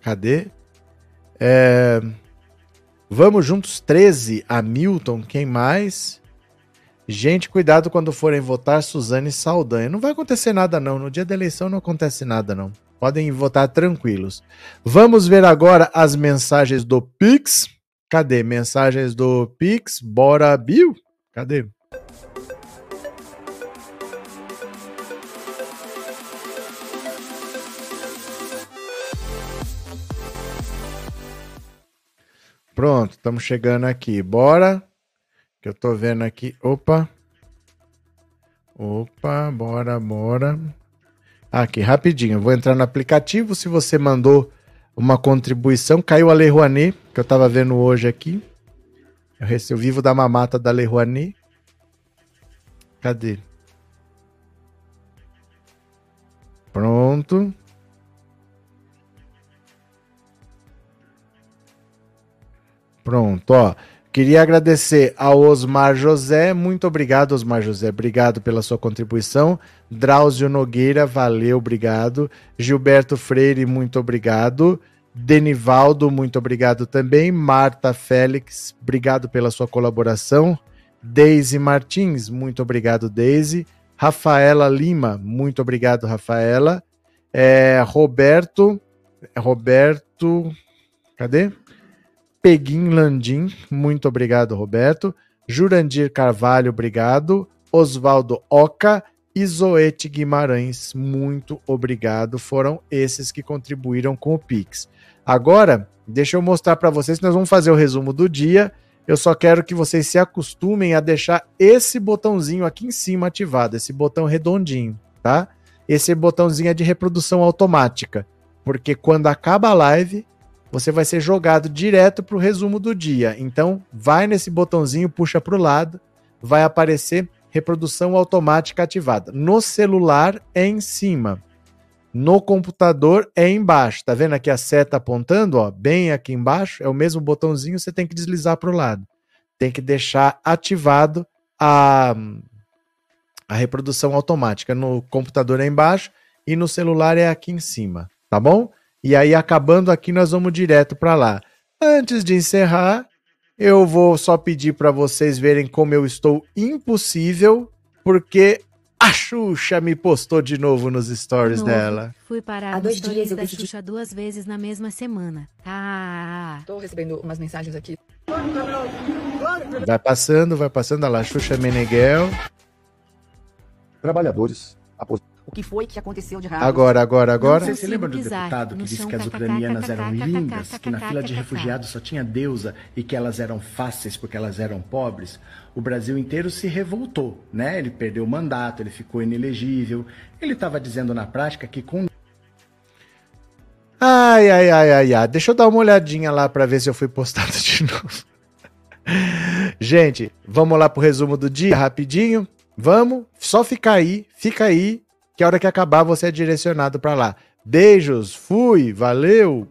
Cadê? É... Vamos juntos 13, Hamilton, quem mais? Gente, cuidado quando forem votar Suzane Saldanha. Não vai acontecer nada não, no dia da eleição não acontece nada não. Podem votar tranquilos. Vamos ver agora as mensagens do Pix. Cadê? Mensagens do Pix. Bora, Bill. Cadê? Pronto, estamos chegando aqui. Bora. Que eu tô vendo aqui. Opa. Opa, bora, bora. Aqui, rapidinho. Vou entrar no aplicativo. Se você mandou uma contribuição, caiu a Lei Rouanet, que eu tava vendo hoje aqui. Eu recebi vivo da mamata da Lei Rouanet. Cadê? Pronto. Pronto, ó. Queria agradecer ao Osmar José. Muito obrigado, Osmar José. Obrigado pela sua contribuição. Drauzio Nogueira, valeu, obrigado. Gilberto Freire, muito obrigado. Denivaldo, muito obrigado também. Marta Félix, obrigado pela sua colaboração. Deise Martins, muito obrigado, Deise. Rafaela Lima, muito obrigado, Rafaela. É, Roberto, Roberto, cadê? Peguim Landim, muito obrigado, Roberto. Jurandir Carvalho, obrigado. Oswaldo Oca e Zoete Guimarães, muito obrigado. Foram esses que contribuíram com o Pix. Agora, deixa eu mostrar para vocês, nós vamos fazer o resumo do dia. Eu só quero que vocês se acostumem a deixar esse botãozinho aqui em cima ativado, esse botão redondinho, tá? Esse botãozinho é de reprodução automática, porque quando acaba a live, você vai ser jogado direto para o resumo do dia. Então, vai nesse botãozinho, puxa para o lado, vai aparecer reprodução automática ativada. No celular é em cima. No computador é embaixo. Tá vendo aqui a seta apontando, ó, bem aqui embaixo, é o mesmo botãozinho, você tem que deslizar para o lado. Tem que deixar ativado a a reprodução automática. No computador é embaixo e no celular é aqui em cima, tá bom? E aí, acabando aqui, nós vamos direto para lá. Antes de encerrar, eu vou só pedir para vocês verem como eu estou impossível, porque a Xuxa me postou de novo nos stories Novo. dela. Fui parar Há dois stories dias eu da decidi- Xuxa duas vezes na mesma semana. Ah, Tô recebendo umas mensagens aqui. Vai passando, vai passando. Olha lá, Xuxa Meneghel. Trabalhadores. O que foi que aconteceu de errado? Agora, agora, agora. Você se lembra do deputado que disse que as ucranianas eram lindas, que na fila de refugiados só tinha deusa e que elas eram fáceis porque elas eram pobres? O Brasil inteiro se revoltou, né? Ele perdeu o mandato, ele ficou inelegível. Ele estava dizendo na prática que com Ai, ai, ai, ai, ai. Deixa eu dar uma olhadinha lá para ver se eu fui postado de novo. Gente, vamos lá pro resumo do dia rapidinho. Vamos, só fica aí, fica aí, que a hora que acabar você é direcionado para lá. Beijos, fui, valeu.